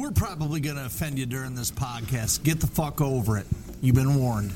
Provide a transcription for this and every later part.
We're probably going to offend you during this podcast. Get the fuck over it. You've been warned.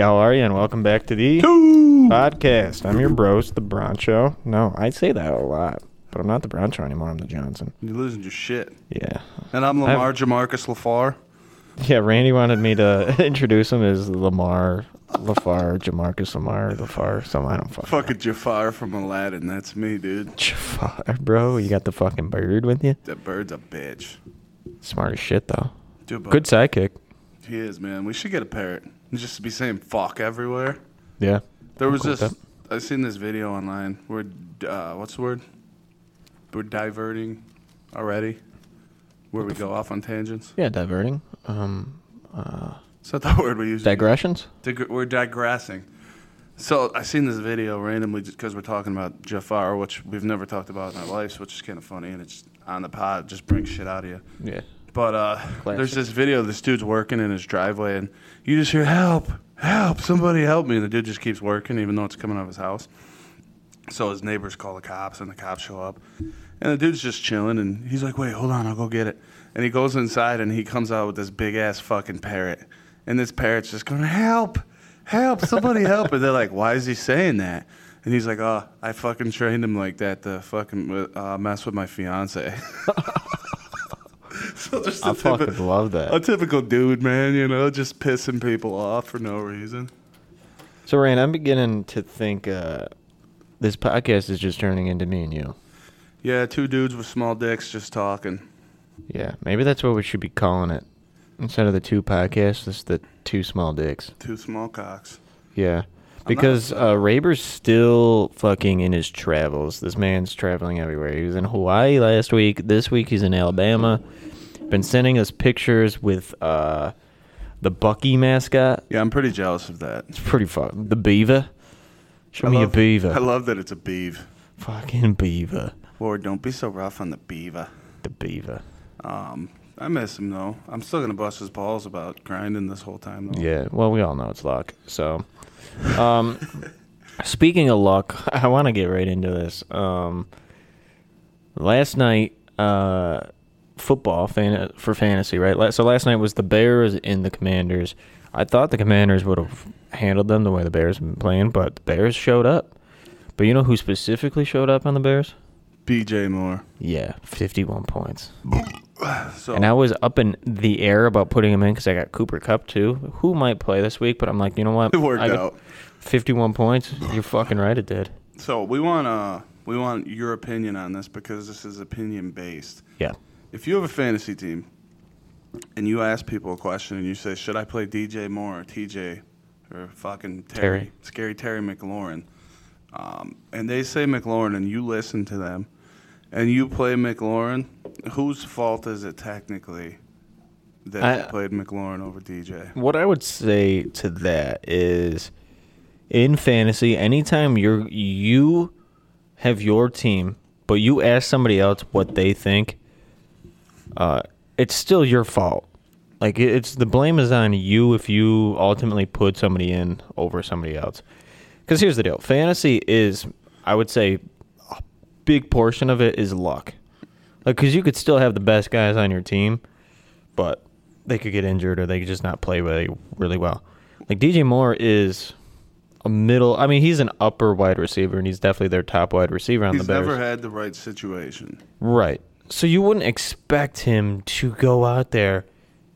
How are you? And welcome back to the podcast. I'm your bros, the Broncho. No, I say that a lot, but I'm not the Broncho anymore. I'm the Johnson. You're losing your shit. Yeah. And I'm I've- Lamar Jamarcus LaFar. Yeah, Randy wanted me to introduce him as Lamar, Lafar, Jamarcus Lamar, Lafar, some I don't fuck. Fucking Jafar from Aladdin. That's me, dude. Jafar, bro. You got the fucking bird with you? That bird's a bitch. Smart as shit, though. Dude, but Good sidekick. He is, man. We should get a parrot. Just be saying fuck everywhere. Yeah. There was cool this. I seen this video online where, uh, what's the word? We're diverting already. Where we go off on tangents. Yeah, diverting. Um, uh, Is that the word we use? digressions? Dig- we're digressing. So I seen this video randomly just because we're talking about Jafar, which we've never talked about in our lives, which is kind of funny, and it's on the pod, just brings shit out of you. Yeah. But uh, there's this video. This dude's working in his driveway, and you just hear "Help! Help! Somebody help me!" And the dude just keeps working, even though it's coming out of his house. So his neighbors call the cops, and the cops show up, and the dude's just chilling, and he's like, "Wait, hold on, I'll go get it." And he goes inside, and he comes out with this big ass fucking parrot, and this parrot's just going, "Help! Help! Somebody help!" And they're like, "Why is he saying that?" And he's like, "Oh, I fucking trained him like that to fucking uh, mess with my fiance." so just I fucking love that. a typical dude, man, you know, just pissing people off for no reason. So, Rain, I'm beginning to think uh, this podcast is just turning into me and you. Yeah, two dudes with small dicks just talking. Yeah, maybe that's what we should be calling it. Instead of the two podcasts, it's the two small dicks. Two small cocks. Yeah. Because uh, Raber's still fucking in his travels. This man's traveling everywhere. He was in Hawaii last week. This week he's in Alabama. Been sending us pictures with uh, the Buc-ee mascot. Yeah, I'm pretty jealous of that. It's pretty fun. The beaver. Show I me love- a beaver. I love that it's a beaver. fucking beaver. Lord, don't be so rough on the beaver. The beaver. Um, I miss him though. I'm still gonna bust his balls about grinding this whole time though. Yeah, well, we all know it's luck. So, um, speaking of luck, I want to get right into this. Um, last night, uh, football fan- for fantasy, right? So last night was the Bears and the Commanders. I thought the Commanders would have handled them the way the Bears have been playing, but the Bears showed up. But you know who specifically showed up on the Bears? DJ Moore. Yeah, 51 points. So And I was up in the air about putting him in because I got Cooper Kupp too, who might play this week. But I'm like, you know what? it worked I out. 51 points. You're fucking right. It did. So we want uh we want your opinion on this because this is opinion based. Yeah. If you have a fantasy team and you ask people a question and you say, Should I play DJ Moore or TJ or fucking Terry, Terry. scary Terry McLaurin? Um, and they say McLaurin and you listen to them and you play McLaurin, whose fault is it technically that I- you played McLaurin over DJ? What I would say to that is, in fantasy, anytime you're you have your team, but you ask somebody else what they think, uh, it's still your fault. Like it's the blame is on you if you ultimately put somebody in over somebody else. Because here's the deal: fantasy is. I would say a big portion of it is luck. Like, because you could still have the best guys on your team, but they could get injured or they could just not play really, really well. Like, DJ Moore is a middle. I mean, he's an upper wide receiver, and he's definitely their top wide receiver on He's the Bears. He's never had the right situation. Right. So you wouldn't expect him to go out there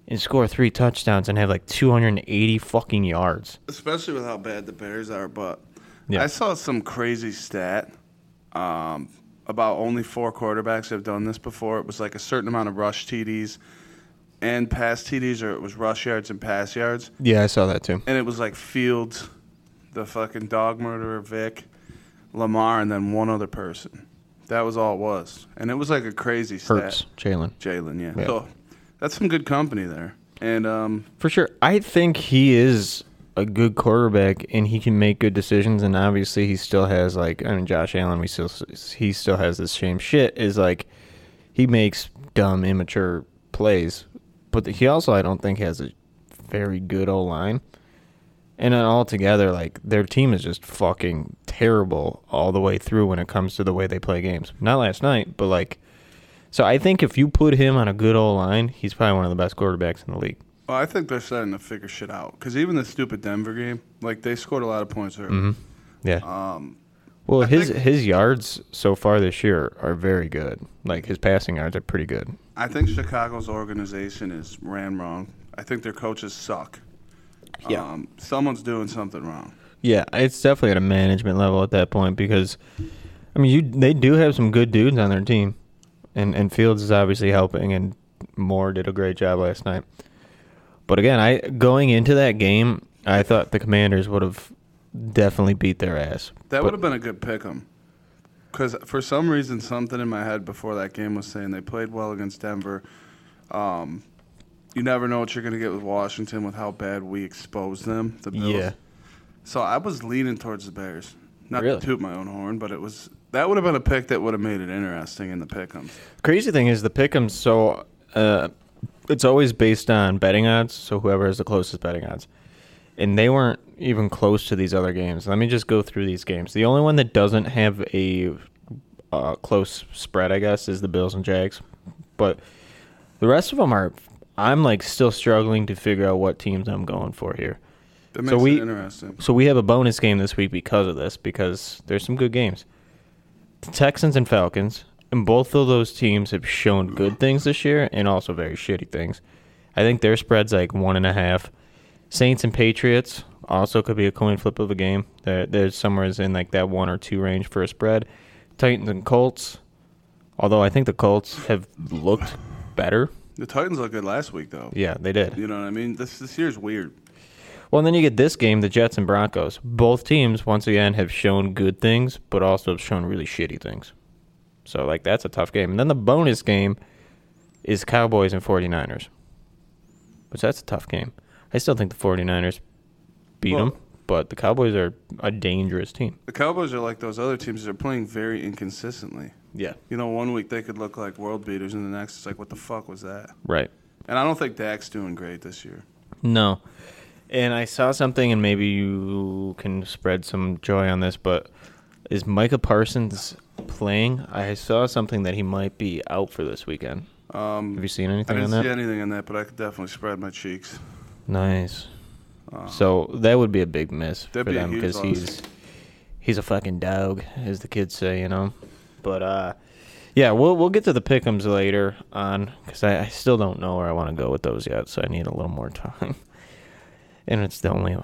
and score three touchdowns and have like 280 fucking yards. especially with how bad the Bears are. But Yeah. I saw some crazy stat um, about only four quarterbacks have done this before. It was like a certain amount of rush TDs and pass TDs, or it was rush yards and pass yards, Yeah, I saw that too. and it was like Fields, the fucking dog murderer Vick, Lamar, and then one other person. That was all it was, and it was like a crazy stat. Hurts, Jalen. Jalen, yeah. Yeah. So that's some good company there, and um, For sure. I think he is a good quarterback and he can make good decisions and obviously he still has like I mean Josh Allen we still he still has this same shit is like he makes dumb immature plays but he also I don't think has a very good O line. And then altogether like their team is just fucking terrible all the way through when it comes to the way they play games. Not last night, but like so I think if you put him on a good old line, he's probably one of the best quarterbacks in the league. Well, I think they're starting to figure shit out because even the stupid Denver game, like they scored a lot of points early. Mm-hmm. Yeah. Um, Well, I his think- his yards so far this year are very good. Like his passing yards are pretty good. I think Chicago's organization is ran wrong. I think their coaches suck. Yeah. Um, someone's doing something wrong. Yeah, it's definitely at a management level at that point because, I mean, you they do have some good dudes on their team, and and Fields is obviously helping, and Moore did a great job last night. But again, I going into that game, I thought the Commanders would have definitely beat their ass. That would have been a good pick 'em. Because for some reason, something in my head before that game was saying they played well against Denver. Um, you never know what you're going to get with Washington with how bad we exposed them. The Bills. Yeah. So I was leaning towards the Bears. Not Really? to toot my own horn, but it was that would have been a pick that would have made it interesting in the pick'ems. Crazy thing is the pick'em. So uh, it's always based on betting odds. So whoever has the closest betting odds, and they weren't even close to these other games. Let me just go through these games. The only one that doesn't have a uh, close spread, I guess, is the Bills and Jags. But the rest of them are. I'm like still struggling to figure out what teams I'm going for here. That makes So we- it interesting. So we have a bonus game this week because of this, because there's some good games. The Texans and Falcons, and both of those teams have shown good things this year and also very shitty things. I think their spread's like one and a half. Saints and Patriots also could be a coin flip of a game. There, there's somewhere in like that one or two range for a spread. Titans and Colts, although I think the Colts have looked better. The Titans looked good last week, though. Yeah, they did. You know what I mean? This this year's weird. Well, and then you get this game, the Jets and Broncos. Both teams, once again, have shown good things, but also have shown really shitty things. So, like, that's a tough game. And then the bonus game is Cowboys and 49ers, which that's a tough game. I still think the 49ers beat Well- them, but the Cowboys are a dangerous team. The Cowboys are like those other teams that are playing very inconsistently. Yeah. You know, one week they could look like world beaters, and the next it's like, what the fuck was that? Right. And I don't think Dak's doing great this year. No. And I saw something, and maybe you can spread some joy on this, but is Micah Parsons playing? I saw something that he might be out for this weekend. Um, Have you seen anything I didn't on see that? anything on that, but I could definitely spread my cheeks. Nice. Uh, So that would be a big miss for them because he's he's a fucking dog, as the kids say, you know. But uh, yeah, we'll we'll get to the pickums later on because I, I still don't know where I want to go with those yet, so I need a little more time. and it's the only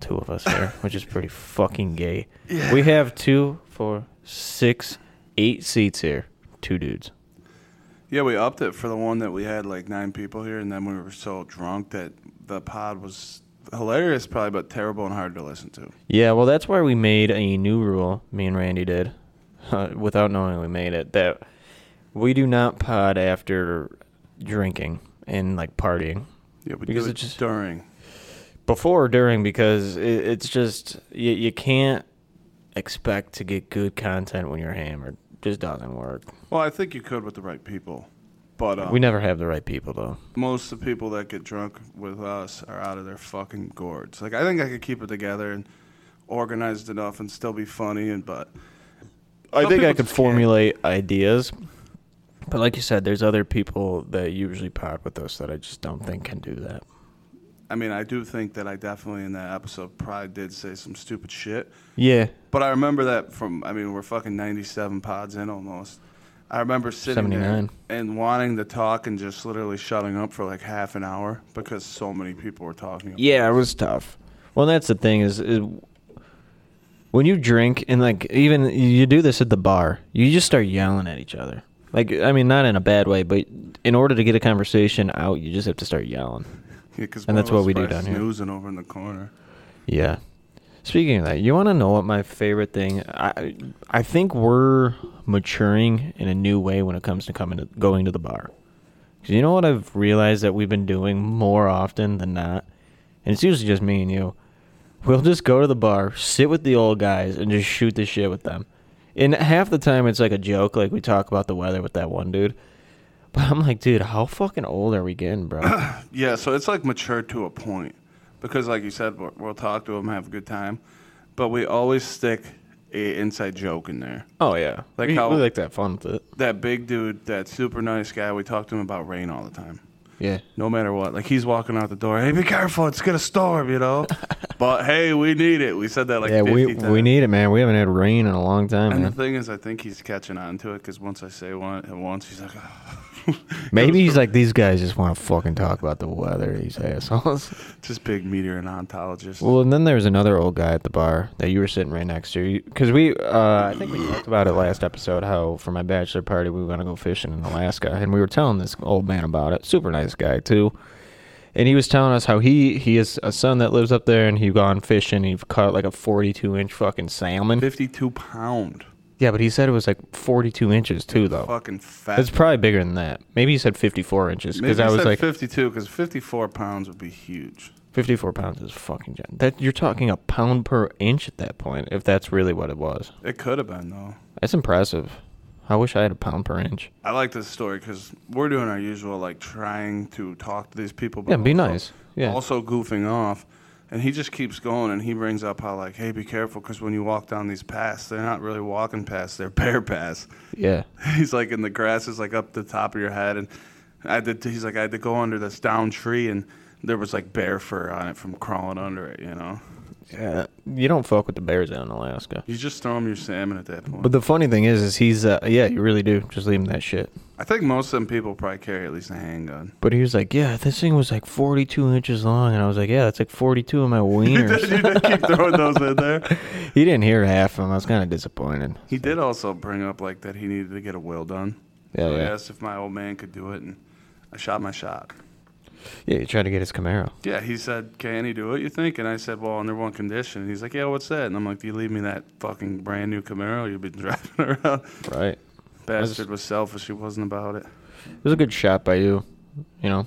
two of us here, which is pretty fucking gay. Yeah. We have two, four, six, eight seats here. Two dudes. Yeah, we upped it for the one that we had like nine people here, and then we were so drunk that the pod was hilarious, probably, but terrible and hard to listen to. Yeah, well, that's why we made a new rule. Me and Randy did, uh, without knowing we made it. That we do not pod after drinking and like partying. Yeah, we Because do it it just- during. Before or during, because it, it's just you, you can't expect to get good content when you're hammered. Just doesn't work. Well, I think you could with the right people, but uh, We never have the right people though. most of the people that get drunk with us are out of their fucking gourds. Like I think I could keep it together and organized enough and still be funny, and but I think I could formulate ideas, but like you said, there's other people that usually pod with us that I just don't think can do that. I mean, I do think that I definitely in that episode probably did say some stupid shit. Yeah, But I remember that from, I mean, we're fucking 97 pods in almost. I remember sitting 79. there and wanting to talk and just literally shutting up for like half an hour because so many people were talking. yeah, it was tough. Well, that's the thing is, is when you drink and like even you do this at the bar, you just start yelling at each other. Like I mean, not in a bad way, but in order to get a conversation out, you just have to start yelling. Yeah, 'cause And that's what we do down here. Snoozing over in the corner. Yeah. Speaking of that, you want to know what my favorite thing? I I think we're maturing in a new way when it comes to coming to going to the bar. 'Cause you know what I've realized that we've been doing more often than not, and it's usually just me and you. We'll just go to the bar, sit with the old guys, and just shoot the shit with them. And half the time it's like a joke, like we talk about the weather with that one dude. But I'm like, dude, how fucking old are we getting, bro? Yeah, so it's like matured to a point because, like you said, we'll, we'll talk to them, have a good time, but we always stick a inside joke in there. oh yeah, Like we, how- we like to have fun with it. That big dude, that super nice guy, we talk to him about rain all the time. Yeah. No matter what, like he's walking out the door. Hey, be careful! It's gonna storm, you know. but hey, we need it. We said that like yeah, 50 we times. we need it, man. We haven't had rain in a long time, And man. the thing is, I think he's catching on to it because once I say one at once, he's like, Maybe he's like these guys just want to fucking talk about the weather. These assholes. just big meteorologist. well, and then there's another old guy at the bar that you were sitting right next to. Because we, uh, I think we talked about it last episode. How for my bachelor party we were gonna go fishing in Alaska, and we were telling this old man about it. Super nice guy too. And he was telling us how he he has a son that lives up there, and he gone fishing. He caught like a 42 inch fucking salmon. Fifty-two pound, Yeah, but he said it was like 42 inches too, though. fucking fat. It's probably bigger than that. Maybe he said 54 inches Maybe because I was said like, 52 because 54 pounds would be huge. 54 pounds is fucking giant. That you're talking a pound per inch at that point, if that's really what it was. It could have been though. That's impressive. I wish I had a pound per inch. I like this story because we're doing our usual like trying to talk to these people, but Yeah, be also- nice. Yeah. Also goofing off, and he just keeps going, and he brings up how like, hey, be careful because when you walk down these paths, they're not really walking paths; they're bear paths. Yeah. He's like, and the grass is like up the top of your head, and I had to. He's like, I had to go under this down tree, and there was like bear fur on it from crawling under it. You know, Yeah. You don't fuck with the bears out in Alaska. you just throw them your salmon at that point. But the funny thing is, is he's, uh, yeah, you really do. Just leave him that shit. I think most of them people probably carry at least a handgun. But he was like, yeah, this thing was like 42 inches long. And I was like, yeah, that's like 42 of my wieners. you did keep throwing those in there. he didn't hear half of them. I was kind of disappointed. He did also bring up like that he needed to get a will done. Yeah, so I yeah. asked if my old man could do it, and I shot my shot. Yeah, he tried to get his Camaro. Yeah, he said, "Can he do it? You think?" And I said, "Well, under one condition." And he's like, "Yeah, what's that?" And I'm like, "Do you leave me that fucking brand new Camaro you've been driving around?" Right. Bastard was selfish. He wasn't about it. It was a good shot by you. You know,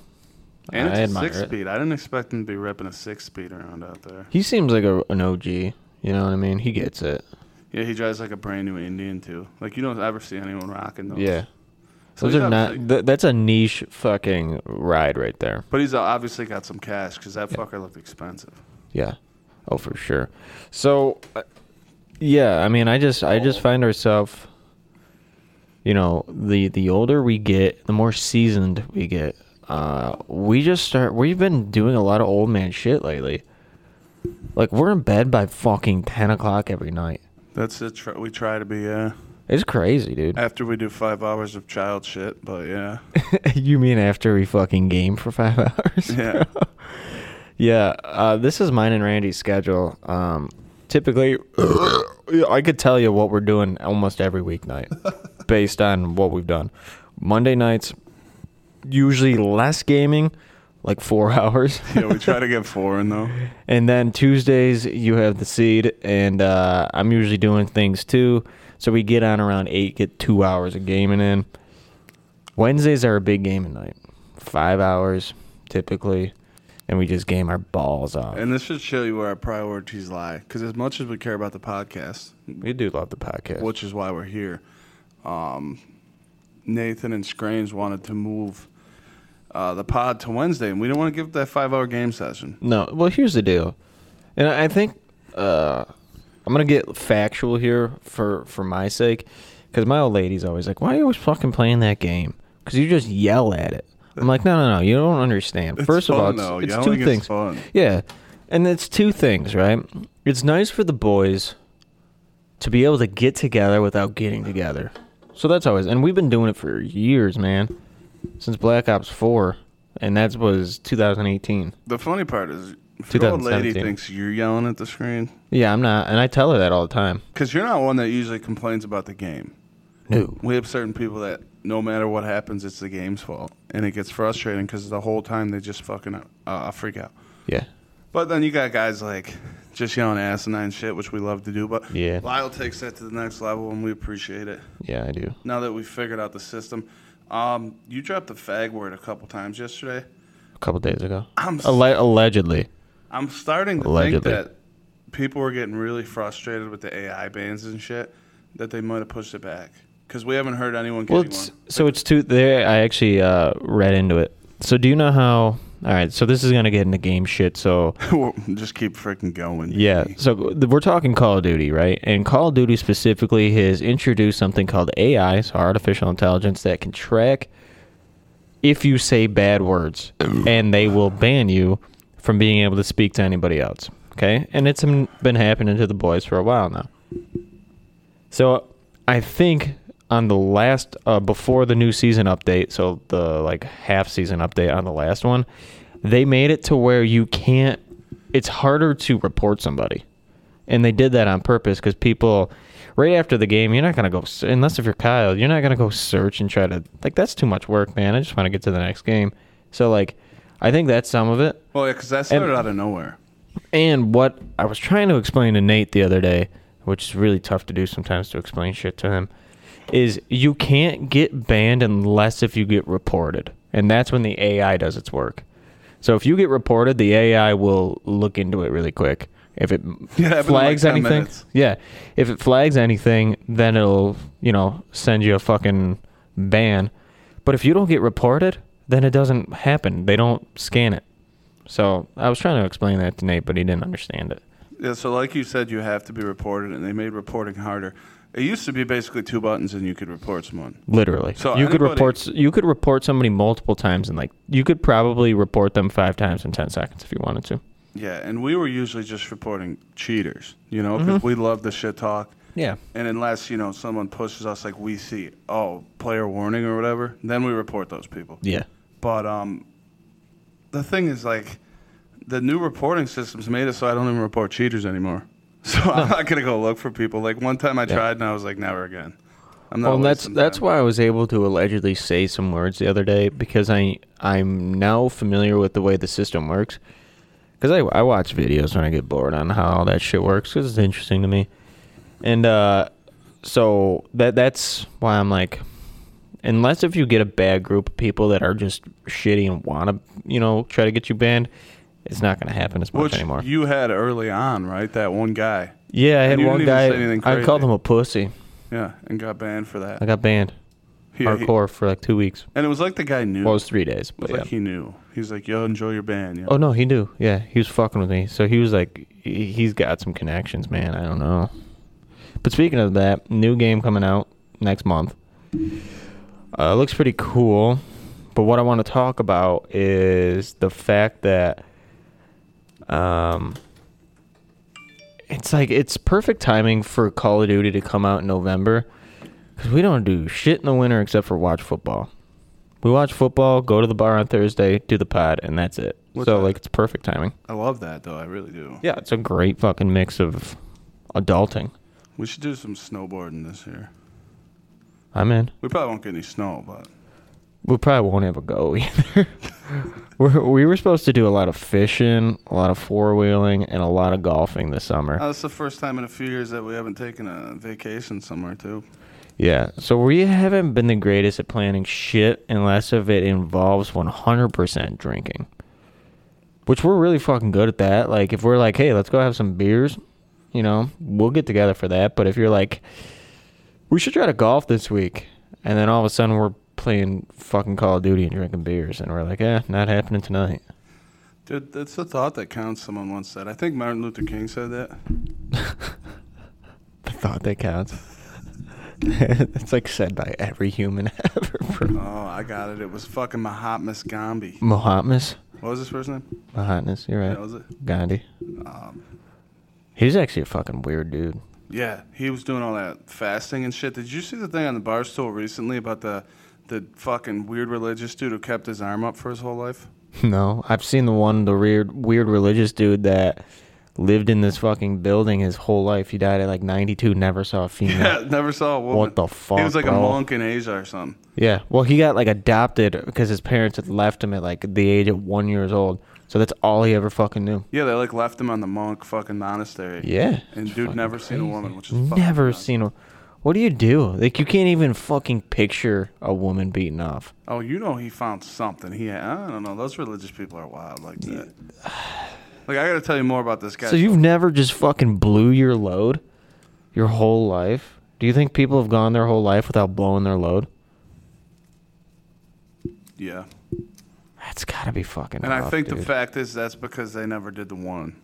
And I it's a six it. speed. I didn't expect him to be ripping a six speed around out there. He seems like a, an OG. You know what I mean? He gets it. Yeah, he drives like a brand new Indian too. Like you don't ever see anyone rocking those. Yeah. So Those are not. Th- that's a niche fucking ride right there. But he's obviously got some cash because that fucker looked expensive. Yeah. Oh, for sure. So, uh, yeah. I mean, I just, I just find ourselves. You know, the the older we get, the more seasoned we get. Uh, we just start. We've been doing a lot of old man shit lately. Like we're in bed by fucking ten o'clock every night. That's it. We try to be yeah. It's crazy, dude. After we do five hours of child shit, but yeah, you mean after we fucking game for five hours? yeah. Yeah, uh, this is mine and Randy's schedule. Um, typically, I could tell you what we're doing almost every weeknight based on what we've done. Monday nights, usually less gaming, like four hours. yeah, we try to get four in though. And then Tuesdays, you have the seed, and uh, I'm usually doing things too. So we get on around 8, get two hours of gaming in. Wednesdays are a big gaming night. Five hours, typically. And we just game our balls off. And this should show you where our priorities lie. Because as much as we care about the podcast, We do love the podcast. which is why we're here, um, Nathan and Scranes wanted to move uh, the pod to Wednesday, and we didn't want to give up that five-hour game session. No, well, here's the deal, and I think uh, I'm gonna get factual here for for my sake, because my old lady's always like, "Why are you always fucking playing that game? Because you just yell at it." I'm like, "No, no, no, you don't understand. It's First of all, fun, though. it's, it's Yelling two is things. fun. Yeah, and it's two things, right? It's nice for the boys to be able to get together without getting together. So that's always, and we've been doing it for years, man, since Black Ops Four, and that was 2018. The funny part is, if your old lady 2017. thinks you're yelling at the screen, Yeah, I'm not, and I tell her that all the time. because you're not one that usually complains about the game. No. We have certain people that no matter what happens, it's the game's fault, and it gets frustrating because the whole time they just fucking uh, freak out. Yeah. But then you got guys like just yelling asinine shit, which we love to do. But Yeah. Lyle takes that to the next level, and we appreciate it. Yeah, I do. Now that we've figured out the system, um, you dropped the fag word a couple times yesterday. A couple days ago. I'm Alle- allegedly. I'm starting to Allegedly. think that people were getting really frustrated with the AI bans and shit that they might have pushed it back because we haven't heard anyone Well, it's, so it's two. There, I actually uh, read into it. So do you know how? All right. So this is gonna get into game shit. So. Just keep freaking going. yeah. baby. So th- we're talking Call of Duty, right? And Call of Duty specifically has introduced something called AI, so artificial intelligence, that can track if you say bad words, and they will ban you from being able to speak to anybody else. Okay, and it's been happening to the boys for a while now. So I think on the last uh, before the new season update, so the like half season update on the last one, they made it to where you can't. It's harder to report somebody, and they did that on purpose because people. Right after the game, you're not gonna go unless if you're Kyle. You're not gonna go search and try to like that's too much work, man. I just want to get to the next game. So like, I think that's some of it. Well, yeah, because that started out of nowhere. And what I was trying to explain to Nate the other day, which is really tough to do sometimes to explain shit to him, is you can't get banned unless if you get reported. And that's when the AI does its work. So if you get reported, the AI will look into it really quick. If it Yeah, in like flags anything, minutes. yeah. If it flags anything, then it'll, you know, send you a fucking ban. But if you don't get reported, then it doesn't happen. They don't scan it. So I was trying to explain that to Nate, but he didn't understand it. Yeah, so like you said, you have to be reported, and they made reporting harder. It used to be basically two buttons, and you could report someone. Literally, So you could report you could report somebody multiple times, and like you could probably report them five times in ten seconds if you wanted to. Yeah, and we were usually just reporting cheaters, you know, mm-hmm. because we love the shit talk. Yeah, And unless you know someone pushes us, like we see, oh, player warning or whatever, then we report those people. yeah, But um, the thing is, like, the new reporting systems made it so I don't even report cheaters anymore. So I'm not gonna go look for people. Like one time I Yeah. tried and I was like, never again. I'm not. Well, that's that's why I was able to allegedly say some words the other day because I I'm now familiar with the way the system works. Because I I watch videos when I get bored on how all that shit works because it's interesting to me, and uh, so that that's why I'm like, unless if you get a bad group of people that are just shitty and want to you know try to get you banned, it's not going to happen as much Which anymore. you had early on, right? That one guy. yeah, I had one guy. I called him a pussy. Yeah, and got banned for that. I got banned Yeah, he- hardcore for like two weeks. and it was like the guy knew. Well, it was three days, It but was yeah. like he knew. He's like, "Yo, enjoy your ban." Yeah. Oh no, he knew. Yeah, he was fucking with me. So he was like, he's got some connections, man. I don't know. But speaking of that, new game coming out next month. Uh, looks pretty cool. But what I want to talk about is the fact that, um, it's like it's perfect timing for Call of Duty to come out in November because we don't do shit in the winter except for watch football. We watch football, go to the bar on Thursday, do the pod, and that's it. What's so that? like it's perfect timing. I love that though. I really do. Yeah, it's a great fucking mix of adulting. We should do some snowboarding this year. I'm in. We probably won't get any snow, but We probably won't ever go either. we're, we were supposed to do a lot of fishing, a lot of four wheeling, and a lot of golfing this summer. uh, it's the first time in a few years that we haven't taken a vacation somewhere too. Yeah, so we haven't been the greatest at planning shit unless if it involves 100% drinking. Which we're really fucking good at that. Like if we're like, "Hey, let's go have some beers," you know, we'll get together for that. But if you're like, "We should try to golf this week." And then all of a sudden we're playing fucking Call of Duty and drinking beers and we're like, "Eh, not happening tonight." Dude, that's the thought that counts. Someone once said. I think Martin Luther King said that. The thought that counts. it's like said by every human ever. Bro. Oh, I got it. It was fucking Mahatma Gandhi. Mahatmas. What was his first name? Mahatmas. You're right. Yeah, was it? Gandhi. Um, He's actually a fucking weird dude. yeah, he was doing all that fasting and shit. Did you see the thing on the bar stool recently about the the fucking weird religious dude who kept his arm up for his whole life? No, I've seen the one, the weird, weird religious dude that lived in this fucking building his whole life. He died at like 92, never saw a female. Yeah, never saw a woman. What the fuck, He was like bro? a monk in Asia or something. Yeah. Well, he got like adopted because his parents had left him at like the age of one years old. So that's all he ever fucking knew. Yeah, they like left him on the monk fucking monastery. Yeah. And dude fucking never seen a woman, which is never nuts. seen a. What do you do? Like you can't even fucking picture a woman beaten off. Oh, you know he found something. He I don't know. Those religious people are wild like that. Like I got to tell you more about this guy. So you've never just fucking blew your load, your whole life? Do you think people have gone their whole life without blowing their load? yeah. That's gotta be fucking. And I rough, think the fact is that's because they never did the one.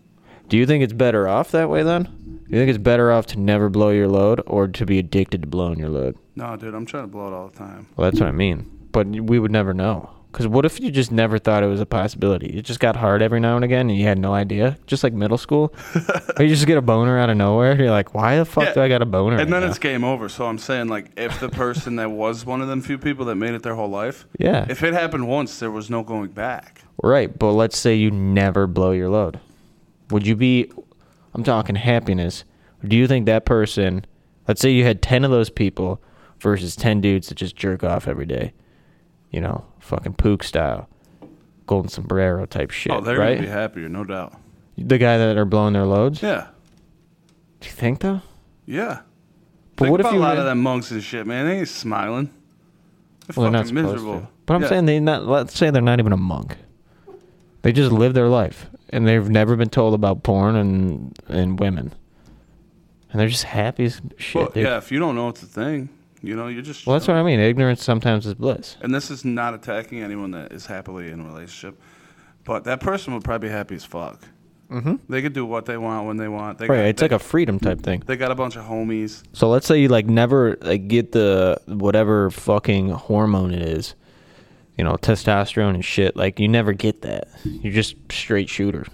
Do you think it's better off that way then? Do you think it's better off to never blow your load or to be addicted to blowing your load? No, dude, I'm trying to blow it all the time. Well, that's what I mean. But we would never know. Because what if you just never thought it was a possibility? It just got hard every now and again and you had no idea? Just like middle school? or you just get a boner out of nowhere? You're like, why the fuck Yeah. do I got a boner? And right then now? it's game over. So I'm saying, like, if the person that was one of them few people that made it their whole life, Yeah. if it happened once, there was no going back. Right, but let's say you never blow your load. Would you be I'm talking happiness. Do you think that person let's say you had 10 of those people versus 10 dudes that just jerk off every day. You know, fucking pook style. Golden sombrero type shit, oh, they're right? gonna be happier, no doubt. the guy that are blowing their loads? Yeah, Do you think though? yeah. But Think what if you a lot re- of them monks and shit, man? They ain't smiling. They're Well, they're not miserable. to. But I'm Yeah. saying they not. Let's say they're not even a monk. They just live their life, and they've never been told about porn and and women, and they're just happy as shit. Well, yeah, if you don't know it's a thing, you know, you're just. Well, that's what I mean. Ignorance sometimes is bliss. And this is not attacking anyone that is happily in a relationship, but that person would probably be happy as fuck. Mm-hmm. They could do what they want when they want. They Right. got, It's they, like a freedom type thing. They got a bunch of homies. So let's say you like never like get the whatever fucking hormone it is, you know, testosterone and shit. Like you never get that. You're just straight shooter.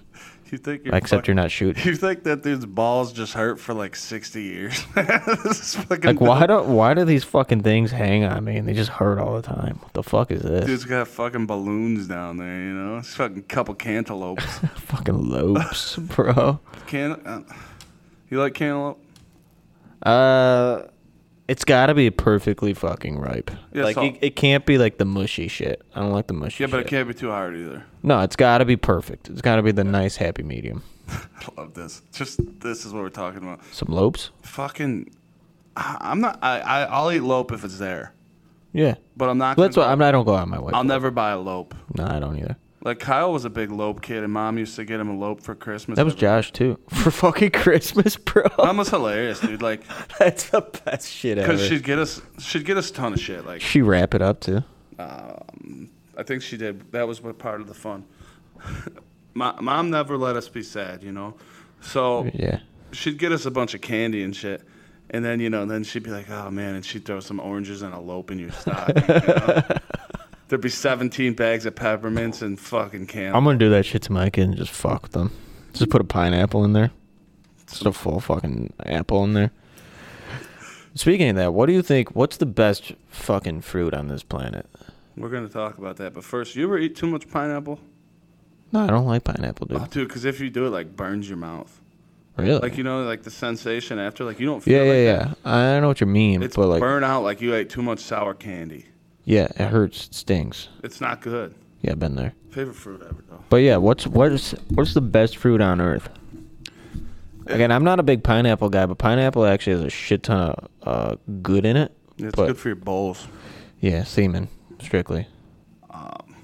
You think you're Except fuck- you're not shooting. You think that dude's balls just hurt for like sixty years? This is fucking Like why do why do these fucking things hang on me and they just hurt all the time? What the fuck is this? Dude's got fucking balloons down there, you know. It's fucking couple cantaloupes. fucking lopes, bro. Can uh, you like cantaloupe? Uh, it's got to be perfectly fucking ripe. Yeah, like so- it, it can't be like the mushy shit. I don't like the mushy. Yeah, but it can't be too hard either. No, it's got to be perfect. It's got to be the nice happy medium. I love this. Just this is what we're talking about. Some lopes. Fucking, I- I'm not. I, I I'll eat lope if it's there, Yeah, but I'm not. Gonna that's why go- I'm. I don't go out my way. I'll for it. never buy a lope. No, I don't either. Like Kyle was a big lope kid, and mom used to get him a lope for Christmas. That was Josh too for fucking Christmas, bro. Mom was hilarious, dude. Like, That's the best shit ever. because she'd get us, she'd get us a ton of shit. Like, she wrap it up too. um, I think she did. That was what part of the fun. My, mom never let us be sad, you know. So Yeah. she'd get us a bunch of candy and shit. And then, you know, then she'd be like, oh, man, and she'd throw some oranges and a lope in your stocking. you know? There'd be 17 bags of peppermints and fucking candy. I'm gonna do that shit to my kid and just fuck with them. Just put a pineapple in there. Just a full fucking apple in there. Speaking of that, what do you think? What's the best fucking fruit on this planet? We're going to talk about that. But first, you ever eat too much pineapple? No, I don't like pineapple, dude. Oh, dude, because if you do, it like burns your mouth. Really? Like, you know, like the sensation after, like, you don't feel yeah, like yeah, that. yeah. I know what you mean, It's but like, burn out like you ate too much sour candy. Yeah, it hurts, it stings. It's not good. Yeah, I've been there. Favorite fruit ever, though. But yeah, what's what's what's the best fruit on earth? Again, I'm not a big pineapple guy, but pineapple actually has a shit ton of uh, good in it. It's but good for your bowls. yeah, semen strictly. Um,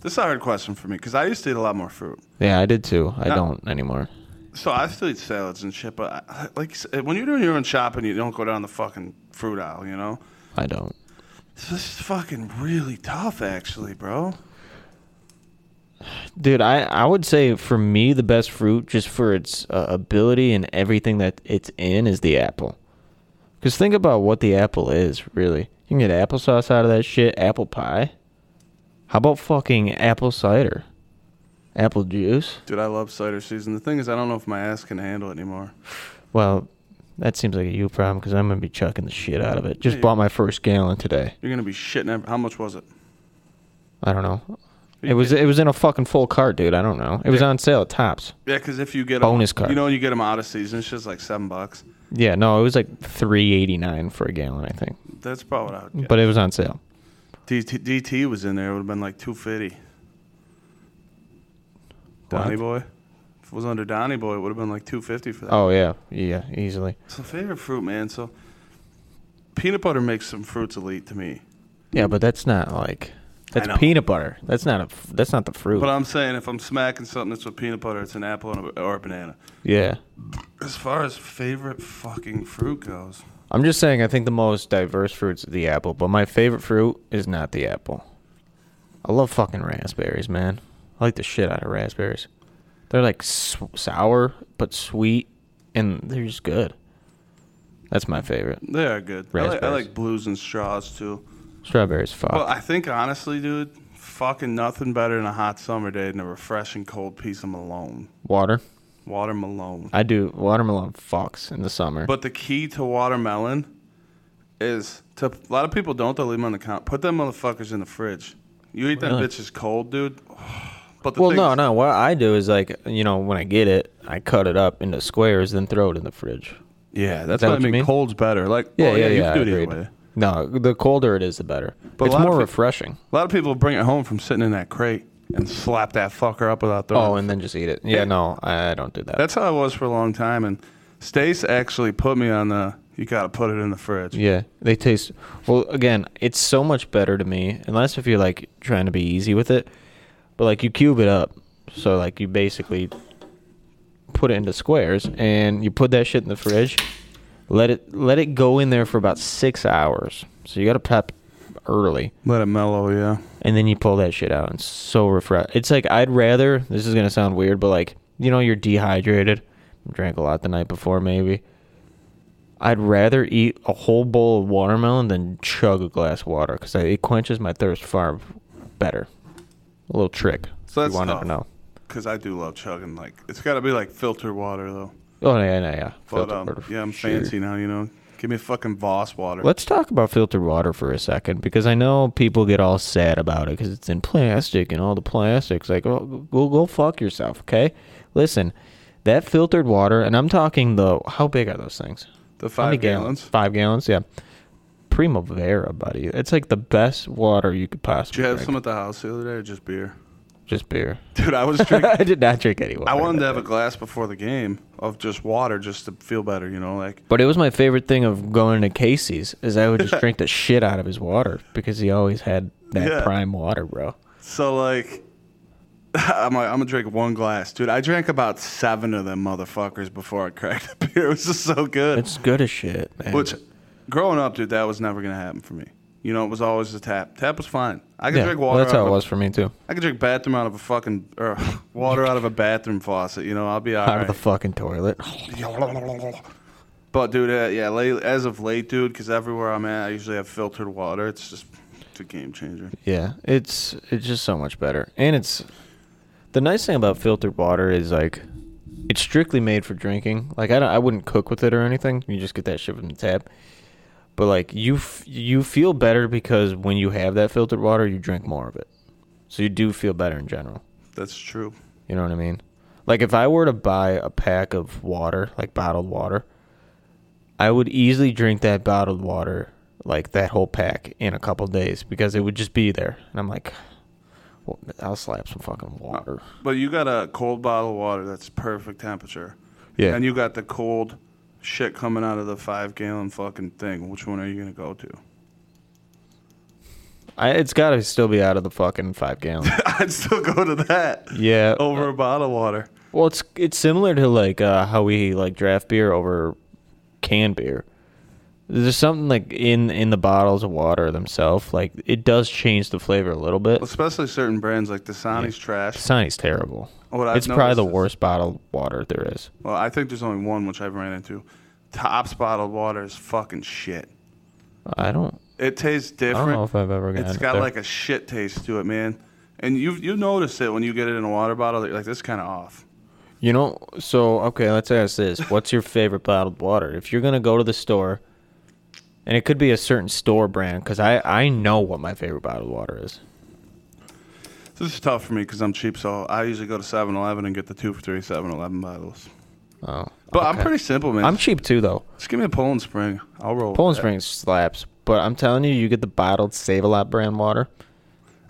This is a hard question for me because I used to eat a lot more fruit. Yeah, I did too. I No. don't anymore. So I still eat salads and shit, but I, like you said, when you're doing your own shopping, you don't go down the fucking fruit aisle, you know? I don't. This is fucking really tough, actually, bro. Dude, I, I would say for me the best fruit, just for its uh, ability and everything that it's in, is the apple. Because think about what the apple is, really. You can get applesauce out of that shit, apple pie. How about fucking apple cider? Apple juice? Dude, I love cider season. The thing is, I don't know if my ass can handle it anymore. Well, that seems like a you problem because I'm going to be chucking the shit out of it. Just Yeah, bought my first gallon today. You're gonna be shitting. How much was it? I don't know. It was it was in a fucking full cart, dude. I don't know. It was on sale at Tops. Yeah, because if you get Bonus card. you know, when you get them out of season, it's just like seven bucks. Yeah, no, it was like three eighty nine for a gallon, I think. That's probably what I would get. But it was on sale. DT, DT was in there. It would have been like two fifty. Donny Boy. Was under Donny Boy, it would have been like two fifty for that. Oh yeah, yeah, easily. It's a favorite fruit, man. So peanut butter makes some fruits elite to me. Yeah, but that's not like that's peanut butter. That's not a that's not the fruit. But I'm saying if I'm smacking something that's with peanut butter, it's an apple and a, or a banana. yeah, As far as favorite fucking fruit goes, I'm just saying. I think the most diverse fruit's the apple, but my favorite fruit is not the apple. I love fucking raspberries, man. I like the shit out of raspberries. They're like s- sour but sweet, and they're just good. That's my favorite. they are good. I like, I like blues and straws too. Strawberries, fuck. Well, I think honestly, dude, fucking nothing better than a hot summer day than a refreshing cold piece of Malone. Water. Watermelon. I do watermelon fucks in the summer. But the key to watermelon is to a lot of people don't. They leave them on the counter. Put them motherfuckers in the fridge. You eat them Really? bitches cold, dude. But well, no, no. What I do is like, you know, when I get it, I cut it up into squares, then throw it in the fridge. Yeah, that's that what I what you mean. mean? Cold's better. Like, Yeah, oh, well, yeah, you yeah. can do it way. No, the colder it is, the better. But it's more refreshing. A lot of people bring it home from sitting in that crate and slap that fucker up without throwing. Oh, and then just eat it. Yeah, Yeah. no, I I don't do that. that's how I was for a long time. And Stace actually put me on the. You got to put it in the fridge. yeah, they taste. Well, again, it's so much better to me, unless if you're like trying to be easy with it. But like you cube it up, so like you basically put it into squares, and you put that shit in the fridge. Let it let it go in there for about six hours. So you got to prep early. Let it mellow. Yeah. and then you pull that shit out. And it's so refresh. It's like I'd rather. This is gonna sound weird, but like you know, you're dehydrated. Drank a lot the night before, maybe. I'd rather eat a whole bowl of watermelon than chug a glass of water because it quenches my thirst far better. A little trick. So that's you tough. to know. Because I do love chugging. Like it's got to be like filtered water though. Oh yeah, yeah, yeah. But Filtered um, water, yeah, I'm sure. fancy now. You know, give me fucking Voss water. Let's talk about filtered water for a second because I know people get all sad about it because it's in plastic and all the plastics. Like, oh, go go fuck yourself, okay? Listen, that filtered water, and I'm talking the how big are those things? the five gallons. Five gallons, yeah. Primavera, buddy. It's like the best water you could possibly. Did you have drink. some at the house the other day, or just beer? Just beer. Dude, I was drinking. I did not drink any water. I wanted to have a glass before the game of just water, just to feel better. You know, like But it was my favorite thing of going to Casey's is I would just drink the shit out of his water because he always had that Yeah. prime water, bro. so. Like I'm like I'm gonna drink one glass, dude. I drank about seven of them motherfuckers before I cracked the beer. It was just so good. It's good as shit, man. Which, growing up, dude, that was never gonna happen for me. You know, it was always the tap. Tap was fine. I could yeah, drink well, water. that's out how of it a- was for me too. I could drink bathroom out of a fucking or water out of a bathroom faucet. You know, I'll be Out alright. of the fucking toilet. But dude, uh, yeah, late, as of late, dude, because everywhere I'm at, I usually have filtered water. It's just it's a game changer. Yeah, it's it's just so much better, and it's the nice thing about filtered water is like it's strictly made for drinking. Like I don't, I wouldn't cook with it or anything. You just get that shit from the tap. But like you f- you feel better because when you have that filtered water, you drink more of it. So you do feel better in general. That's true. You know what I mean? Like if I were to buy a pack of water, like bottled water, I would easily drink that bottled water, like that whole pack, in a couple days because it would just be there. And I'm like, well, I'll slap some fucking water. But you got a cold bottle of water that's perfect temperature. Yeah. And you got the cold shit coming out of the five gallon fucking thing. Which one are you gonna go to? I, it's got to still be out of the fucking five gallon. I'd still go to that yeah. over a bottle of water. Well, it's it's similar to like uh, how we like draft beer over canned beer. There's something like in in the bottles of water themselves, like it does change the flavor a little bit. Especially certain brands like Dasani's trash. Dasani's terrible. What I've it's probably noticed the is- worst bottled water there is. Well, I think there's only one which I've ran into. Tops bottled water is fucking shit. I don't. It tastes different. I different. don't know if I've ever gotten It's it got there. like a shit taste to it, man. And you you notice it when you get it in a water bottle. that you're Like this kind of off. You know, so okay, let's ask this: What's your favorite bottled water? If you're gonna go to the store, and it could be a certain store brand, because I I know what my favorite bottled water is. This is tough for me because I'm cheap. So I usually go to 7-Eleven and get the two for three 7-Eleven bottles. Oh, But I'm pretty simple, man. I'm cheap too, though. Just give me a Poland Spring. I'll roll. Poland. Spring slaps, but I'm telling you, you get the bottled Save a Lot brand water.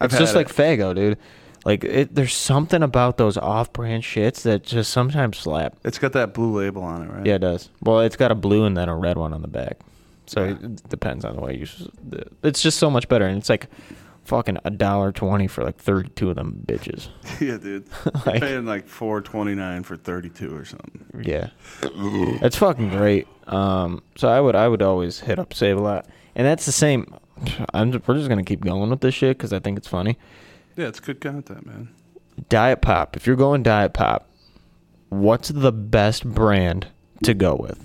I've It's just had like it. Fago, dude. Like it, there's something about those off-brand shits that just sometimes slap. It's got that blue label on it, right? Yeah, it does. Well, it's got a blue and then a red one on the back. So it depends on the way you. It's just so much better, and it's like fucking a dollar twenty for like thirty-two of them bitches. yeah, dude. Like- You're paying like four twenty nine for thirty two or something. Yeah, it's fucking great. Um, so I would I would always hit up Save a Lot, and that's the same. I'm just, we're just gonna keep going with this shit because I think it's funny. Yeah, it's good content, man. Diet Pop. If you're going Diet Pop, what's the best brand to go with?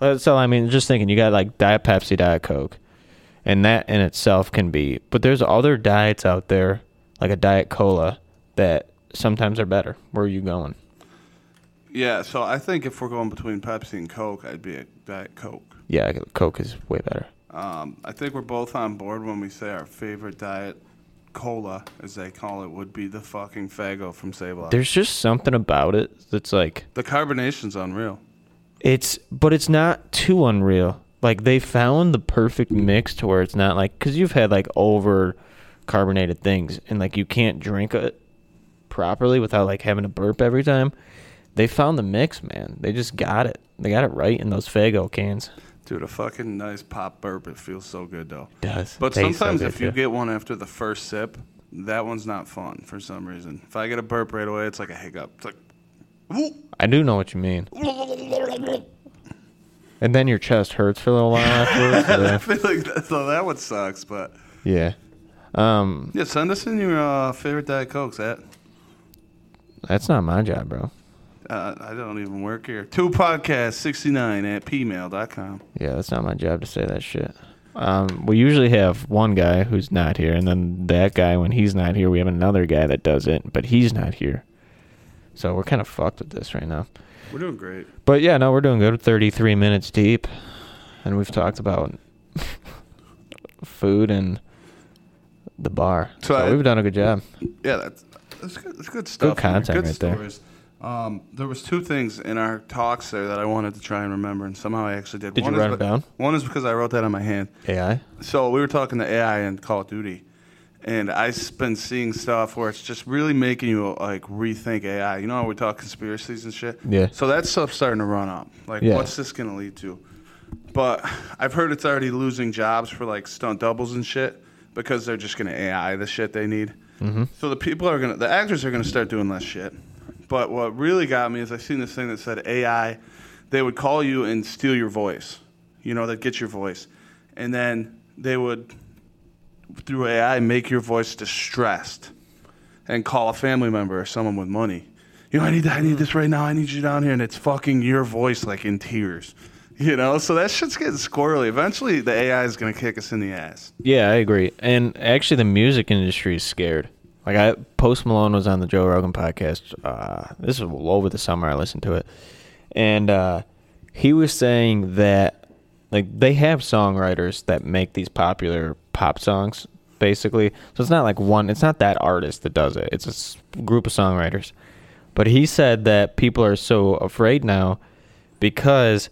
So I mean, just thinking, you got like Diet Pepsi, Diet Coke, and that in itself can be. But there's other diets out there, like a Diet Cola, that sometimes are better. Where are you going? Yeah, so I think if we're going between Pepsi and Coke, I'd be a Diet Coke. Yeah, Coke is way better. Um, I think we're both on board when we say our favorite diet cola, as they call it, would be the fucking Fago from Save Lot. There's just something about it that's like The carbonation's unreal. It's but it's not too unreal. Like they found the perfect mix to where it's not like cuz you've had like over carbonated things and like you can't drink it properly without like having to burp every time. They found the mix, man. They just got it. They got it right in those Fago cans. Dude, a fucking nice pop burp. It feels so good though. does. But Tastes sometimes good, if you too. get one after the first sip, that one's not fun for some reason. If I get a burp right away, it's like a hiccup. It's like. I do know what you mean. And then your chest hurts for a little while afterwards. I feel like that, so that one sucks. But yeah. Um, yeah, send us in your uh, favorite Diet Cokes. At that's not my job, bro. uh, I don't even work here. Two podcast sixty nine at pmail.com. Yeah, that's not my job to say that shit. Um, we usually have one guy who's not here, and then that guy, when he's not here, we have another guy that does it, but he's not here. So we're kind of fucked with this right now. We're doing great. But yeah, no, we're doing good. 33 minutes deep, and we've talked about food and the bar. So So, I- we've done a good job. Yeah, that's that's good, that's good stuff. man. content good right there. Um, there was two things in our talks there that I wanted to try and remember, and somehow I actually did. Did one you write it down? One is because I wrote that on my hand. AI. So we were talking to AI and Call of Duty, and I've been seeing stuff where it's just really making you like rethink AI. You know how we talk conspiracies and shit. Yeah. So that stuff's starting to run up. Like, Yeah. what's this gonna lead to? But I've heard it's already losing jobs for like stunt doubles and shit because they're just gonna AI the shit they need. Mm-hmm. So the people are gonna, the actors are gonna start doing less shit. But what really got me is I seen this thing that said AI, they would call you and steal your voice. You know, they'd get your voice, and then they would through AI make your voice distressed, and call a family member or someone with money. You know, I need I need this right now. I need you down here, and it's fucking your voice like in tears. You know, so that shit's getting squirrely. Eventually, the AI is gonna kick us in the ass. Yeah, I agree. And actually, the music industry is scared. Like, I Post Malone was on the Joe Rogan podcast. Uh, this was over the summer. I listened to it, and uh, he was saying that like they have songwriters that make these popular pop songs, basically. So it's not like one. It's not that artist that does it. It's a group of songwriters. But he said that people are so afraid now because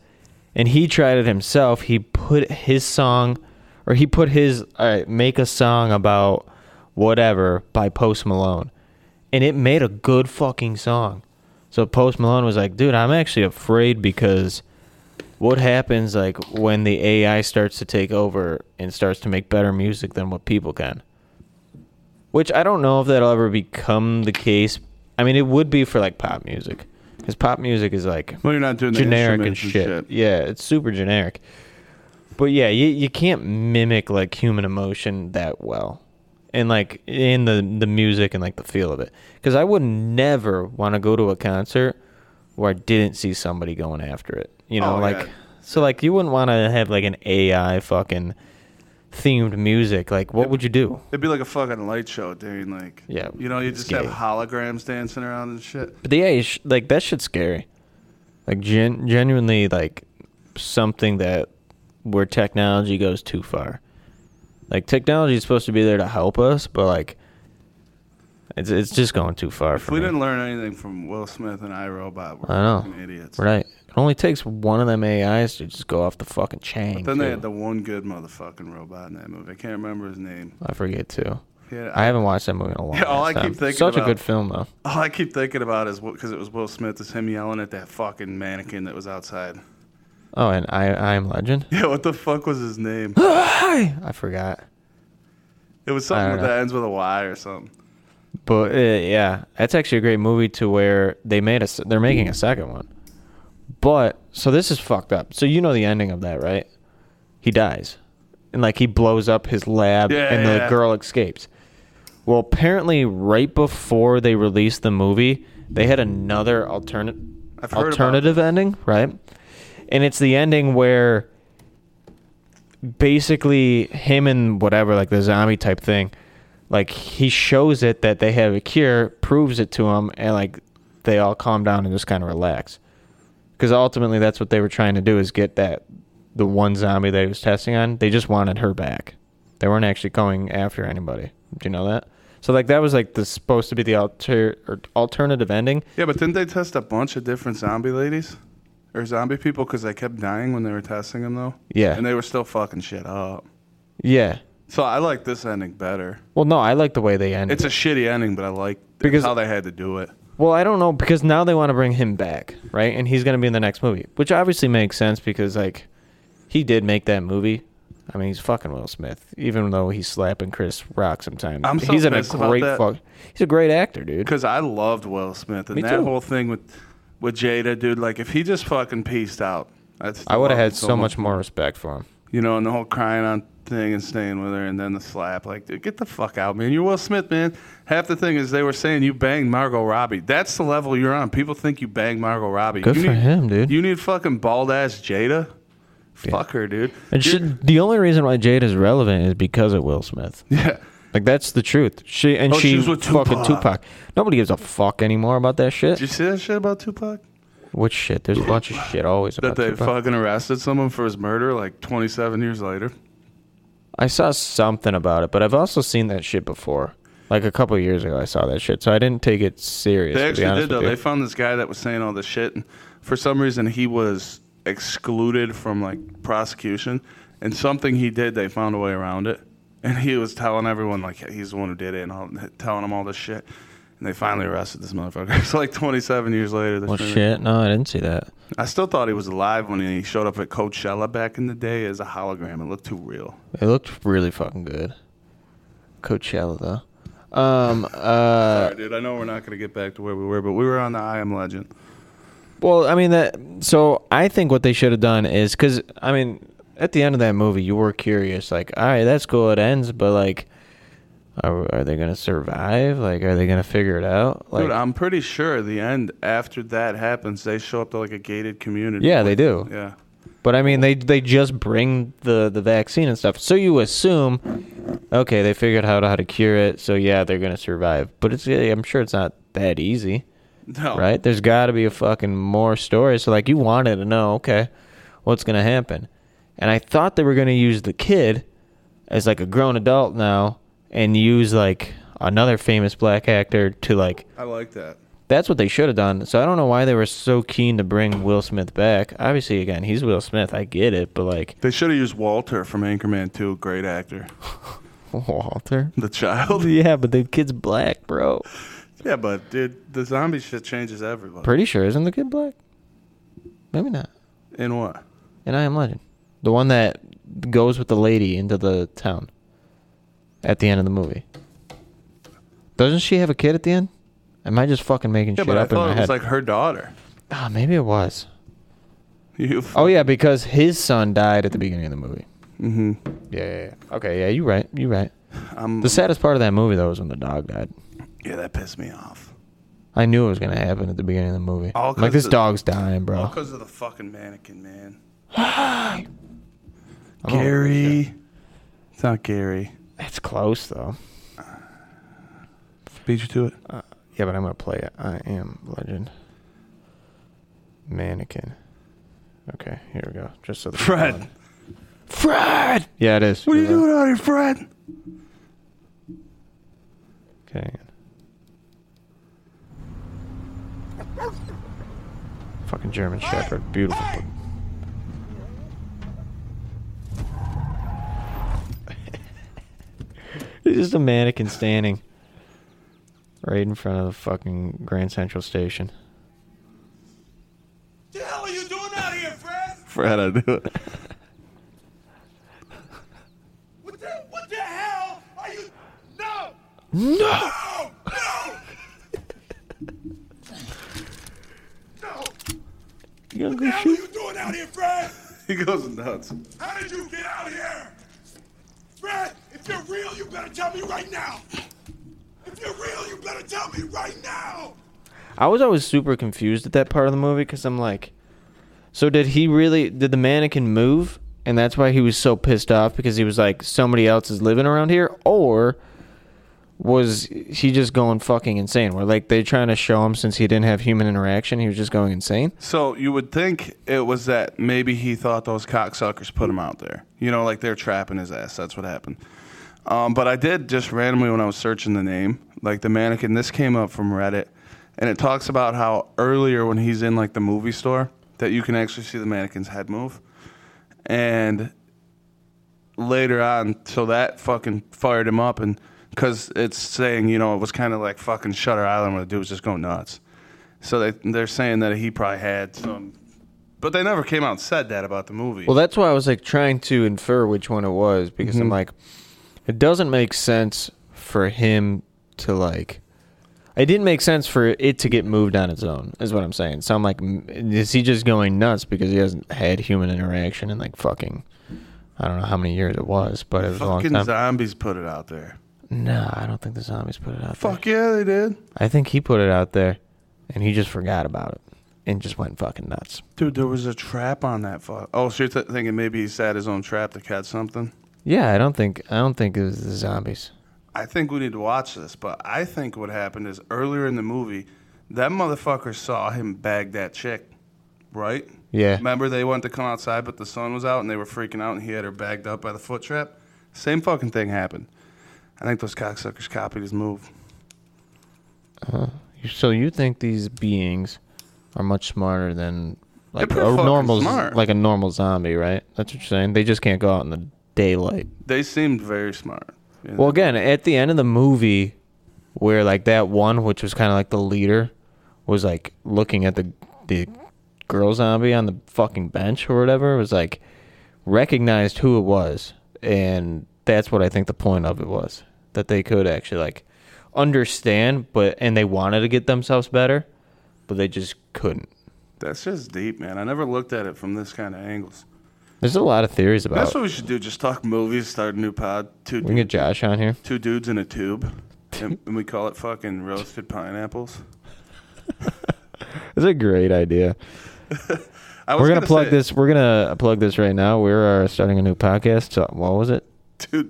and he tried it himself. He put his song, or he put his right, make a song about whatever by Post Malone, and it made a good fucking song. So Post Malone was like, "Dude, I'm actually afraid because what happens like when the AI starts to take over and starts to make better music than what people can." Which I don't know if that'll ever become the case. I mean, it would be for like pop music, because pop music is like Well, you're not doing the generic and instruments shit. Yeah, it's super generic. But yeah, you you can't mimic like human emotion that well, and like in the the music and like the feel of it. Because I would never want to go to a concert where I didn't see somebody going after it. You know, Oh, like yeah. so like you wouldn't want to have like an AI fucking themed music. Like what would you do? It'd be like a fucking light show, dude. Like, Yeah, you know, you just have holograms dancing around and shit. But the AI, like that shit's scary. Like gen- genuinely, like something that where technology goes too far. Like technology is supposed to be there to help us, but like it's it's just going too far If for we me. didn't learn anything from Will Smith and iRobot, we're I know. idiots. Right. It only takes one of them AIs to just go off the fucking chain. But then they too. had the one good motherfucking robot in that movie. I can't remember his name. I forget too. Yeah, I haven't watched that movie in a long Yeah, all I time. keep thinking Such a good film though. All I keep thinking about is because it was Will Smith, is him yelling at that fucking mannequin that was outside. Oh, and I I am Legend. Yeah, what the fuck was his name? I forgot. It was something that ends with a Y or something. But uh, yeah, that's actually a great movie to where they made a they're making a second one. But so this is fucked up. So you know the ending of that, right? He dies. And like he blows up his lab Yeah, and yeah. the girl escapes. Well, apparently right before they released the movie, they had another alternate I've heard about alternative ending, right? And it's the ending where basically him and whatever, like the zombie type thing, like he shows it that they have a cure, proves it to him, and like they all calm down and just kind of relax. Because ultimately, that's what they were trying to do is get that the one zombie that he was testing on. They just wanted her back. They weren't actually going after anybody. Do you know that? So like that was like the supposed to be the alter or alternative ending. Yeah, but didn't they test a bunch of different zombie ladies? Or zombie people because they kept dying when they were testing them, though? Yeah. And they were still fucking shit up. Yeah. So I like this ending better. Well, no, I like the way they ended. It's a shitty ending, but I like Because- how they had to do it. Well, I don't know because now they want to bring him back, right? And he's going to be in the next movie, which obviously makes sense because like he did make that movie. I mean, he's fucking Will Smith, even though he's slapping Chris Rock sometimes. I'm so he's in a great fuck. He's a great actor, dude. Because I loved Will Smith and Me that too. whole thing with with Jada, dude. Like if he just fucking pieced out, I would have had so much more respect for him. You know, and the whole crying on thing and staying with her, and then the slap. Like, dude, get the fuck out, man. You're Will Smith, man. Half the thing is they were saying you banged Margot Robbie. That's the level you're on. People think you banged Margot Robbie. Good you for need, him, dude. You need fucking bald ass Jada. Fuck her, dude. And You're- the only reason why Jade is relevant is because of Will Smith. yeah. Like that's the truth. She and Oh, she she with fucking Tupac. Tupac. Nobody gives a fuck anymore about that shit. Did you see that shit about Tupac? Which shit? There's a bunch of shit always That they Tupac. fucking arrested someone for his murder like 27 years later. I saw something about it, but I've also seen that shit before. Like a couple of years ago, I saw that shit, so I didn't take it serious. They actually did though. They found this guy that was saying all this shit, and for some reason he was excluded from like prosecution. And something he did, they found a way around it. And he was telling everyone like he's the one who did it, and all, telling them all this shit. And they finally arrested this motherfucker. It's like 27 years later. Well, shit. No, I didn't see that. I still thought he was alive when he showed up at Coachella back in the day as a hologram. It looked too real. It looked really fucking good. Coachella though. Um. Uh. Sorry, dude. I know we're not gonna get back to where we were, but we were on the I Am Legend. Well, I mean that. So I think what they should have done is because I mean, at the end of that movie, you were curious, like, all right, that's cool, it ends, but like, are, are they gonna survive? Like, are they gonna figure it out? Like, Dude, I'm pretty sure the end after that happens, they show up to like a gated community. Yeah, they do. Yeah. But I mean, they they just bring the the vaccine and stuff, so you assume, okay, they figured out how to cure it, so yeah, they're gonna survive. But it's I'm sure it's not that easy, No. right? There's got to be a fucking more story. So like, you wanted to know, okay, what's gonna happen? And I thought they were gonna use the kid as like a grown adult now, and use like another famous black actor to like I like that. that's what they should have done. So I don't know why they were so keen to bring Will Smith back. Obviously, again, he's Will Smith. I get it, but like They should have used Walter from Anchorman 2. Great actor. Walter. The child. Yeah, but the kid's black, bro. yeah, but dude, the zombie shit changes everybody. Pretty sure isn't the kid black? Maybe not. In what? In I Am Legend, the one that goes with the lady into the town at the end of the movie. Doesn't she have a kid at the end? Am I just fucking making Yeah, shit but I up in thought my it was head? like her daughter. Ah, maybe it was. You. Oh yeah, because his son died at the beginning of the movie. Mm-hmm. Yeah, yeah, yeah. Okay, yeah, you're right. You're right. I'm, The saddest part of that movie though was when the dog died. yeah, that pissed me off. I knew it was gonna happen at the beginning of the movie. All like this dog's dying, bro. All Because of the fucking mannequin, man. Gary. It's not Gary. It's close though. Beat you to it. Uh, yeah, but I'm gonna play it. I am legend. Mannequin. Okay, here we go. Just so the Fred. Fred. Yeah, it is. What are you doing out here, Fred? Okay. Fucking German Shepherd, beautiful. It's just a mannequin standing right in front of the fucking Grand Central Station. the hell are you doing out here, Fred? Fred, I do it. What the, what the hell are you? No! No! No! No! No! You What the go hell are you doing out here, Fred? He goes nuts. How did you get out here? Fred, if you're real, you better tell me right now. If you're real, you better tell me right now. I was always super confused at that part of the movie because I'm like, so did he really? Did the mannequin move, and that's why he was so pissed off because he was like, somebody else is living around here, or was he just going fucking insane? Where like they're trying to show him since he didn't have human interaction, he was just going insane. So you would think it was that maybe he thought those cocksuckers put him out there. You know, like they're trapping his ass. That's what happened. Um, but I did just randomly when I was searching the name, like the mannequin. This came up from Reddit, and it talks about how earlier when he's in like the movie store that you can actually see the mannequin's head move, and later on, so that fucking fired him up, and because it's saying you know it was kind of like fucking Shutter Island where the dude was just going nuts. So they they're saying that he probably had some, but they never came out and said that about the movie. Well, that's why I was like trying to infer which one it was because I'm like, it doesn't make sense for him to like. It didn't make sense for it to get moved on its own, is what I'm saying. So I'm like, is he just going nuts because he hasn't had human interaction in like fucking, I don't know how many years it was, but it was a long fucking time. zombies put it out there. No, I don't think the zombies put it out Fuck there. yeah, they did, I think he put it out there, and he just forgot about it and just went fucking nuts. dude. There was a trap on that. Fuck. Oh, so you're th- thinking maybe he set his own trap to catch something? Yeah, I don't think I don't think it was the zombies. I think we need to watch this, but I think what happened is earlier in the movie, that motherfucker saw him bag that chick, right? Yeah. Remember they went to come outside, but the sun was out and they were freaking out, and he had her bagged up by the foot trap. Same fucking thing happened. I think those cocksuckers copied his move. Uh-huh. So you think these beings are much smarter than like a normal, smart. like a normal zombie, right? That's what you're saying. They just can't go out in the daylight. They seemed very smart. Well, again, at the end of the movie, where like that one, which was kind of like the leader, was like looking at the the girl zombie on the fucking bench or whatever, was like recognized who it was, and that's what I think the point of it was that they could actually like understand, but and they wanted to get themselves better, but they just couldn't. That's just deep, man. I never looked at it from this kind of angles. There's a lot of theories about. That's what we should do. Just talk movies, start a new pod. Two, we can get Josh on here. two dudes in a tube, and, and we call it fucking roasted pineapples. It's a great idea. I was We're gonna, plug say, this. We're gonna plug this right now. We're uh, starting a new podcast. So, what was it? Two,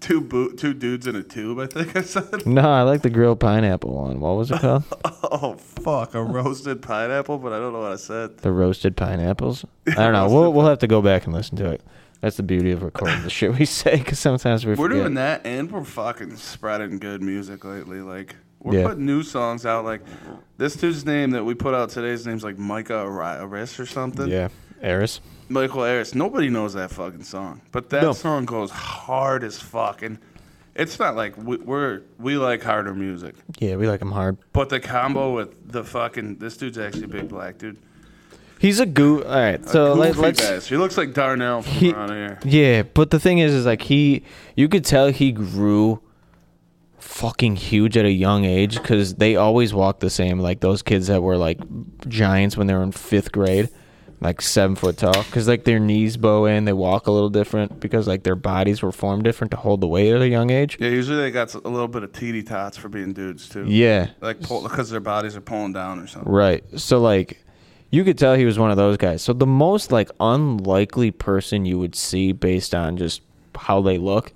two, bo- two dudes in a tube. I think I said. No, I like the grilled pineapple one. What was it called? Oh fuck, a roasted pineapple, but I don't know what I said. the roasted pineapples. I don't know. We'll we'll have to go back and listen to it. That's the beauty of recording the shit we say because sometimes we We're forget. doing that, and we're fucking spreading good music lately. Like we're Yeah. putting new songs out. Like this dude's name that we put out today's name's like Micah Ari- Aris or something. Yeah, Eris. Michael Harris. Nobody knows that fucking song, but that No. song goes hard as fuck, and it's not like we, we're we like harder music, Yeah, we like him hard. but the combo with the fucking this dude's actually a big black dude. He's a goo. All right, so Goofy let, let's. bastard. He looks like Darnell from He- around here. Yeah, but the thing is, is like he, you could tell he grew fucking huge at a young age because they always walk the same. Like those kids that were like giants when they were in fifth grade, like seven foot tall because like their knees bow in, they walk a little different because like their bodies were formed different to hold the weight at a young age. Yeah, usually they got a little bit of teety tots for being dudes too. Yeah, like pull, because their bodies are pulling down or something. right. So like you could tell he was one of those guys. So the most like unlikely person you would see based on just how they look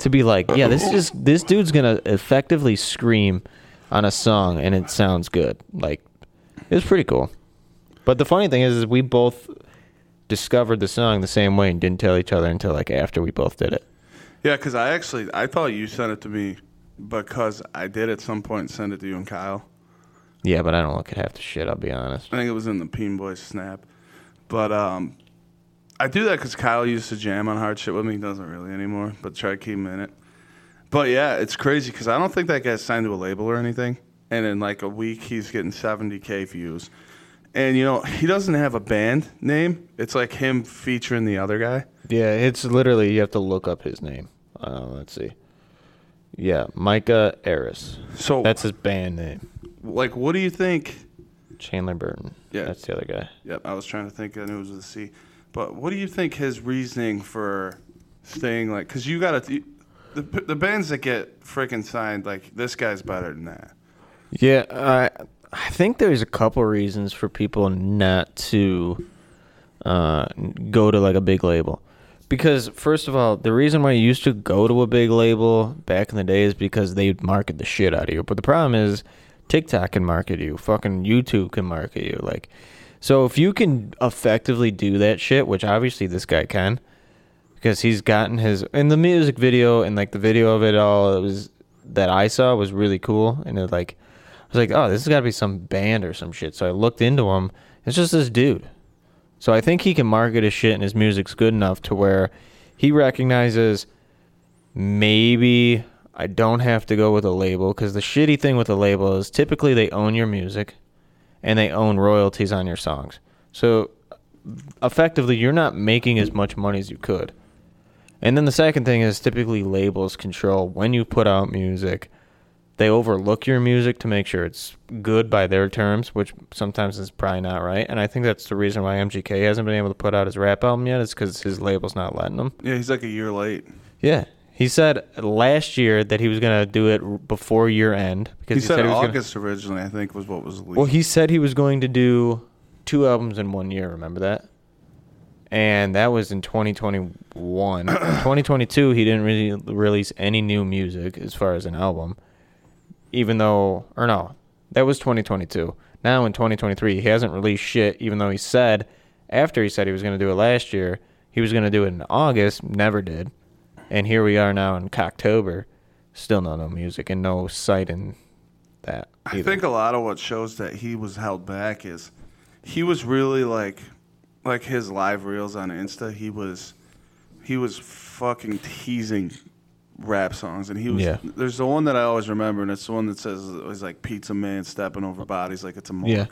to be like, yeah, this is this dude's gonna effectively scream on a song and it sounds good. Like it's pretty cool. But the funny thing is, is we both discovered the song the same way and didn't tell each other until like after we both did it. Yeah, because I actually I thought you sent it to me because I did at some point send it to you and Kyle. Yeah, but I don't look at half the shit. I'll be honest. I think it was in the Peen Boys snap, but um, I do that because Kyle used to jam on hard shit with me. He doesn't really anymore, but try to keep him in it. But yeah, it's crazy because I don't think that guy's signed to a label or anything. And in like a week, he's getting 70k views. And you know, he doesn't have a band name. It's like him featuring the other guy. Yeah, it's literally you have to look up his name. Uh, let's see. Yeah, Micah Eris. So That's his band name. like, what do you think? Chandler Burton. Yeah. that's the other guy. Yep, I was trying to think. I knew it was with a C. But what do you think his reasoning for staying like? Because you got to the the bands that get freaking signed like this guy's better than that. Yeah, I I think there's a couple reasons for people not to uh, go to like a big label. Because first of all, the reason why you used to go to a big label back in the day is because they market the shit out of you. But the problem is TikTok can market you, fucking YouTube can market you. Like so if you can effectively do that shit, which obviously this guy can, because he's gotten his in the music video and like the video of it all it was that I saw was really cool and it like was like, oh, this has got to be some band or some shit. So I looked into him. It's just this dude. So I think he can market his shit and his music's good enough to where he recognizes maybe I don't have to go with a label because the shitty thing with a label is typically they own your music and they own royalties on your songs. So effectively, you're not making as much money as you could. And then the second thing is typically labels control when you put out music. They overlook your music to make sure it's good by their terms, which sometimes is probably not right. And I think that's the reason why MGK hasn't been able to put out his rap album yet, is because his label's not letting him. Yeah, he's like a year late. Yeah. He said last year that he was going to do it before year end. Because He, said, he was gonna- August originally. I think was what was leaked. well, he said he was going to do two albums in one year. Remember that? And that was in 2021. in 2022, he didn't really release any new music as far as an album. Even though, or no, that was 2022. Now in 2023, he hasn't released shit. Even though he said after he said he was going to do it last year, he was going to do it in August. Never did. And here we are now in October, still no no music and no sight in that. I think a lot of what shows that he was held back is he was really like like his live reels on Insta. He was he was fucking teasing rap songs, and he was. Yeah. There's the one that I always remember, and it's the one that says it was like Pizza Man stepping over bodies like it's a morgue. Yeah.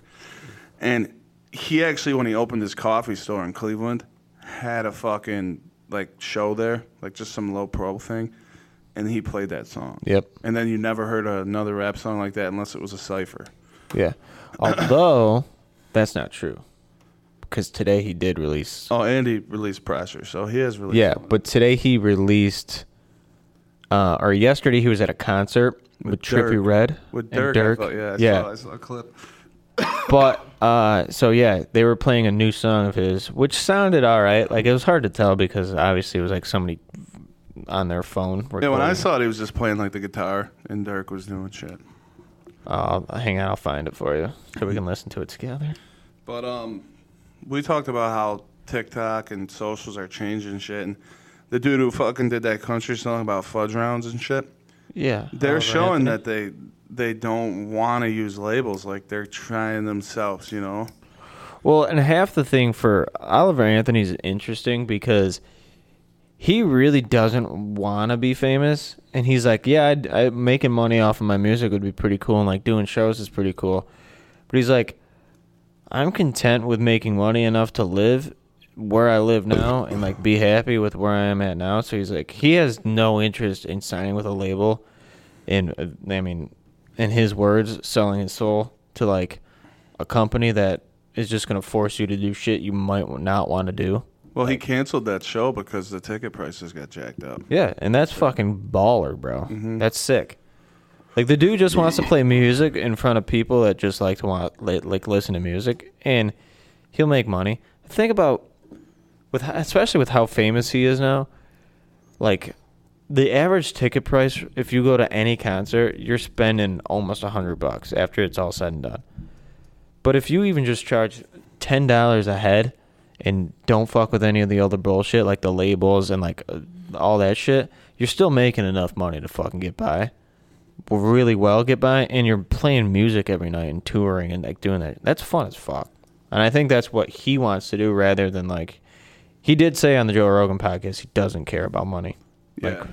And he actually, when he opened his coffee store in Cleveland, had a fucking like show there, like just some low pro thing, and he played that song. Yep. And then you never heard another rap song like that unless it was a cipher. Yeah. Although that's not true. Because today he did release. Oh, and he released Pressure, so he has released. yeah, something. but today he released. Uh, or yesterday he was at a concert with, With Trippie Redd with and Durk, Durk. Thought, yeah, I yeah. Saw, I saw a clip. but uh, so yeah, they were playing a new song of his, which sounded all right. Like it was hard to tell because obviously it was like somebody on their phone. Yeah, when I saw it, he was just playing like the guitar, and Durk was doing shit. I'll hang on, I'll find it for you so we can listen to it together. But um, we talked about how TikTok and socials are changing shit, and the dude who fucking did that country song about fudge rounds and shit, Yeah, they're oh, showing that they they don't want to use labels, like they're trying themselves, you know. Well, and half the thing for Oliver Anthony is interesting because he really doesn't want to be famous, and he's like, "Yeah, I'd, I, making money off of my music would be pretty cool, and like doing shows is pretty cool," but he's like, "I'm content with making money enough to live where I live now and like be happy with where I am at now." So he's like, he has no interest in signing with a label, in uh, I mean, in his words, selling his soul to like a company that is just gonna force you to do shit you might not want to do. Well, he canceled that show because the ticket prices got jacked up. Yeah, and that's fucking baller, bro. That's sick. Like the dude just wants to play music in front of people that just like to want like listen to music, and he'll make money. Think about with especially with how famous he is now. Like the average ticket price, if you go to any concert, you're spending almost a hundred bucks after it's all said and done. But if you even just charge ten dollars a head and don't fuck with any of the other bullshit like the labels and like uh, all that shit, you're still making enough money to fucking get by, really well get by, and you're playing music every night and touring and like doing that. That's fun as fuck. And I think that's what he wants to do rather than like he did say on the Joe Rogan podcast he doesn't care about money. Like Yeah.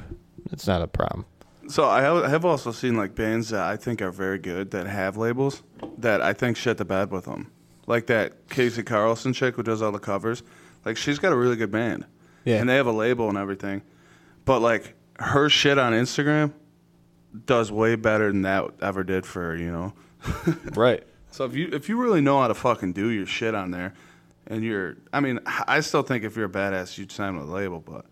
it's not a problem. So I have, I have also seen like bands that I think are very good that have labels that I think shit the bed with them. Like that Casey Carlson chick who does all the covers. Like she's got a really good band. Yeah. And they have a label and everything. But like her shit on Instagram does way better than that ever did for her, you know. Right. So if you if you really know how to fucking do your shit on there, and you're, I mean, I still think if you're a badass, you'd sign with a label, but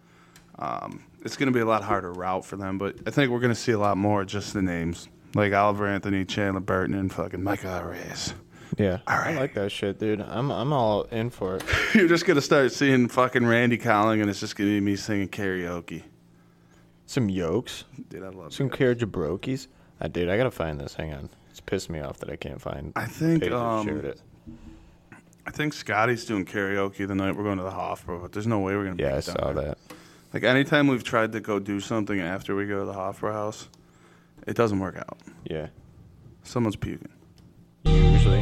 um, it's gonna be a lot harder route for them. But I think we're gonna see a lot more just the names, like Oliver Anthony, Chandler Burton, and fucking Michael Reyes. Yeah. All I like that shit, dude. I'm I'm all in for it. you're just gonna start seeing fucking Randy Colling, and it's just gonna be me singing karaoke. Some yokes. Dude, I love Some that. Karajabrokis. Uh, dude, I gotta find this. Hang on. It's pissed me off that I can't find. I think, um, shared it. I think Scotty's doing karaoke the night we're going to the Hofbräu, but there's no way we're gonna. Yeah, make I down saw there. that. Like anytime we've tried to go do something after we go to the Hofbräu house, it doesn't work out. Yeah. Someone's puking. Usually.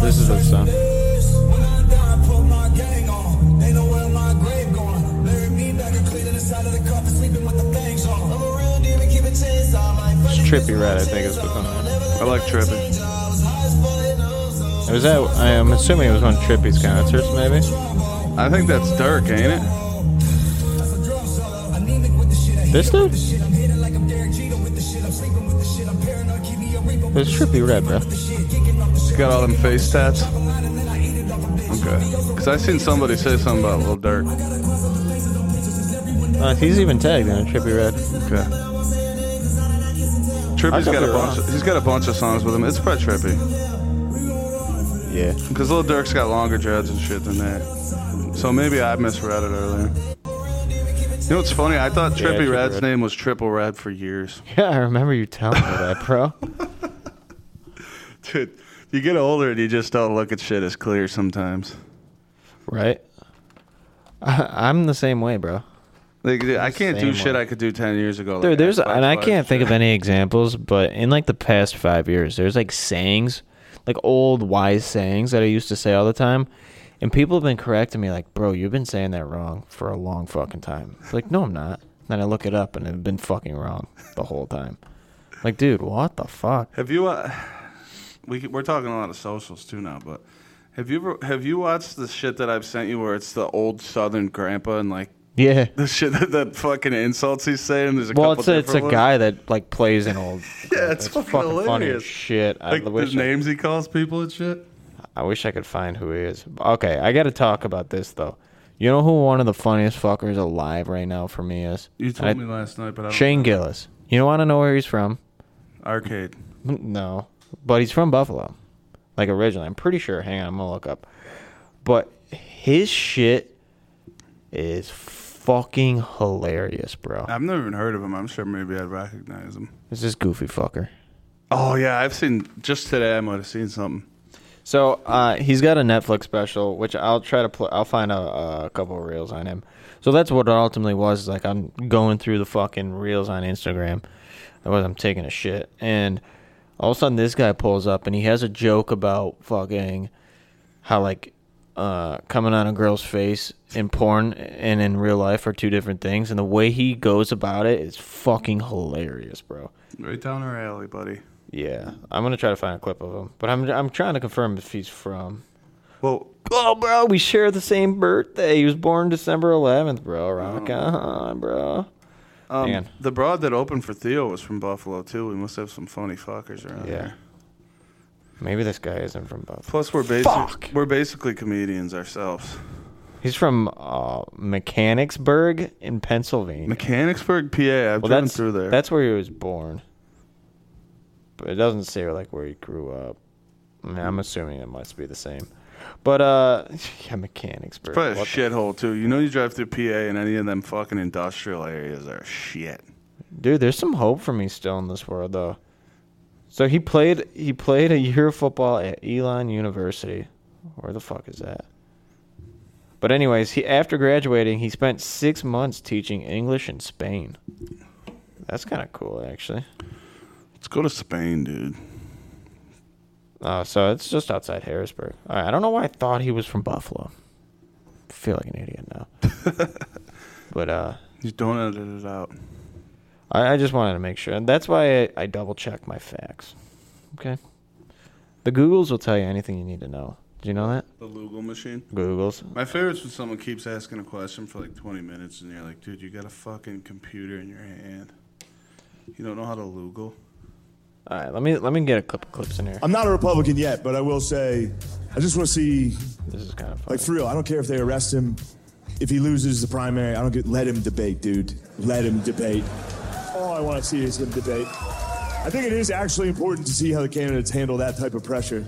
This is the song. Trippie Redd, I think is what's on there. I like Trippie. It was that. I'm assuming it was one of Trippie's concerts, maybe. I think that's Durk, ain't it? This dude? It's Trippie Redd, bro. He's got all them face tats. Okay. Because I seen somebody say something about Lil Durk. Uh, he's even tagged in a Trippie Redd. Okay. I Trippie's could got a bunch. Of, he's got a bunch of songs with him. It's probably Trippie. Yeah. Because Lil Durk's got longer dreads and shit than that. So maybe I misread it earlier. You know what's funny? I thought Trippie Trippie Redd's Red. name was Triple Red for years. Yeah, I remember you telling me that, bro. Dude, you get older and you just don't look at shit as clear sometimes. right? I, I'm the same way, bro. Like dude, I can't do Same shit way. I could do ten years ago. Dude, like there's Xbox and I Live can't think shit. of any examples, but in like the past five years, there's like sayings, like old wise sayings that I used to say all the time, and people have been correcting me, like, "Bro, you've been saying that wrong for a long fucking time." It's like, no, I'm not. Then I look it up, and I've been fucking wrong the whole time. Like, dude, what the fuck? Have you? Uh, we we're talking a lot of socials too now, but have you ever have you watched the shit that I've sent you where it's the old Southern grandpa and like Yeah. the shit that, that fucking insults he's saying? There's a Well, couple it's a, it's a ones. guy that like plays an old. Yeah, it's fucking funny as hilarious. shit. I Like the wish I- names he calls people and shit. I wish I could find who he is. Okay, I got to talk about this though. You know who one of the funniest fuckers alive right now for me is? You told I- me last night, but I Shane Gillis. You don't want to know where he's from? Arcade. No, but he's from Buffalo, like originally. I'm pretty sure. Hang on, I'm gonna look up. But his shit is fucking hilarious, bro. I've never even heard of him. I'm sure maybe I'd recognize him. It's this goofy fucker. Oh yeah, I've seen just today. I might have seen something. So uh, he's got a Netflix special, which I'll try to put. I'll find a, a couple of reels on him. So that's what it ultimately was. is Like I'm going through the fucking reels on Instagram. That was I'm taking a shit, and all of a sudden this guy pulls up and he has a joke about fucking how like uh, coming on a girl's face in porn and in real life are two different things, and the way he goes about it is fucking hilarious, bro. Right down our alley, buddy. Yeah, I'm gonna try to find a clip of him, but I'm I'm trying to confirm if he's from. Well, Oh, bro, we share the same birthday. He was born December 11th, bro. Rock Oh. on, bro. Um, Man. the broad that opened for Theo was from Buffalo too. We must have some funny fuckers around Yeah. here. Maybe this guy isn't from Buffalo. Plus, we're Fuck. We're basically comedians ourselves. He's from uh, Mechanicsburg in Pennsylvania. Mechanicsburg, PA. I've well, driven that's through there. that's where he was born, but it doesn't say like where he grew up. I mean, I'm assuming it must be the same. But uh, yeah, Mechanicsburg. Probably a What the- shithole too. You know, you drive through PA and any of them fucking industrial areas are shit. Dude, there's some hope for me still in this world though. So he played he played a year of football at Elon University. Where the fuck is that? But anyways, he after graduating, he spent 6 months teaching English in Spain. That's kind of cool actually. Let's go to Spain, dude. Oh, so it's just outside Harrisburg. All right, I don't know why I thought he was from Buffalo. I feel like an idiot now. but uh don't edit it out. I, I just wanted to make sure. And that's why I, I double check my facts. Okay. The Googles will tell you anything you need to know. Do you know that? The Google machine. Googles. My favorite's when someone keeps asking a question for like 20 minutes and you're like, dude, you got a fucking computer in your hand. You don't know how to Google." All right, let me let me get a couple clips in here. I'm not a Republican yet, but I will say, I just want to see, This is kind of funny. like, for real. I don't care if they arrest him. If he loses the primary, I don't get. Let him debate, dude. Let him debate. All I want to see is him debate. I think it is actually important to see how the candidates handle that type of pressure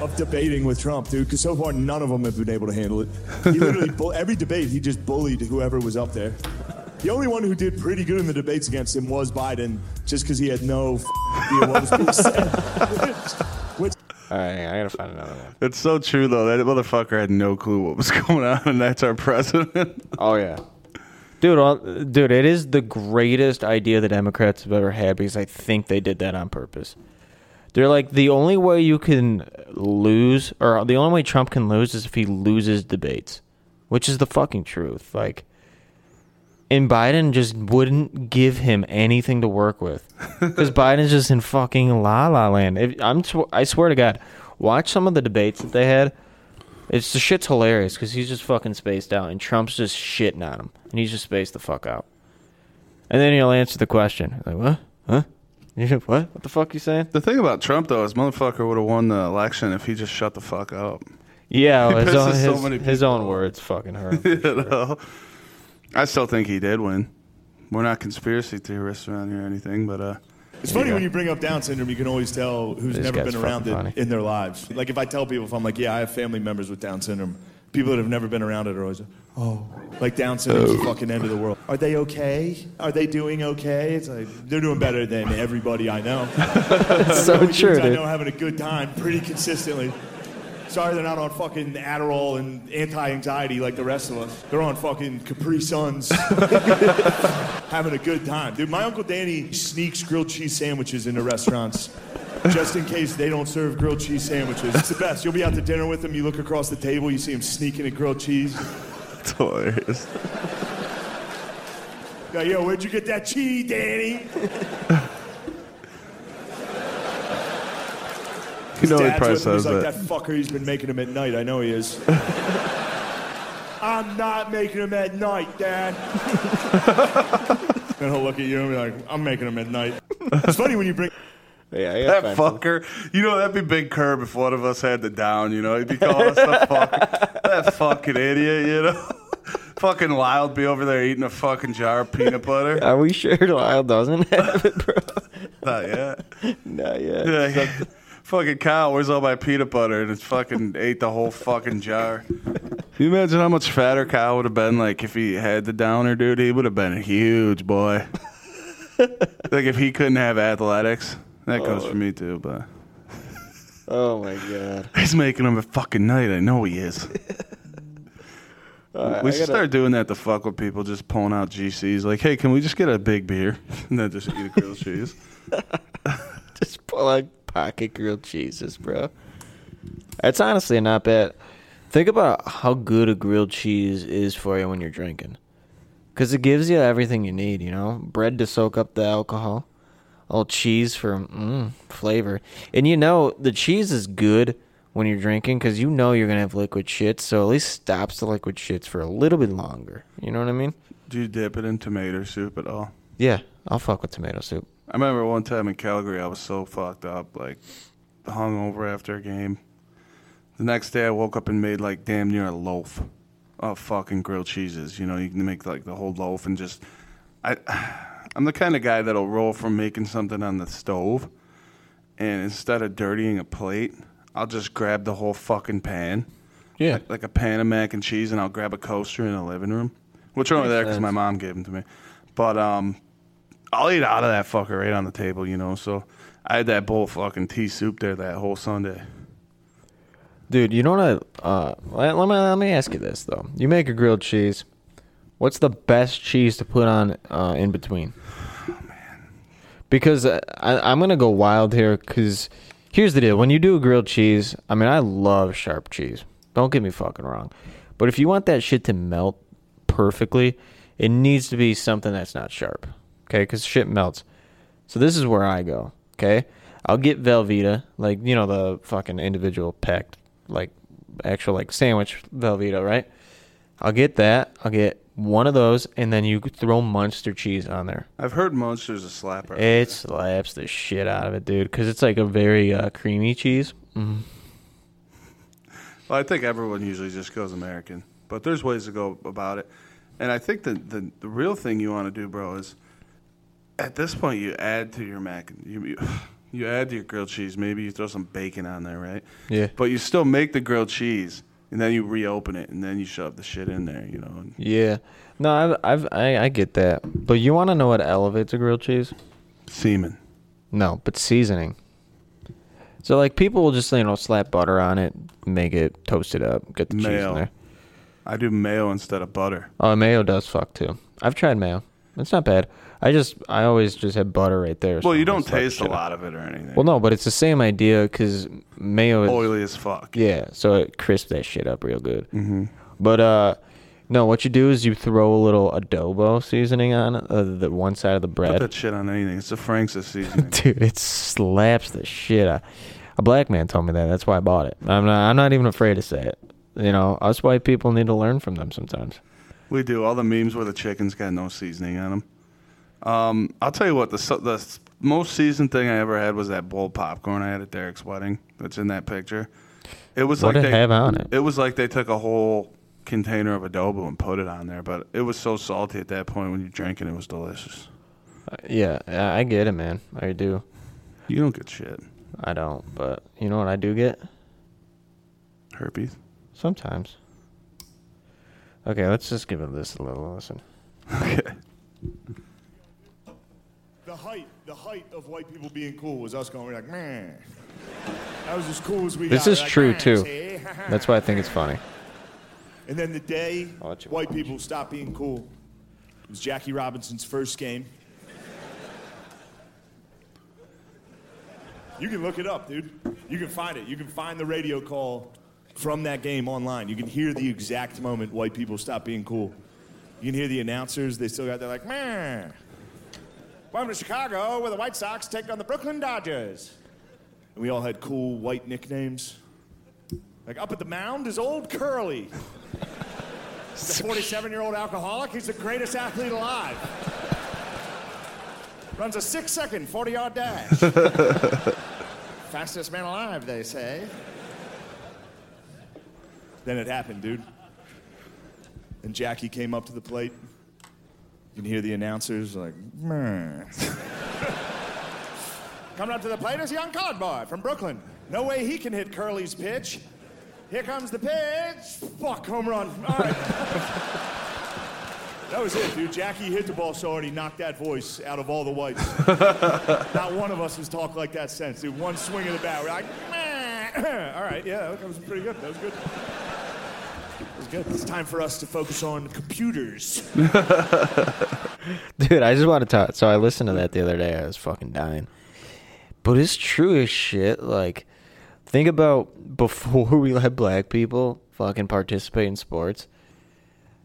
of debating with Trump, dude. Because so far, none of them have been able to handle it. He literally, bu- every debate, he just bullied whoever was up there. The only one who did pretty good in the debates against him was Biden, just because he had no f- idea what was being said. Which All right, I gotta find another one. It's so true, though. That motherfucker had no clue what was going on, and that's our president. Oh yeah, dude, all, dude, it is the greatest idea the Democrats have ever had because I think they did that on purpose. They're like the only way you can lose, or the only way Trump can lose is if he loses debates, which is the fucking truth. Like, and Biden just wouldn't give him anything to work with because Biden's just in fucking la la land. If, I'm, I swear to God, watch some of the debates that they had. It's the shit's hilarious because he's just fucking spaced out, and Trump's just shitting on him, and he's just spaced the fuck out. And then he'll answer the question like, "What? Huh? You said, what? What the fuck you saying?" the thing about Trump, though, is motherfucker would have won the election if he just shut the fuck up. Yeah, well, his, own, so his, many his own words fucking hurt. you know? I still think he did win. We're not conspiracy theorists around here or anything, but uh, It's funny when you bring up Down syndrome, you can always tell who's This never guy's been around fucking funny. it in their lives. Like if I tell people, if I'm like, yeah, I have family members with Down syndrome, people that have never been around it are always, oh, like Down syndrome's the oh. fucking end of the world. Are they okay? Are they doing okay? It's like they're doing better than everybody I know. so true, I dude. know having a good time pretty consistently. Sorry they're not on fucking Adderall and anti-anxiety like the rest of us. They're on fucking Capri Suns. having a good time. Dude, my Uncle Danny sneaks grilled cheese sandwiches into restaurants just in case they don't serve grilled cheese sandwiches. It's the best. You'll be out to dinner with him, you look across the table, you see him sneaking a grilled cheese. it's hilarious. Yo, where'd you get that cheese, Danny? You know he Dad's probably with him, says he's like, that. that fucker, he's been making them at night. I know he is. I'm not making them at night, Dad. and he'll look at you and be like, I'm making them at night. It's funny when you bring. Yeah, I That find fucker. You know, that'd be Big Curb if one of us had the down, you know? He'd be calling us the fuck. That fucking idiot, you know? fucking Lyle would be over there eating a fucking jar of peanut butter. Are we sure Lyle doesn't have it, bro? Not yet. Not yet. Yeah, fucking cow, where's all my peanut butter? And it's fucking ate the whole fucking jar. Can you imagine how much fatter Kyle would have been like if he had the downer, dude? He would have been a huge boy. like if he couldn't have athletics. That goes for oh. me too, but Oh my god. he's making him a fucking night. I know he is. We I should gotta- start doing that to fuck with people, just pulling out GCs. Like, hey, can we just get a big beer and then just eat a grilled cheese? Just pull out pocket grilled cheeses, bro. That's honestly not bad. Think about how good a grilled cheese is for you when you're drinking. Because it gives you everything you need, you know? Bread to soak up the alcohol, all cheese for mm, flavor. And you know, the cheese is good when you're drinking because you know you're going to have liquid shits, so at least stops the liquid shits for a little bit longer. You know what I mean? Do you dip it in tomato soup at all? Yeah, I'll fuck with tomato soup. I remember one time in Calgary, I was so fucked up, like hungover after a game. The next day, I woke up and made like damn near a loaf of fucking grilled cheeses. You know, you can make like the whole loaf and just. I, I'm the kind of guy that'll roll from making something on the stove, and instead of dirtying a plate, I'll just grab the whole fucking pan. Yeah. Like, like a pan of mac and cheese, and I'll grab a coaster in the living room, which are only there because my mom gave them to me. But um, I'll eat out of that fucker right on the table, you know. So I had that bowl of fucking tea soup there that whole Sunday. Dude, you know what I uh let, let me let me ask you this though. You make a grilled cheese. What's the best cheese to put on uh, in between? Because uh, I, I'm gonna go wild here. Because here's the deal: when you do a grilled cheese, I mean, I love sharp cheese. Don't get me fucking wrong. But if you want that shit to melt perfectly, it needs to be something that's not sharp. Okay, because shit melts. So this is where I go. Okay, I'll get Velveeta, like you know the fucking individual packed, like actual like sandwich Velveeta, right? I'll get that. I'll get one of those, and then you throw Munster cheese on there. I've heard Munster's a slapper. It slaps the shit out of it, dude, because it's like a very uh, creamy cheese. Mm. Well, I think everyone usually just goes American, but there's ways to go about it. And I think the the, the real thing you want to do, bro, is at this point you add to your mac, you, you add to your grilled cheese. Maybe you throw some bacon on there, right? Yeah. But you still make the grilled cheese, and then you reopen it, and then you shove the shit in there, you know. Yeah. No, I've, I've I, I get that, but you want to know what elevates a grilled cheese? semen. No, but seasoning. So like people will just you know slap butter on it, make it, toast it up, get the cheese Mayo. in there. I do mayo instead of butter. Oh, mayo does fuck too. I've tried mayo. It's not bad. I just I always just have butter right there. so Well, you I'm don't the taste a shit lot of it or anything. Well, no, but it's the same idea because mayo is oily as fuck. Yeah, so it crisps that shit up real good. Mm-hmm. But uh, no, what you do is you throw a little adobo seasoning on uh, the one side of the Put bread. that shit on anything. It's a Frank's seasoning. Dude, it slaps the shit out. A black man told me that. That's why I bought it. I'm not. I'm not even afraid to say it. You know, us white people need to learn from them sometimes. We do all the memes where the chicken's got no seasoning on them. Um, I'll tell you what the the most seasoned thing I ever had was that bowl of popcorn I had at Derek's wedding. That's in that picture. It was What like did they, have on it? It was like they took a whole container of adobo and put it on there, but it was so salty at that point when you drank it, it was delicious. Uh, yeah, I get it, man. I do. You don't get shit. I don't, but you know what I do get Herpes. sometimes. Okay, let's just give it this a little listen. Okay. The height, the height of white people being cool was us going we're like, man. That was as cool as we This got. is like, true "Man, too. see?" That's why I think it's funny. And then the day I'll let you white people stopped being cool it was Jackie Robinson's first game. You can look it up, dude. You can find it. You can find the radio call from that game online. You can hear the exact moment white people stopped being cool. You can hear the announcers. They still got they're like, man. Welcome to Chicago, where the White Sox take on the Brooklyn Dodgers. And we all had cool white nicknames. Like up at the mound is old Curly. He's a 47 year old alcoholic. He's the greatest athlete alive. Runs a six second 40 yard dash. Fastest man alive, they say. Then it happened, dude. And Jackie came up to the plate. You can hear the announcers like. Coming up to the plate is young colored boy from Brooklyn. No way he can hit Curly's pitch. Here comes the pitch. Fuck, home run. All right. that was it, dude. Jackie hit the ball so hard he knocked that voice out of all the whites. Not one of us has talked like that since, dude. One swing of the bat, we're like, Meh. all right, yeah, that was pretty good. That was good. Was good. It's time for us to focus on computers. Dude, I just want to talk. So I listened to that the other day. I was fucking dying. But it's true as shit. Like, think about before we let black people fucking participate in sports,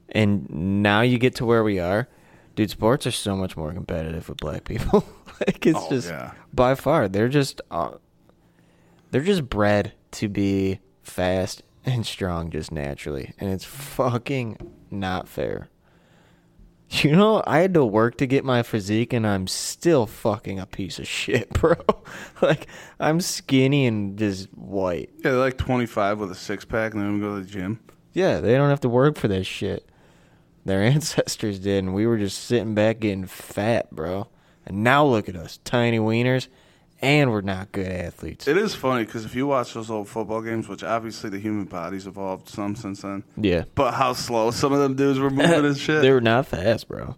and now you get to where we are. Dude, sports are so much more competitive with black people. like, it's Oh, just yeah. by far they're just uh, they're just bred to be fast and strong just naturally, and it's fucking not fair. You know, I had to work to get my physique, and I'm still fucking a piece of shit, bro. like, I'm skinny and just white. Yeah, they're like 25 with a six pack and then don't go to the gym. Yeah, they don't have to work for this shit. Their ancestors did, and we were just sitting back getting fat, bro. And now look at us, tiny wieners, and we're not good athletes. It is funny because if you watch those old football games, which obviously the human body's evolved some since then, yeah. but how slow some of them dudes were moving and shit. They were not fast, bro.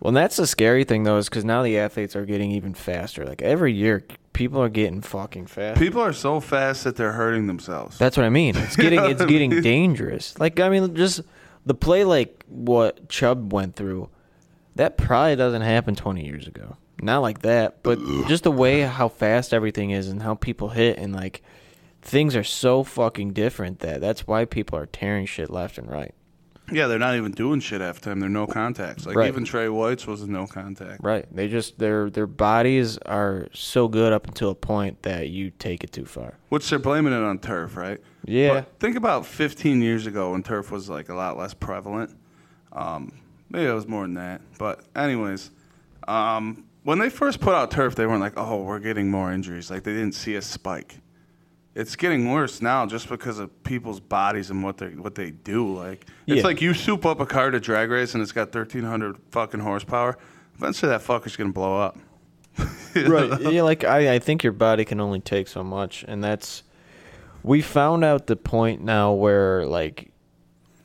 Well, and that's the scary thing, though, is because now the athletes are getting even faster. Like every year, people are getting fucking fast. People are so fast that they're hurting themselves. That's what I mean. It's getting know it's I getting mean? dangerous. Like I mean, just the play like what Chubb went through. That probably doesn't happen 20 years ago. Not like that, but just the way how fast everything is and how people hit and like things are so fucking different that that's why people are tearing shit left and right. yeah, they're not even doing shit half the time. They're no contacts. Like Right. even Tre White's was a no contact. Right. They just their their bodies are so good up until a point that you take it too far. Which they're blaming it on turf, right? Yeah. But think about 15 years ago when turf was like a lot less prevalent. Um, maybe it was more than that. But anyways, um, when they first put out turf, they weren't like, "Oh, we're getting more injuries." Like they didn't see a spike. It's getting worse now just because of people's bodies and what they what they do. Like it's Yeah. like you soup up a car to drag race and it's got 1300 fucking horsepower. Eventually, that fucker's gonna blow up. right yeah like I, I think your body can only take so much and that's we found out the point now where like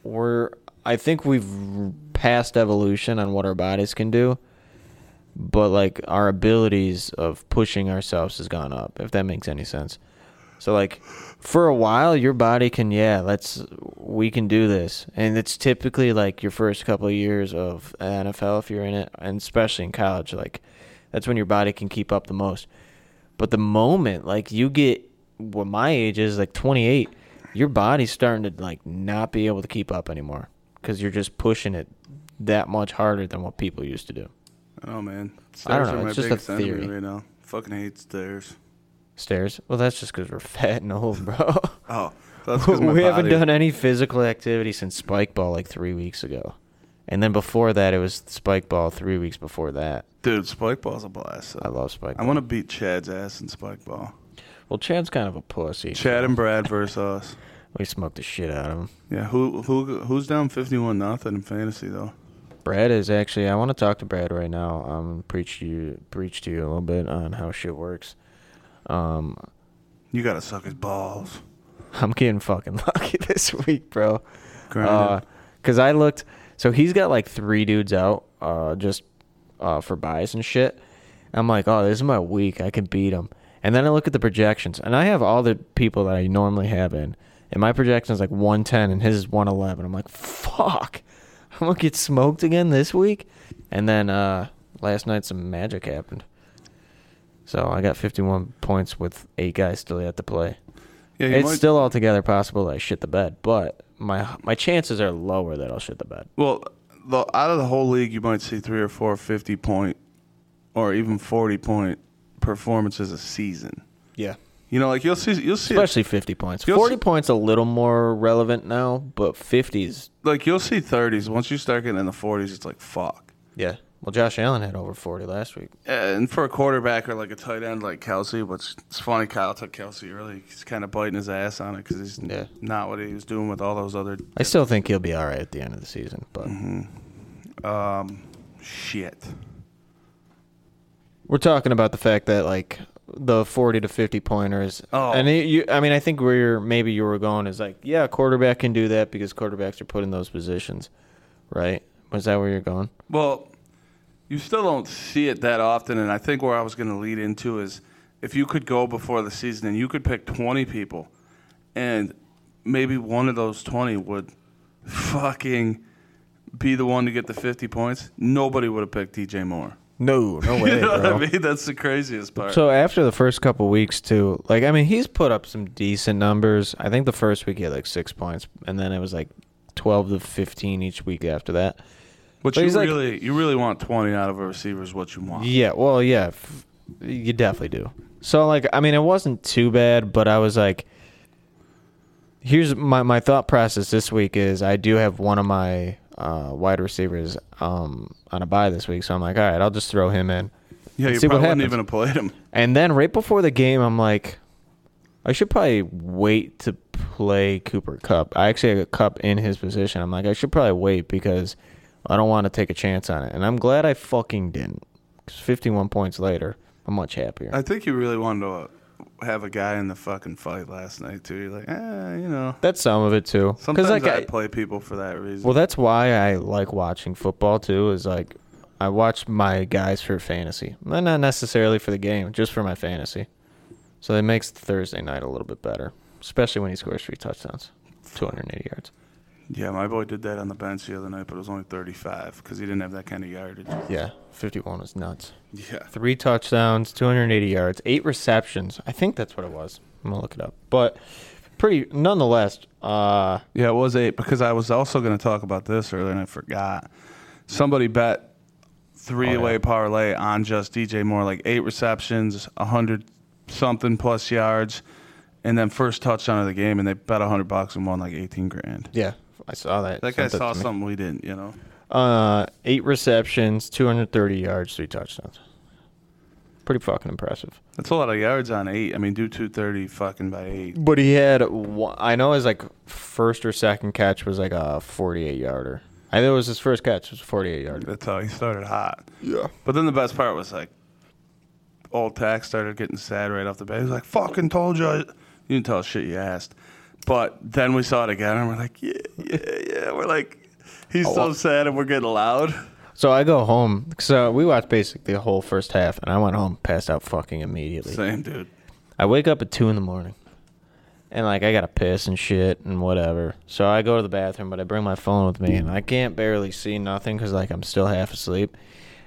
we're i think we've passed evolution on what our bodies can do but like our abilities of pushing ourselves has gone up if that makes any sense. So like for a while your body can yeah let's we can do this. And it's typically like your first couple of years of NFL if you're in it and especially in college like that's when your body can keep up the most. But the moment like you get what my age is like 28 your body's starting to like not be able to keep up anymore cuz you're just pushing it that much harder than what people used to do Oh man, I don't know, it's just a theory. right now. Fucking hate stairs. stairs well that's just cuz we're fat and old bro Oh, that's because we haven't done any physical activity since spike ball like three weeks ago, and then before that it was spike ball three weeks before that. Dude, spike ball's a blast. I love spike. I want to beat Chad's ass in spike ball. Well, Chad's kind of a pussy. Chad and Brad versus us. we smoked the shit out of him. Yeah, who who who's down fifty one nothing in fantasy though? Brad is actually. I want to talk to Brad right now. Um, preach to you, preach to you a little bit on how shit works. Um, You gotta suck his balls. I'm getting fucking lucky this week, bro. Uh, cause I looked. So he's got like three dudes out, uh, just uh for buys and shit. I'm like, oh, this is my week. I can beat him. And then I look at the projections, and I have all the people that I normally have in, and my projection is like 110, and his is 111. I'm like, fuck, I'm gonna get smoked again this week. And then uh last night some magic happened. So I got 51 points with eight guys still yet to play Yeah, it's might- still altogether possible that I shit the bed, but my my chances are lower that I'll shit the bed. well. The, out of the whole league, you might see three or four 50 point, or even 40 point performances a season. Yeah, You know, like you'll see, you'll see, especially fifty points. You'll Forty see- points a little more relevant now, but fifties. like you'll see 30s. Once you start getting in the 40s, it's like fuck. Yeah. Well, Josh Allen had over forty last week. And for a quarterback or like a tight end like Kelce, which it's funny, Kyle took Kelce early. He's kind of biting his ass on it because he's Yeah. not what he was doing with all those other. I still think he'll be all right at the end of the season, but Um, shit. we're talking about the fact that like the forty to fifty pointers. Oh. and it, you, I mean, I think where you're, maybe you were going is like, yeah, quarterback can do that because quarterbacks are put in those positions, right? Was that where you're going? Well, you still don't see it that often, and I think where I was going to lead into is if you could go before the season and you could pick 20 people, and maybe one of those 20 would fucking be the one to get the 50 points, nobody would have picked DJ Moore. No, no way, you know bro. what I mean? That's the craziest part. So after the first couple weeks too, like I mean, he's put up some decent numbers. I think the first week he had like six points, and then it was like twelve to fifteen each week after that. But but you he's like- really, you really want 20 out of a receiver is what you want. Yeah, well, yeah, f- you definitely do. So like, I mean, it wasn't too bad, but I was like, here's my my thought process this week is I do have one of my uh, wide receivers um, on a bye this week, so I'm like, all right, I'll just throw him in. Yeah, you see probably wouldn't even have played him. And then right before the game, I'm like, I should probably wait to play Cooper Kupp. I actually had a Kupp in his position. I'm like, I should probably wait because I don't want to take a chance on it. And I'm glad I fucking didn't. 'Cause 51 points later, I'm much happier. I think you really wanted to uh, have a guy in the fucking fight last night too. You're like, eh, you know. That's some of it too. Sometimes like, I I- play people for that reason. Well, that's why I like watching football too. Is like I watch my guys for fantasy, not not necessarily for the game, just for my fantasy. So it makes Thursday night a little bit better, especially when he scores three touchdowns, 280 yards. Yeah, my boy did that on the bench the other night, but it was only 35 because he didn't have that kind of yardage. Yeah, 51 was nuts. Yeah. Three touchdowns, 280 yards, eight receptions. I think that's what it was. I'm gonna look it up, but pretty nonetheless. Uh, Yeah, it was eight because I was also going to talk about this earlier and I forgot. Somebody bet three Oh, yeah. way parlay on just DJ Moore, like eight receptions, a hundred something plus yards, and then first touchdown of the game, and they bet a hundred bucks and won like eighteen grand. yeah, I saw that. That guy Sent saw to me. something we didn't, you know. Uh, eight receptions, 230 yards, three touchdowns. Pretty fucking impressive. That's a lot of yards on eight. I mean, do two thirty fucking by eight. But he had, one, I know his like first or second catch was like a 48 yarder. I think it was his first catch. It was a 48 yarder. That's how he started hot. Yeah. But then the best part was like, old tax started getting sad right off the bat. He was like, "Fucking told you." I-" You didn't tell us shit you asked. But then we saw it again, and we're like, "Yeah, yeah, yeah." We're like, he's oh, so sad, and we're getting loud. So I go home. So we watched basically the whole first half, and I went home, passed out fucking immediately. Same dude. I wake up at two in the morning, and like I gotta piss and shit and whatever. So I go to the bathroom, but I bring my phone with me, and I can't barely see nothing because like I'm still half asleep.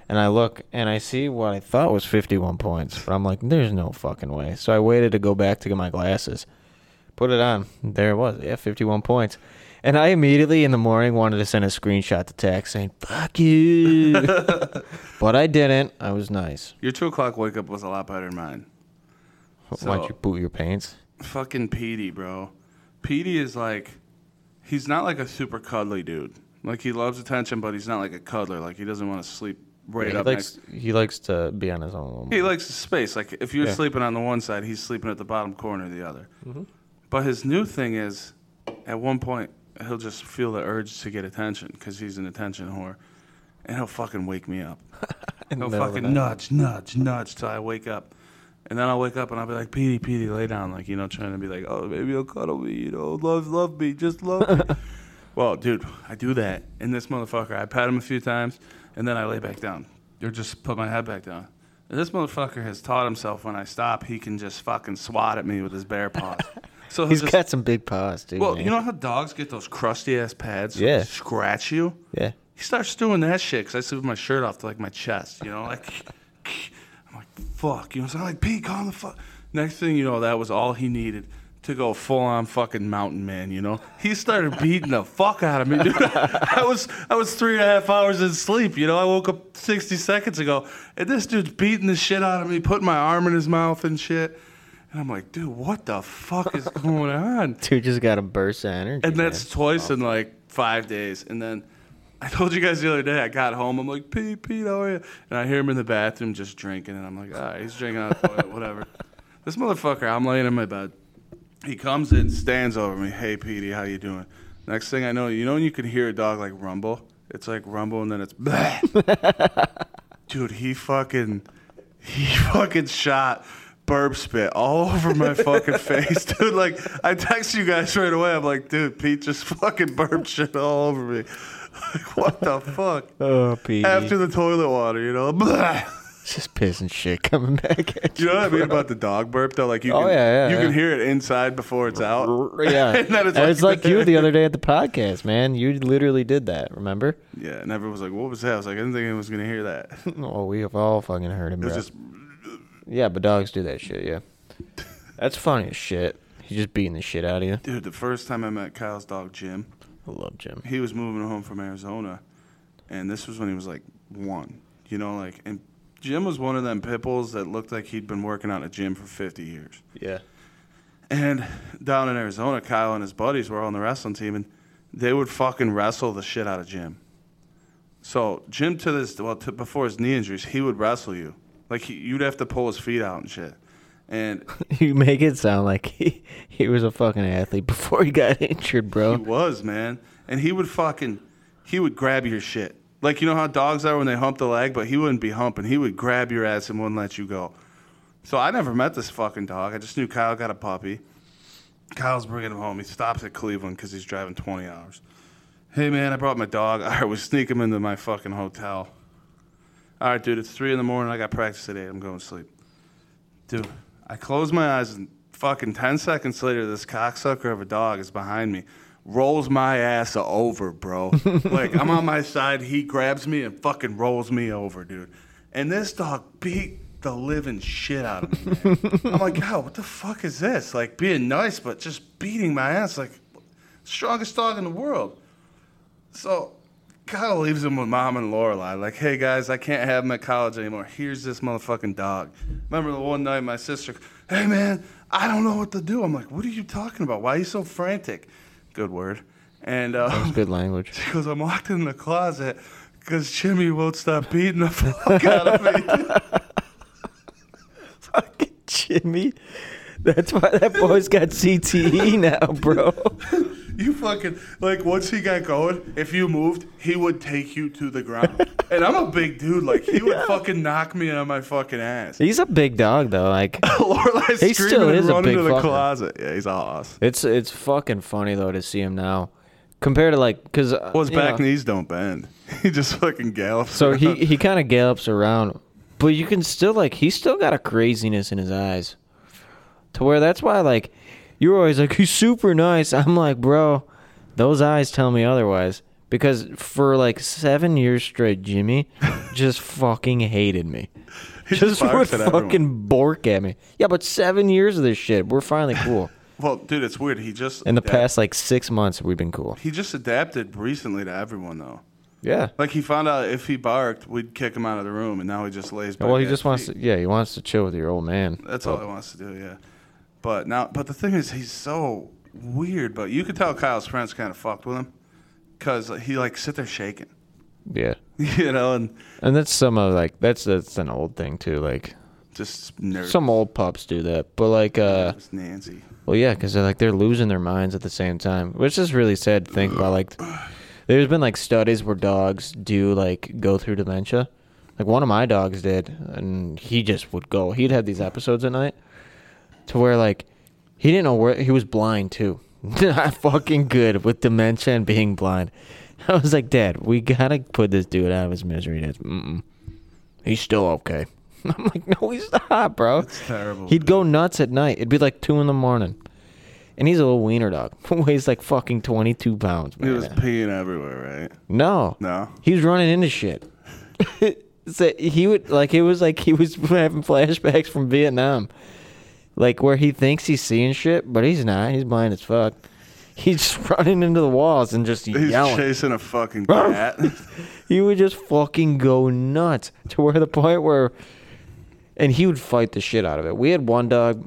And I look and I see what I thought was 51 points, but I'm like, there's no fucking way. So I waited to go back to get my glasses, put it on. There it was, yeah, 51 points. And I immediately in the morning wanted to send a screenshot to Tax saying "fuck you," but I didn't. I was nice. Your two o'clock wake up was a lot better than mine. Why'd you boot your pants? Fucking Petey, bro. Petey is like, he's not like a super cuddly dude. Like he loves attention, but he's not like a cuddler. Like he doesn't want to sleep right Yeah, he up likes next. he likes to be on his own. He likes space. Like if you're Yeah. sleeping on the one side, he's sleeping at the bottom corner of the other. Mm-hmm. But his new thing is, at one point, he'll just feel the urge to get attention because he's an attention whore, and he'll fucking wake me up. He'll middle of the fucking nudge, nudge, nudge till I wake up. And then I'll wake up and I'll be like, Petey, Petey, lay down. Like, you know, trying to be like, oh, maybe you'll cuddle me, you know, love, love me, just love me. well, dude, I do that. And this motherfucker, I pat him a few times and then I lay back down. Or just put my head back down. And this motherfucker has taught himself when I stop, he can just fucking swat at me with his bare paws. So He's just, got some big paws, dude. well, man. you know how dogs get those crusty ass pads? to Yeah. Scratch you? Yeah. He starts doing that shit because I sleep with my shirt off to like my chest, you know, like I'm like fuck, you know. So I'm like, Pete, calm the fuck. Next thing you know, that was all he needed to go full on fucking mountain man, you know. He started beating the fuck out of me, dude. I was I was three and a half hours in sleep, you know. I woke up 60 seconds ago, and this dude's beating the shit out of me, putting my arm in his mouth and shit. And I'm like, dude, what the fuck is going on? Dude just got a burst of energy. And that's man. twice in like five days. And then I told you guys the other day, I got home. I'm like, Pete, Pete, how are you? And I hear him in the bathroom just drinking. And I'm like, all right, he's drinking out of the toilet, whatever. This motherfucker, I'm laying in my bed. He comes in, stands over me. Hey, Petey, how you doing? Next thing I know, you know when you can hear a dog like rumble? It's like rumble and then it's bleh. Dude, he fucking, he fucking shot burp spit all over my fucking face, dude. Like, I text you guys right away. I'm like, dude, Pete just fucking burped shit all over me. Like, what the fuck? Oh, Pete. After the toilet water, you know? Blah. just pissing shit coming back at You you. know what I mean about the dog burp though? Like you, Oh, can, yeah, yeah, you can hear it inside before it's out. Yeah. and then it's And like, it's like you the other day at the podcast, man. You literally did that, remember? Yeah, and everyone was like, "What was that?" I was like, "I didn't think anyone was gonna hear that." It Oh, we have all fucking heard him, was bro. just Yeah, but dogs do that shit, yeah. That's funny as shit. He's just beating the shit out of you. dude. The first time I met Kyle's dog Jim, I love Jim. he was moving home from Arizona, and this was when he was like one. You know, like and Jim was one of them pit bulls that looked like he'd been working out a gym for 50 years. Yeah. And down in Arizona, Kyle and his buddies were all on the wrestling team, and they would fucking wrestle the shit out of Jim. So Jim to this well to, before his knee injuries, he would wrestle you. Like he, you'd have to pull his feet out and shit. And You make it sound like he, he was a fucking athlete before he got injured, bro. he was man, and he would fucking he would grab your shit. Like you know how dogs are when they hump the leg, but he wouldn't be humping. He would grab your ass and wouldn't let you go. So I never met this fucking dog. I just knew Kyle got a puppy. Kyle's bringing him home. He stops at Cleveland because he's driving 20 hours. Hey man, I brought my dog. Right, we sneak him into my fucking hotel. All right, dude, it's three in the morning. I got practice at eight. I'm going to sleep. Dude, I close my eyes and fucking 10 seconds later, this cocksucker of a dog is behind me. Rolls my ass over, bro. like, I'm on my side. He grabs me and fucking rolls me over, dude. And this dog beat the living shit out of me, man. I'm like, God, what the fuck is this? Like, being nice, but just beating my ass. Like, strongest dog in the world. So Kyle leaves him with mom and Lorelai. Like, hey guys, I can't have him at college anymore. Here's this motherfucking dog. Remember the one night my sister, hey man, I don't know what to do. I'm like, what are you talking about? Why are you so frantic? Good word. And uh, Good language. she goes, I'm locked in the closet because Jimmy won't stop beating the fuck out of me. Fucking Jimmy. That's why that boy's got CTE now, bro. You fucking like once he got going, if you moved, he would take you to the ground. and I'm a big dude, like he would fucking knock me on my fucking ass. He's a big dog though. Like Lorelai's He still is a big to the fucker. closet. Yeah, he's a hoss. it's it's fucking funny though to see him now, compared to like because uh, Well, his back knees don't bend. He just fucking gallops. So he he kind of gallops around, but you can still like he's still got a craziness in his eyes, to where that's why like you're always like he's super nice. I'm like, bro, those eyes tell me otherwise. Because for like seven years straight, Jimmy just fucking hated me. He just would barks at everyone. fucking bork at me. Yeah, but seven years of this shit, we're finally cool. Well, dude, it's weird. He just In the past like six months, we've been cool. He just adapted recently to everyone though. Yeah. Like he found out if he barked, we'd kick him out of the room, and now he just lays. Back. Well, he just wants feet. to. Yeah, he wants to chill with your old man. That's all he wants to do, yeah. But now, but the thing is, he's so weird. But you could tell Kyle's friends kind of fucked with him because he like sit there shaking, Yeah. you know, and And that's some of like that's that's an old thing too. Like just nerd. some old pups do that, but like uh, Just Nancy. well, yeah, because they're like they're losing their minds at the same time, which is really sad to think about. Like, there's been like studies where dogs do like go through dementia. Like one of my dogs did, and he just would go. He'd have these episodes at night, to where like he didn't know where he was blind too. Not fucking good with dementia and being blind. I was like, Dad, we gotta put this dude out of his misery. That's mm-mm. He's still okay. I'm like, no, he's not, bro. It's terrible. He'd go nuts at night. It'd be like two in the morning, and he's a little wiener dog. Weighs like fucking twenty two pounds. He was peeing everywhere, right? no, No. he was running into shit. so he would like it was like he was having flashbacks from Vietnam, like where he thinks he's seeing shit, but he's not. He's blind as fuck. He's just running into the walls and just He's yelling. chasing a fucking cat. he would just fucking go nuts to where the point where and he would fight the shit out of it. We had one dog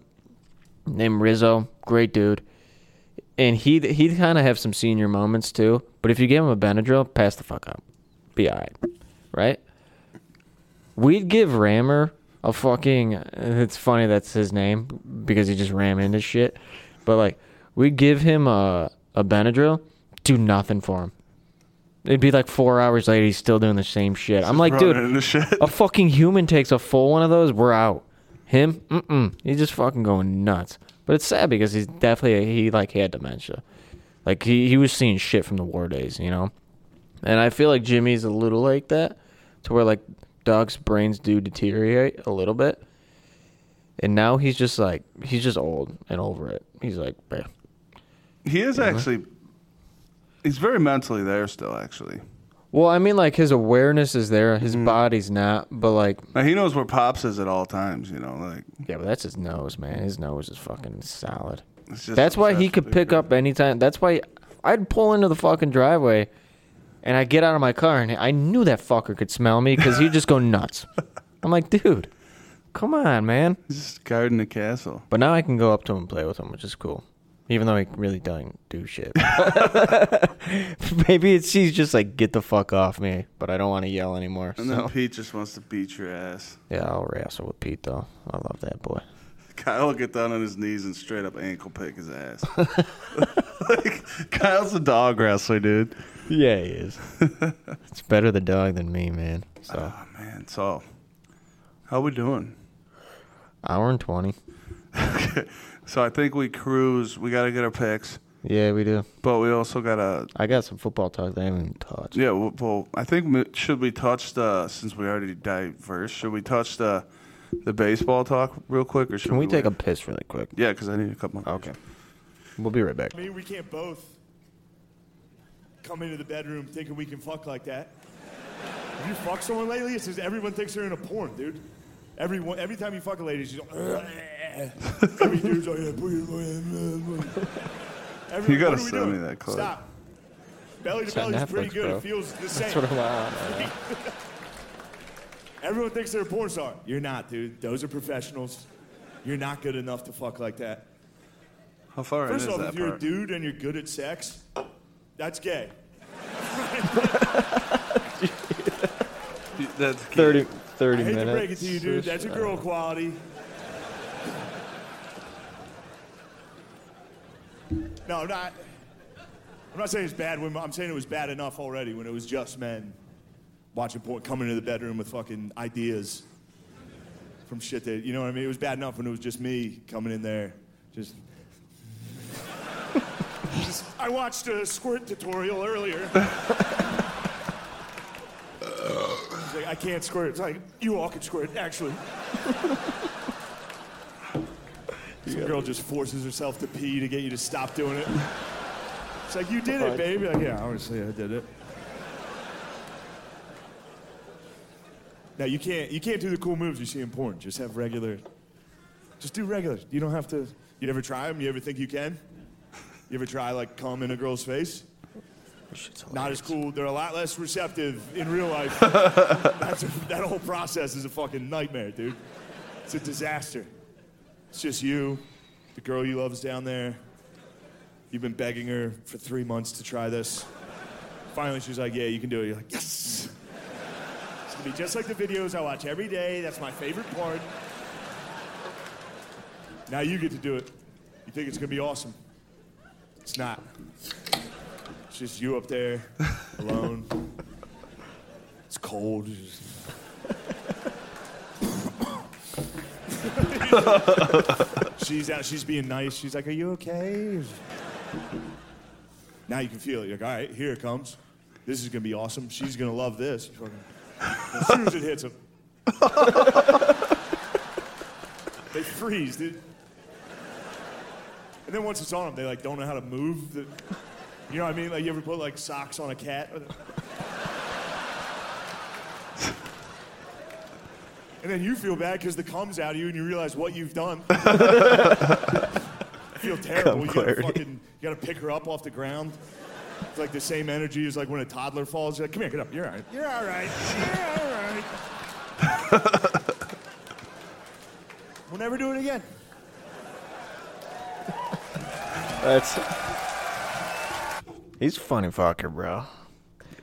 named Rizzo, great dude. And he'd he'd kind of have some senior moments too. But if you gave him a Benadryl, pass the fuck up, be alright, right? We'd give Rammer a fucking. It's funny that's his name because he just ram into shit. But like, we'd give him a a Benadryl, do nothing for him. It'd be like four hours later, he's still doing the same shit. I'm like, dude, a fucking human takes a full one of those, we're out. Him, mm-mm. He's just fucking going nuts. But it's sad because he's definitely he like had dementia. Like he he was seeing shit from the war days, you know. And I feel like Jimmy's a little like that, to where like dogs' brains do deteriorate a little bit. And now he's just like he's just old and over it. He's like, "Bleh." He is uh-huh. actually. He's very mentally there still, actually. well, I mean, like his awareness is there, his mm-hmm. body's not, but like Now he knows where Pops is at all times. You know, like Yeah, but that's his nose, man. His nose is fucking solid. That's why he could pick up anytime. That's why I'd pull into the fucking driveway, and I get out of my car, and I knew that fucker could smell me because he'd just go nuts. I'm like, dude, come on, man. He's just guarding the castle. But now I can go up to him and play with him, which is cool. Even though he really doesn't do shit. Maybe it's he's just like get the fuck off me, but I don't want to yell anymore. And so. then Pete just wants to beat your ass. Yeah, I'll wrestle with Pete though. I love that boy. Kyle will get down on his knees and straight up ankle pick his ass. like, Kyle's a dog wrestler, dude. Yeah, he is. it's better the dog than me, man. So Oh man, so how we doing? hour and twenty. So I think we cruise. We got to get our picks, Yeah, we do. but we also got to. I got some football talk that I haven't even touched. Yeah, well, well, I think should we touch the since we already diverse? Should we touch the the baseball talk real quick, or should Can we take a wait? piss really quick? Yeah, because I need a couple. More. Okay. We'll be right back. I mean, we can't both come into the bedroom thinking we can fuck like that. Have you fucked someone lately? It's just everyone thinks they're in a porn, dude. Everyone, every time you fuck a lady, she's like, every dude's like, yeah, put your- Everyone, You gotta what are we send doing? me that clip. Stop. Belly to It's on belly's pretty good. bro. It feels the same. That's what I'm on. Everyone thinks they're a porn star. You're not, dude. Those are professionals. You're not good enough to fuck like that. How far First in is off, that if you're part? a dude and you're good at sex, that's gay. That's key. 30, 30 I hate minutes. to break it to you, dude. That's a girl quality. No, I'm not. I'm not saying it's bad. When, I'm saying it was bad enough already when it was just men watching porn, coming into the bedroom with fucking ideas from shit that you know what I mean. It was bad enough when it was just me coming in there, just. I watched a squirt tutorial earlier. Like, I can't squirt. It's like, you all can squirt, actually. Some girl just forces herself to pee to get you to stop doing it. It's like, you did it, baby. Like, yeah, obviously I did it. Now you can't you can't do the cool moves you see in porn. Just have regular. Just do regular. You don't have to. You ever try them? You ever think you can? You ever try like cum in a girl's face? Not as cool. They're a lot less receptive in real life. That's a, that whole process is a fucking nightmare, dude. It's a disaster. It's just you, the girl you love is down there. You've been begging her for three months to try this. Finally, she's like, "Yeah, you can do it." You're like, "Yes." It's gonna be just like the videos I watch every day. That's my favorite part. Now you get to do it. You think it's gonna be awesome? It's not. It's just you up there, alone. It's cold. She's out. She's being nice. She's like, "Are you okay?" Now you can feel it. You're like, "All right, here it comes. This is gonna be awesome. She's gonna love this." As soon as it hits them, they freeze, dude. And then once it's on them, they like don't know how to move. The, you know what I mean? Like you ever put like socks on a cat? And then you feel bad because the comes out of you and you realize what you've done. you feel terrible. You gotta fucking you gotta pick her up off the ground. It's like the same energy as like when a toddler falls. You're like, come here, get up. You're all right. You're all right. You're all right. we'll never do it again. That's. He's a funny fucker, bro.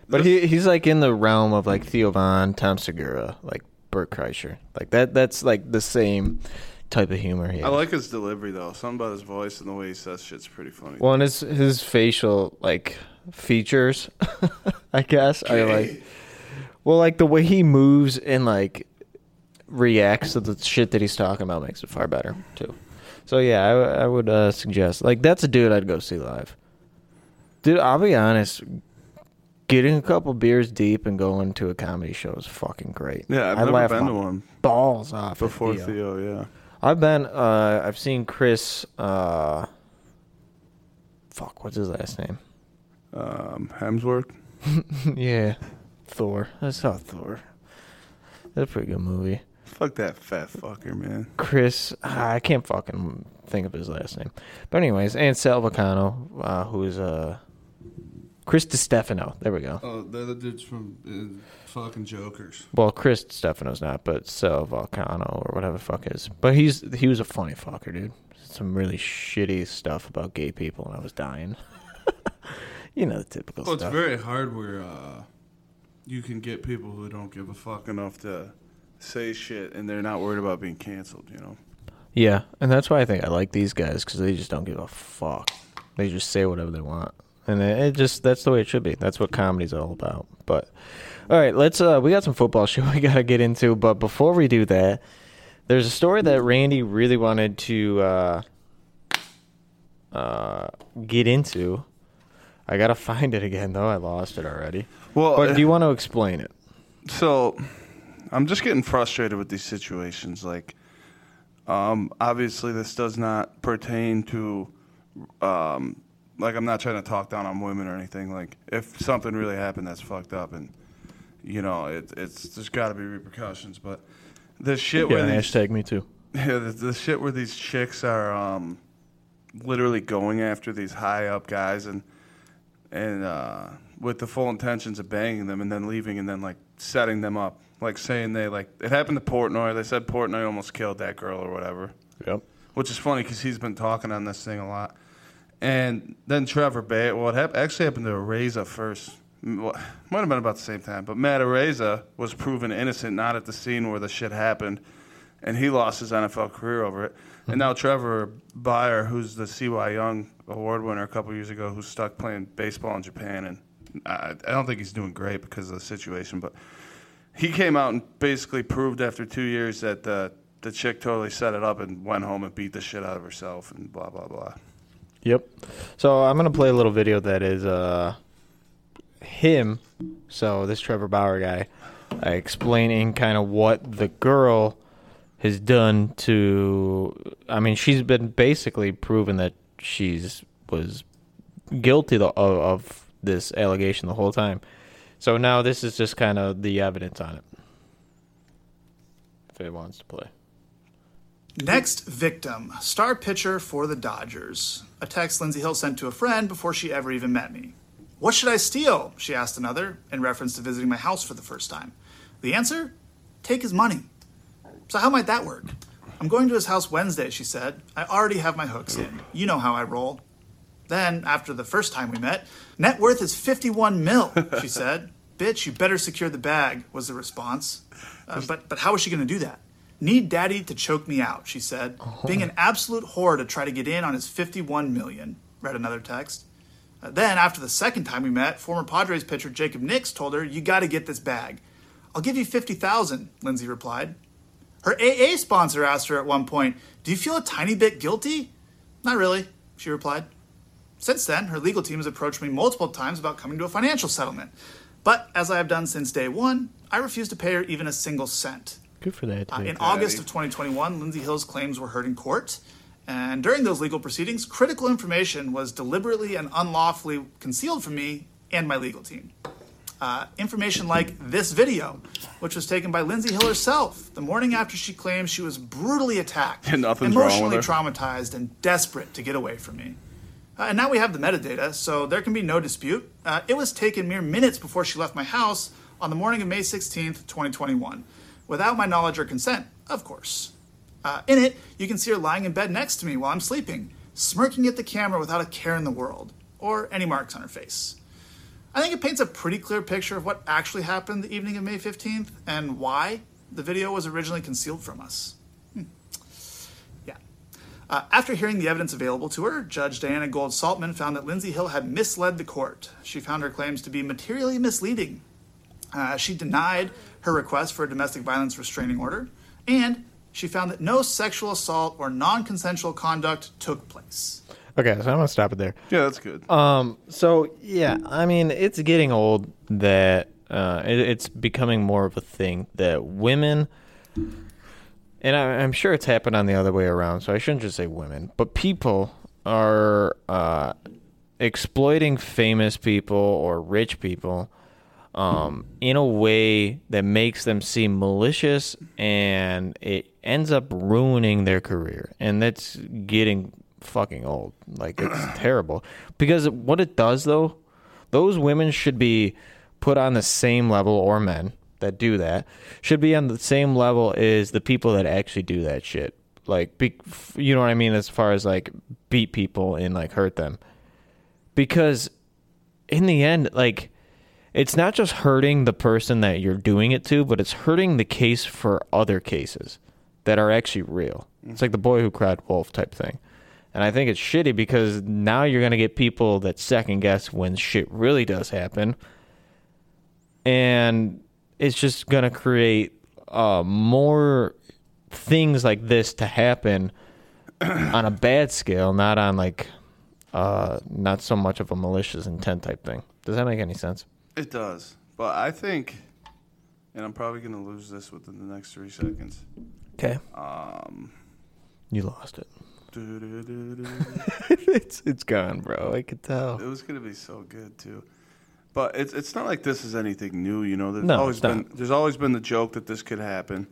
But he he's like in the realm of like Theo Von, Tom Segura, like Bert Kreischer. Like that. That's like the same type of humor. He I like his delivery though. Something about his voice and the way he says shit's pretty funny. Well, and his his facial like features, I guess I like. Well, like the way he moves and like reacts to the shit that he's talking about makes it far better too. So yeah, I would uh, suggest like that's a dude I'd go see live. Dude, I'll be honest. Getting a couple beers deep and going to a comedy show is fucking great. Yeah, I've I never laugh been my to one Balls off at before Theo. Theo. Yeah, I've been. Uh, I've seen Chris. Uh, fuck, what's his last name? um, Hemsworth. yeah, Thor. I saw Thor. That's a pretty good movie. Fuck that fat fucker, man. Chris, I can't fucking think of his last name. But anyways, and Sal Vulcano, uh, who is uh, Chris Stefano. There we go. Oh, the other dude's from uh, fucking Jokers. Well, Chris Stefano's not, but Sal Vulcano or whatever the fuck is. But he's he was a funny fucker, dude. Some really shitty stuff about gay people, and I was dying. you know the typical Well, it's very hard where uh, you can get people who don't give a fuck enough to say shit, and they're not worried about being canceled. You know. Yeah, and that's why I think I like these guys because they just don't give a fuck. They just say whatever they want, and it, it just that's the way it should be. That's what comedy's all about. But all right, let's. uh We got some football shit we gotta get into, but before we do that, there's a story that Randy really wanted to uh, uh, get into. I gotta find it again though. I lost it already. Well, But do you want to explain it? So, I'm just getting frustrated with these situations. Like, um, obviously, this does not pertain to, um, like, I'm not trying to talk down on women or anything. Like, if something really happened, that's fucked up, and you know, it, it's there's got to be repercussions. But the shit Yeah, where these, hashtag me too. yeah, the, the shit where these chicks are um, literally going after these high up guys and and uh, with the full intentions of banging them and then leaving and then like setting them up, like saying they like it happened to Portnoy. They said Portnoy almost killed that girl or whatever, Yep. which is funny because he's been talking on this thing a lot. And then Trevor Bay, well, it hap- actually happened to Araiza first. Well, Might have been about the same time, but Matt Araiza was proven innocent, not at the scene where the shit happened, and he lost his NFL career over it. And mm-hmm. now Trevor Bauer, who's the CY Young Award winner a couple years ago, who's stuck playing baseball in Japan, and I, I don't think he's doing great because of the situation, but he came out and basically proved after two years that the the chick totally set it up and went home and beat the shit out of herself and blah blah blah. Yep. So I'm gonna play a little video that is uh him. So this Trevor Bauer guy uh, explaining kind of what the girl has done to. I mean, she's been basically proven that she's was guilty of, of this allegation the whole time. So now this is just kind of the evidence on it. If it wants to play. Next victim, star pitcher for the Dodgers. A text Lindsey Hill sent to a friend before she ever even met me. What should I steal? She asked another, in reference to visiting my house for the first time. The answer? Take his money. So, how might that work? I'm going to his house Wednesday, she said. I already have my hooks in. You know how I roll. Then, after the first time we met, net worth is 51 mil, she said. Bitch, you better secure the bag, was the response. Uh, but, but how is she going to do that? Need daddy to choke me out, she said. Being an absolute whore to try to get in on his 51 million, read another text. Uh, then, after the second time we met, former Padres pitcher Jacob Nix told her, You got to get this bag. I'll give you 50000 Lindsey replied. Her AA sponsor asked her at one point, Do you feel a tiny bit guilty? Not really, she replied. Since then, her legal team has approached me multiple times about coming to a financial settlement. But as I have done since day one, I refuse to pay her even a single cent. Good for that. Uh, dude. in August of 2021, Lindsey Hill's claims were heard in court. And during those legal proceedings, critical information was deliberately and unlawfully concealed from me and my legal team. Uh, information like this video, which was taken by Lindsey Hill herself the morning after she claims she was brutally attacked, Nothing's wrong with emotionally her. traumatized, and desperate to get away from me. Uh, and now we have the metadata, so there can be no dispute. Uh, it was taken mere minutes before she left my house on the morning of May 16th, 2021, without my knowledge or consent, of course. Uh, in it, you can see her lying in bed next to me while I'm sleeping, smirking at the camera without a care in the world, or any marks on her face. I think it paints a pretty clear picture of what actually happened the evening of May 15th and why the video was originally concealed from us. Yeah. Uh, after hearing the evidence available to her, Judge Dianna Gould-Saltman found that Lindsey Hill had misled the court. She found her claims to be materially misleading. Uh, she denied her request for a domestic violence restraining order, and she found that no sexual assault or non consensual conduct took place. Okay, so I'm gonna stop it there. Yeah, that's good. Um. So yeah, I mean, it's getting old that uh, it, it's becoming more of a thing that women, and I, I'm sure it's happened on the other way around. So I shouldn't just say women, but people are uh, exploiting famous people or rich people um, in a way that makes them seem malicious, and it ends up ruining their career, and that's getting fucking old. Like it's terrible because what it does though, Those women should be put on the same level, or men that do that should be on the same level as the people that actually do that shit. Like, be, you know what I mean? As far as like beat people and like hurt them, because in the end, like it's not just hurting the person that you're doing it to, but it's hurting the case for other cases that are actually real. Mm-hmm. It's like the boy who cried wolf type thing. And I think it's shitty because now you're going to get people that second guess when shit really does happen. And it's just going to create uh, more things like this to happen on a bad scale, not on like, uh, not so much of a malicious intent type thing. Does that make any sense? It does. But I think, and I'm probably going to lose this within the next three seconds. Okay. Um, You lost it. it's it's gone, bro. I could tell. it was going to be so good too. But it's it's not like this is anything new, you know. There's No, always not. been there's always been the joke that this could happen.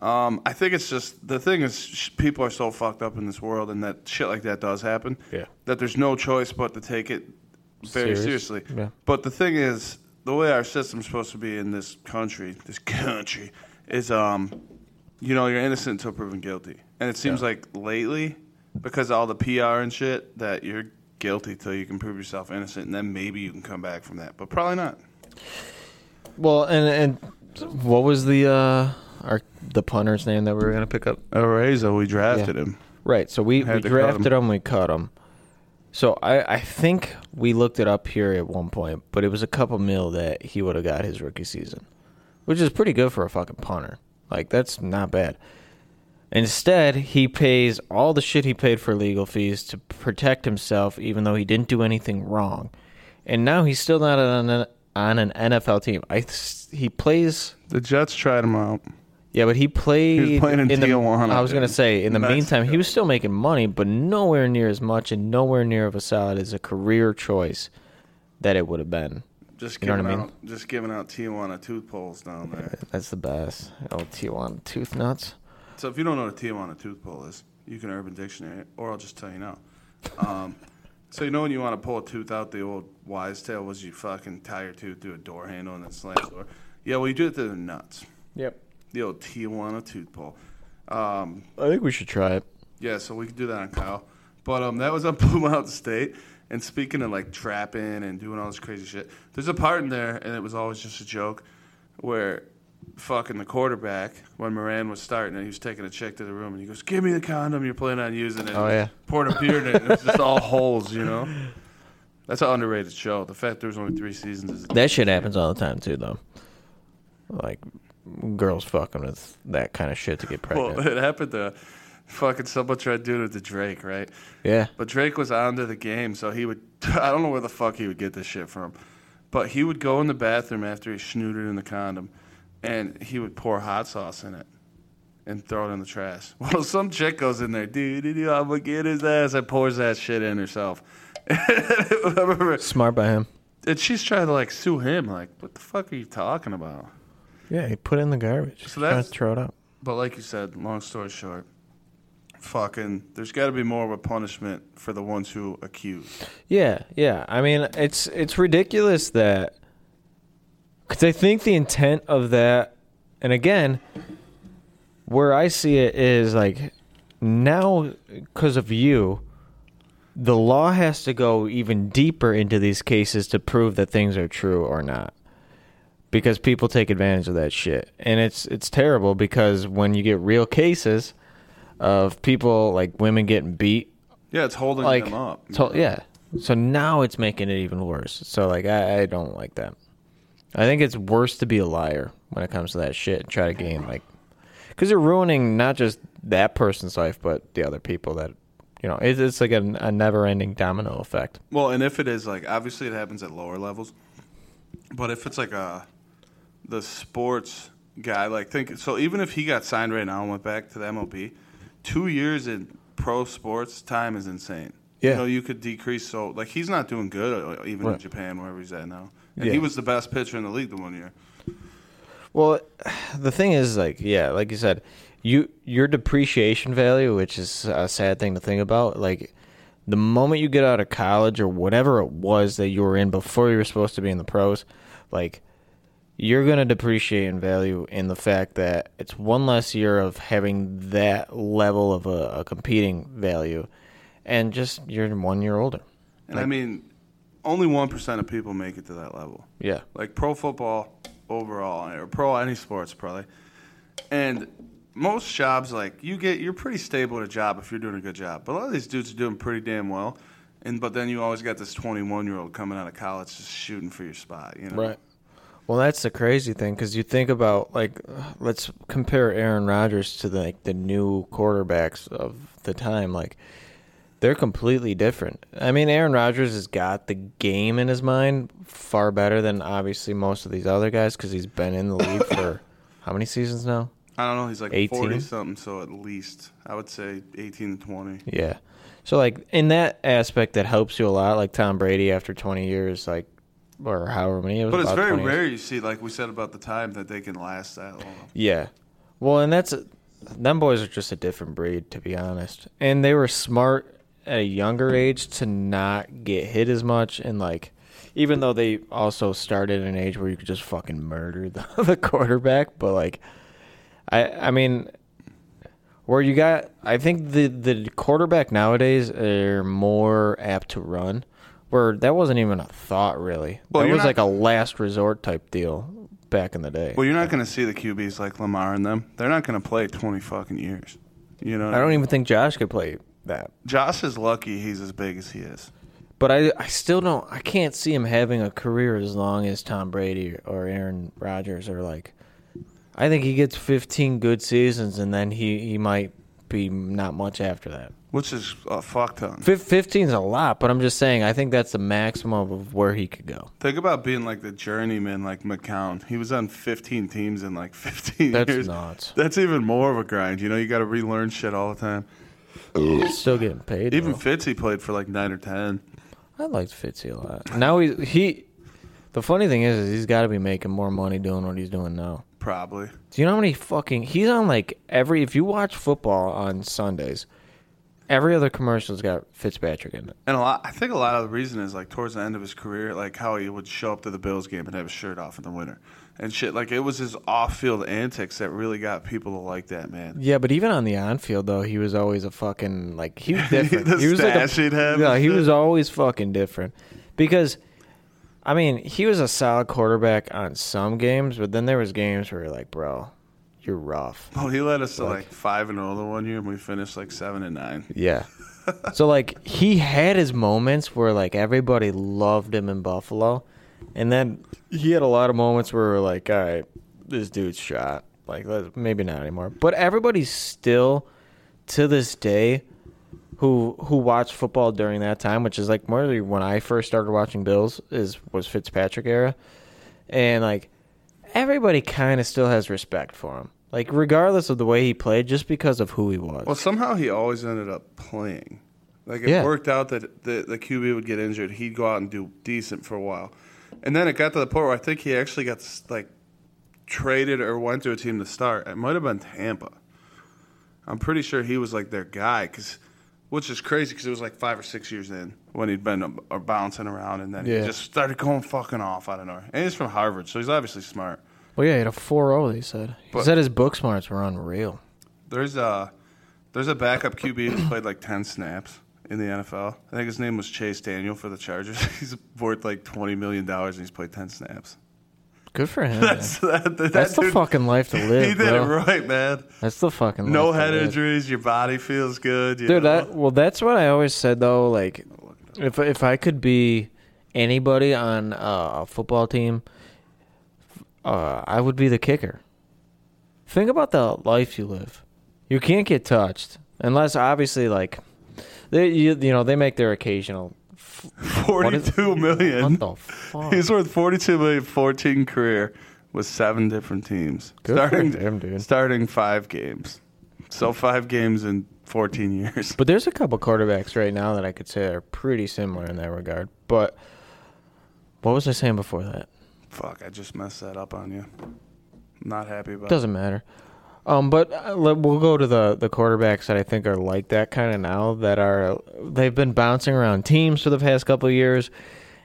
Um, I think it's just the thing is sh- people are so fucked up in this world, and that shit like that does happen. Yeah. That there's no choice but to take it very Serious. seriously. Yeah. But the thing is, the way our system's supposed to be in this country, this country, is um, you know, you're innocent until proven guilty, and it seems Yeah. like lately, because of all the PR and shit, that you're guilty till you can prove yourself innocent, and then maybe you can come back from that, but probably not. Well, and and what was the uh our the punter's name that we were gonna pick up? Araiza, we drafted Yeah. him. Right. So we, Had we to cut drafted him. him. We cut him. So I I think we looked it up here at one point, but it was a couple mil that he would have got his rookie season, which is pretty good for a fucking punter. Like that's not bad. Instead, he pays all the shit he paid for legal fees to protect himself, even though he didn't do anything wrong. And now he's still not on an, on an NFL team. I th- he plays The Jets tried him out. yeah, but he played. playing in the, Tijuana, I was gonna say in the meantime, he was still making money, but nowhere near as much and nowhere near of a solid as a career choice that it would have been. Just You know giving what I mean? out, just giving out Tijuana tooth pulls down there. That's the best. Oh, Tijuana tooth nuts. So if you don't know what a Tijuana tooth pull is, you can Urban Dictionary, or I'll just tell you now. Um, so you know when you want to pull a tooth out, the old wise tale was you fucking tie your tooth through a door handle and then slam the door. Yeah, well you do it to the nuts. Yep. The old Tijuana tooth pull. Um, I think we should try it. yeah, so we can do that on Kyle. But um, that was on Blue Mountain State. And speaking of like trapping and doing all this crazy shit, there's a part in there, and it was always just a joke, where fucking the quarterback, when Moran was starting, and he was taking a chick to the room, and he goes, "Give me the condom you're planning on using." And Oh, yeah. poured a beer in it, and it's just all holes, you know. That's an underrated show. The fact there was only three seasons is That shit happens all the time too, though. Like girls fucking with that kind of shit to get pregnant. Well, it happened to fucking someone tried doing it to Drake, right? yeah. But Drake was onto the game, so he would. I don't know where the fuck he would get this shit from, but he would go in the bathroom after he snooted in the condom, and he would pour hot sauce in it and throw it in the trash. Well, some chick goes in there, dude, I'm gonna get his ass, and pours that shit in herself. Smart by him. and she's trying to like sue him, like, what the fuck are you talking about? Yeah, he put it in the garbage. So that's- throw it up. But like you said, long story short, fucking, there's got to be more of a punishment for the ones who accuse. Yeah, yeah. I mean, it's it's ridiculous that because I think the intent of that, and again, where I see it is like now because of you, the law has to go even deeper into these cases to prove that things are true or not. Because people take advantage of that shit, and it's it's terrible. Because when you get real cases of people like women getting beat Yeah, it's holding like them up. so- yeah so now it's making it even worse so like I, I don't like that i think it's worse to be a liar when it comes to that shit and try to gain like because you're ruining not just that person's life but the other people that you know it's, it's like a, a never-ending domino effect Well, and if it is like obviously it happens at lower levels, but if it's like a the sports guy, like think so even if he got signed right now and went back to the MLB, two years in pro sports time is insane. Yeah. you know you could decrease so like he's not doing good uh, even in Right. Japan wherever he's at now, and Yeah. he was the best pitcher in the league the one year. Well, the thing is, like, yeah, like you said, you your depreciation value, which is a sad thing to think about. Like, the moment you get out of college or whatever it was that you were in before you were supposed to be in the pros, like you're going to depreciate in value in the fact that it's one less year of having that level of a, a competing value and just you're one year older. And I mean, only 1% of people make it to that level. Yeah. Like pro football overall, or pro any sports probably. And most jobs, like you get, you're pretty stable at a job if you're doing a good job. But a lot of these dudes are doing pretty damn well. And but then you always got this 21 year old coming out of college just shooting for your spot, you know? Right. Well, that's the crazy thing because you think about like, let's compare Aaron Rodgers to the like the new quarterbacks of the time. Like, they're completely different. I mean, Aaron Rodgers has got the game in his mind far better than obviously most of these other guys because he's been in the league for how many seasons now? I don't know. He's like 18? 40 something, so at least I would say 18 to 20. Yeah. So like in that aspect, that helps you a lot. Like Tom Brady after 20 years, like or however many. It was But it's very 20 years. rare you see, like we said about the time, that they can last that long. Yeah. Well, and that's them boys are just a different breed, to be honest. And they were smart at a younger age to not get hit as much, and like, even though they also started an age where you could just fucking murder the, the quarterback, but like, I I mean, where you got, I think the the quarterback nowadays are more apt to run. Where that wasn't even a thought, really. Well, that was not- like a last resort type deal back in the day. Well, you're not going to see the QBs like Lamar and them. They're not going to play 20 fucking years. You know, I don't even think Josh could play that. Josh is lucky he's as big as he is. But I, I still don't. I can't see him having a career as long as Tom Brady or Aaron Rodgers or like. I think he gets 15 good seasons and then he, he might be not much after that. Which is a fuck ton. Fif- 15 is a lot, but I'm just saying I think that's the maximum of where he could go. Think about being like the journeyman, like McCown. He was on 15 teams in like 15 That's years. nuts. That's even more of a grind. You know, you got to relearn shit all the time. Still getting paid. Even though. Fitz, he played for like nine or 10. I liked Fitzy a lot. Now he he. The funny thing is, is he's got to be making more money doing what he's doing now. Probably. Do you know how many fucking he's on like every if you watch football on Sundays, every other commercial's got Fitzpatrick in it. And a lot, I think a lot of the reason is like towards the end of his career, like how he would show up to the Bills game and have his shirt off in the winter and shit. Like it was his off-field antics that really got people to like that man. Yeah, but even on the on field though, he was always a fucking like he was different. He was like a, stash he'd have Yeah, he was always fucking different. Because I mean, he was a solid quarterback on some games, but then there was games where you're like, bro, you're rough. Well, he led us to like five and zero the one year, and we finished like seven and nine. Yeah. so like he had his moments where like everybody loved him in Buffalo, and then he had a lot of moments where we're like, all right, this dude's shot. Like maybe not anymore, but everybody's still to this day who who watched football during that time, which is like more when I first started watching Bills is was Fitzpatrick era, and like everybody kind of still has respect for him. Like regardless of the way he played, just because of who he was. Well, somehow he always ended up playing. Like it Yeah. worked out that the the QB would get injured, he'd go out and do decent for a while, and then it got to the point where I think he actually got like traded or went to a team to start. It might have been Tampa. I'm pretty sure he was like their guy, cause, which is crazy because it was like five or six years in when he'd been uh, bouncing around, and then Yeah. he just started going fucking off out of nowhere. And he's from Harvard, so he's obviously smart. Well, yeah, he had a 4-0. They said. He But- said his book smarts were unreal. There's a there's a backup QB who's played like ten snaps in the NFL. I think his name was Chase Daniel for the Chargers. he's worth like twenty million dollars and he's played ten snaps. Good for him. That's that, that That's the fucking life to live, He did bro. it right, man. That's the fucking No life to head injuries. Your body feels good. You Dude, that well, that's what I always said though. Like, if if I could be anybody on a football team, uh, I would be the kicker. Think about the life you live. You can't get touched unless, obviously, like they you, you know they make their occasional. f- what is- forty-two million. What the fuck? He's worth forty-two million. Fourteen career with seven different teams. Good for starting him, dude. starting five games. So five games in fourteen years. But there's a couple quarterbacks right now that I could say are pretty similar in that regard. But what was I saying before that? Fuck, I just messed that up on you. Not happy about. it. Doesn't matter. Um, but uh, we'll go to the the quarterbacks that I think are like that kind of now. That are they've been bouncing around teams for the past couple of years,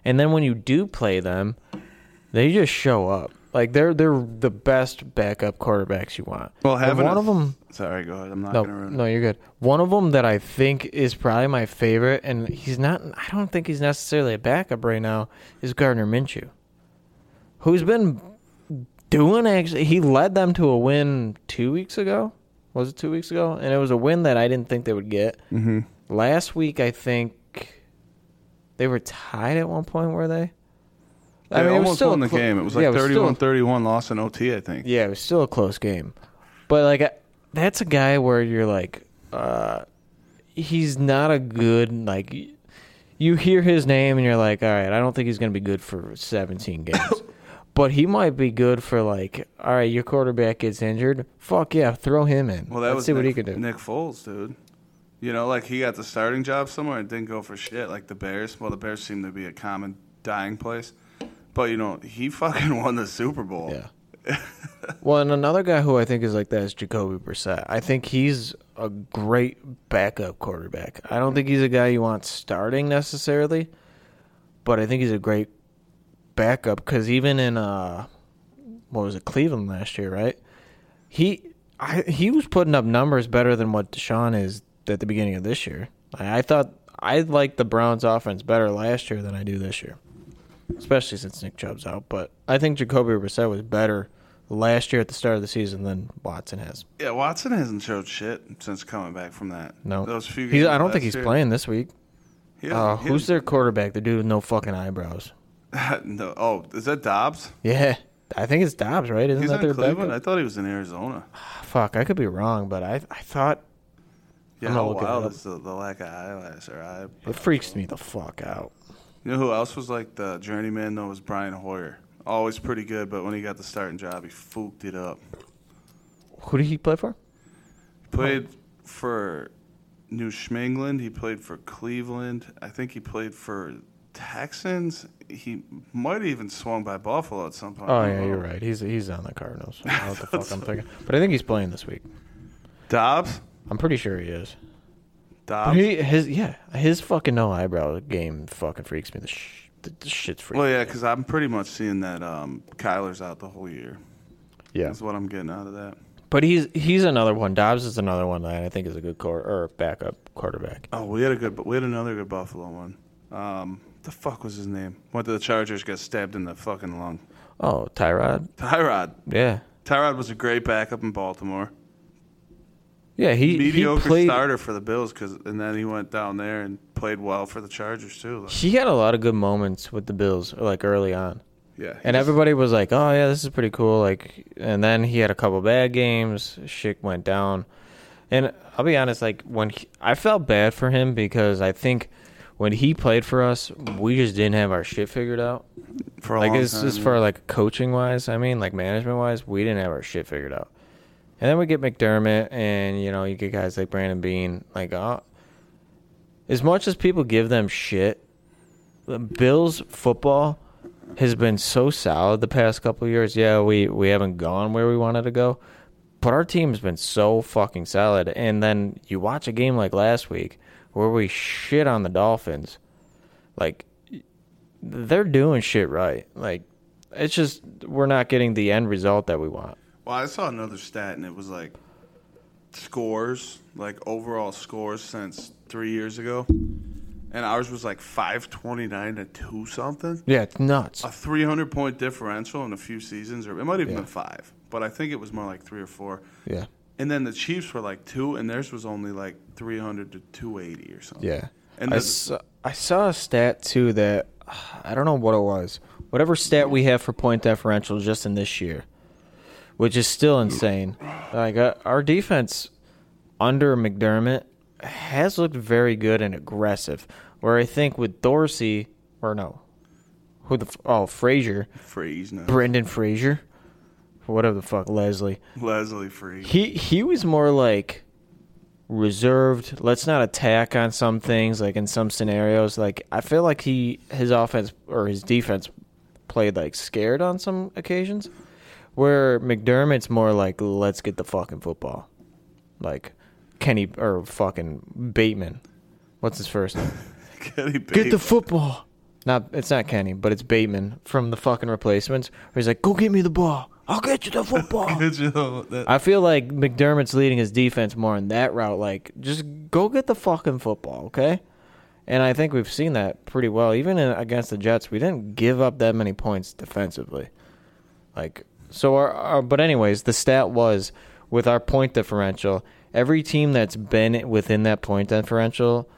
and then when you do play them, they just show up. Like they're they're the best backup quarterbacks you want. Well, having one a- of them. Sorry, go ahead. I'm not No, gonna ruin no, you're good. One of them that I think is probably my favorite, and he's not. I don't think he's necessarily a backup right now. Is Gardner Minshew, who's been doing actually. He led them to a win two weeks ago. Was it two weeks ago? And it was a win that I didn't think they would get. Mm-hmm. Last week, I think they were tied at one point. Were they? They it was almost still won the clo- game. It was yeah, like still a 31-31 loss in OT, I think. yeah, it was still a close game. But like I- that's a guy where you're like uh he's not a good like you hear his name and you're like, "All right, I don't think he's going to be good for 17 games." but he might be good for like, "All right, your quarterback gets injured. Fuck yeah, throw him in. Well, that Let's was see Nick, what he can do." Nick Foles, dude. You know, like he got the starting job somewhere and didn't go for shit like the Bears. Well, the Bears seem to be a common dying place. But you know, he fucking won the Super Bowl. Yeah. well, and another guy who I think is like that is Jacoby Brissett. I think he's a great backup quarterback. I don't think he's a guy you want starting necessarily, but I think he's a great backup because even in uh, what was it, Cleveland last year, right? He, I, he was putting up numbers better than what Deshaun is at the beginning of this year. I, I thought I liked the Browns' offense better last year than I do this year especially since Nick Chubb's out. But I think Jacoby Brissett was better last year at the start of the season than Watson has. Yeah, Watson hasn't showed shit since coming back from that. No, those few. I don't think he's year, playing this week. he Uh, who's their quarterback? The dude with no fucking eyebrows. no, oh, is that Dobbs? Yeah, I think it's Dobbs, right? Isn't He's that in their Cleveland. backup? I thought he was in Arizona. Ah, fuck, I could be wrong, but I I thought Yeah, I'm how gonna look it wild up. is the, the lack of eyelash or eye? it freaks me the fuck out. You know who else was like the journeyman though was Brian Hoyer. Always pretty good, but when he got the starting job, he fooked it up. Who did he play for? He played for New Schmengland. He played for Cleveland. I think he played for Texans. He might have even swung by Buffalo at some point. Oh yeah, you're right. He's he's on the Cardinals. I don't know what the fuck I'm thinking, but I think he's playing this week. Dobbs. I'm pretty sure he is. But Dobbs. he his yeah his fucking no eyebrow game fucking freaks me. The, sh- the, the shit's freaking. well, yeah, because I'm pretty much seeing that um, Kyler's out the whole year. yeah. That's what I'm getting out of that. But he's he's another one. Dobbs is another one that I think is a good core or backup quarterback. Oh, we had a good, we had another good Buffalo one. Um, the fuck was his name? Went to the Chargers, got stabbed in the fucking lung. Oh, Tyrod. Tyrod. Yeah, Tyrod was a great backup in Baltimore. yeah. He Mediocre he played. starter for the Bills, cause, and then he went down there and played well for the Chargers too. He had a lot of good moments with the Bills, like early on, Yeah, and everybody was like, "Oh yeah, this is pretty cool." Like, and then he had a couple bad games. Shit went down, and I'll be honest. Like when he, I felt bad for him because I think when he played for us, we just didn't have our shit figured out. for a like long as, time. as far like coaching wise, I mean, like management wise, we didn't have our shit figured out. And then we get McDermott, and you know, you get guys like Brandon Beane. Like, uh, as much as people give them shit, the Bills football has been so solid the past couple of years. Yeah, we we haven't gone where we wanted to go, but our team's been so fucking solid. And then you watch a game like last week where we shit on the Dolphins, like they're doing shit right. Like it's just we're not getting the end result that we want. Well, I saw another stat, and it was like scores, like overall scores since three years ago, and ours was like five twenty nine to two something. Yeah, it's nuts. A three hundred point differential in a few seasons, or it might have even Yeah. been five, but I think it was more like three or four. Yeah. And then the Chiefs were like two, and theirs was only like three hundred to two eighty or something. Yeah. And I, saw, I saw a stat too that I don't know what it was. Whatever stat we have for point differential just in this year, which is still insane. Like uh, our defense under McDermott has looked very good and aggressive. Where I think with Dorsey or no, who the oh Frazier, now. Brendan Frazier, whatever the fuck Leslie. Leslie Freeze. He he was more like reserved. Let's not attack on some things, like in some scenarios. Like I feel like he his offense or his defense played like scared on some occasions. Where McDermott's more like, let's get the fucking football. Like Kenny or fucking Bateman. What's his first name? Kenny Get the football. Not it's not Kenny, but it's Bateman from the fucking replacements. Where he's like, go get me the ball. I'll get you the football. Good job. That- I feel like McDermott's leading his defense more in that route. Like, just go get the fucking football, okay? And I think we've seen that pretty well. Even in, against the Jets, we didn't give up that many points defensively. Like, so our, our, but anyways, the stat was with our point differential, every team that's been within that point differential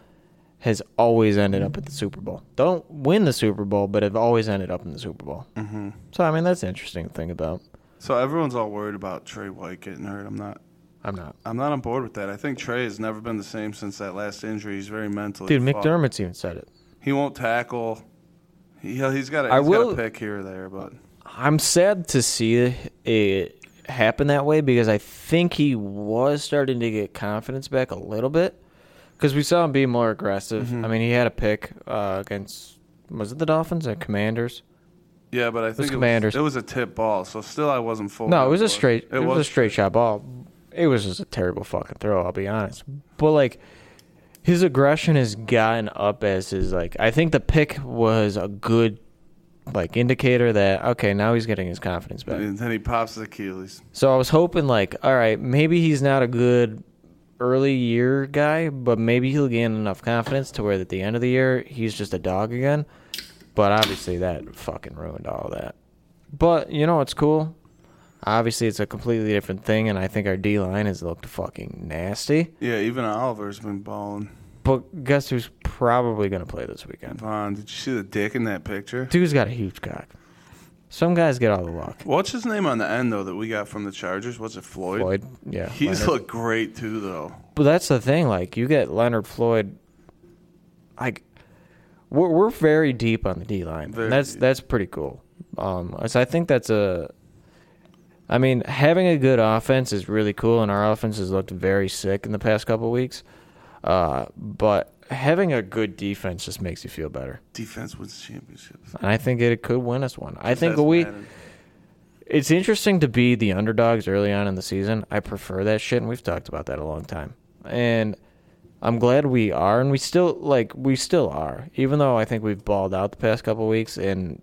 has always ended up at the Super Bowl. Don't win the Super Bowl, but have always ended up in the Super Bowl. Mm-hmm. So I mean, that's an interesting thing about. So everyone's all worried about Tre White getting hurt. I'm not. I'm not. I'm not on board with that. I think Tre has never been the same since that last injury. He's very mentally. Dude, fucked. McDermott's even said it. He won't tackle. He, he's got. A, I he's got will- a pick here or there, but I'm sad to see it happen that way because I think he was starting to get confidence back a little bit because we saw him be more aggressive. Mm-hmm. I mean, he had a pick uh, against was it the Dolphins or Commanders? Yeah, but I think it Commanders. was, it was a tip ball, so still I wasn't full. No, it was a straight. It, was, a straight shot ball. It was just a terrible fucking throw. I'll be honest. But like, his aggression has gotten up as his like. I think the pick was a good like indicator that okay now he's getting his confidence back. And then he pops his Achilles. So I was hoping like, all right, maybe he's not a good early year guy, but maybe he'll gain enough confidence to where at the end of the year he's just a dog again. But obviously that fucking ruined all that. But you know what's cool? Obviously it's a completely different thing, and I think our D line has looked fucking nasty. Yeah, even Oliver's been balling. But guess who's probably gonna play this weekend? Vaughn, did you see the dick in that picture? Dude's got a huge cock. Some guys get all the luck. What's his name on the end though that we got from the Chargers? What's it, Floyd? Floyd, yeah. He's Leonard. looked great too, though. But that's the thing. Like you get Leonard Floyd. Like we're we're very deep on the D line. Very That's deep. that's pretty cool. Um, so I think that's a. I mean, having a good offense is really cool, and our offense has looked very sick in the past couple weeks. Uh, but having a good defense just makes you feel better, Defense wins championships. and I think it could win us one. I think we. Madden. It's interesting to be the underdogs early on in the season. I prefer that shit, and we've talked about that a long time. And I'm glad we are, and we still like we still are, even though I think we've balled out the past couple weeks. And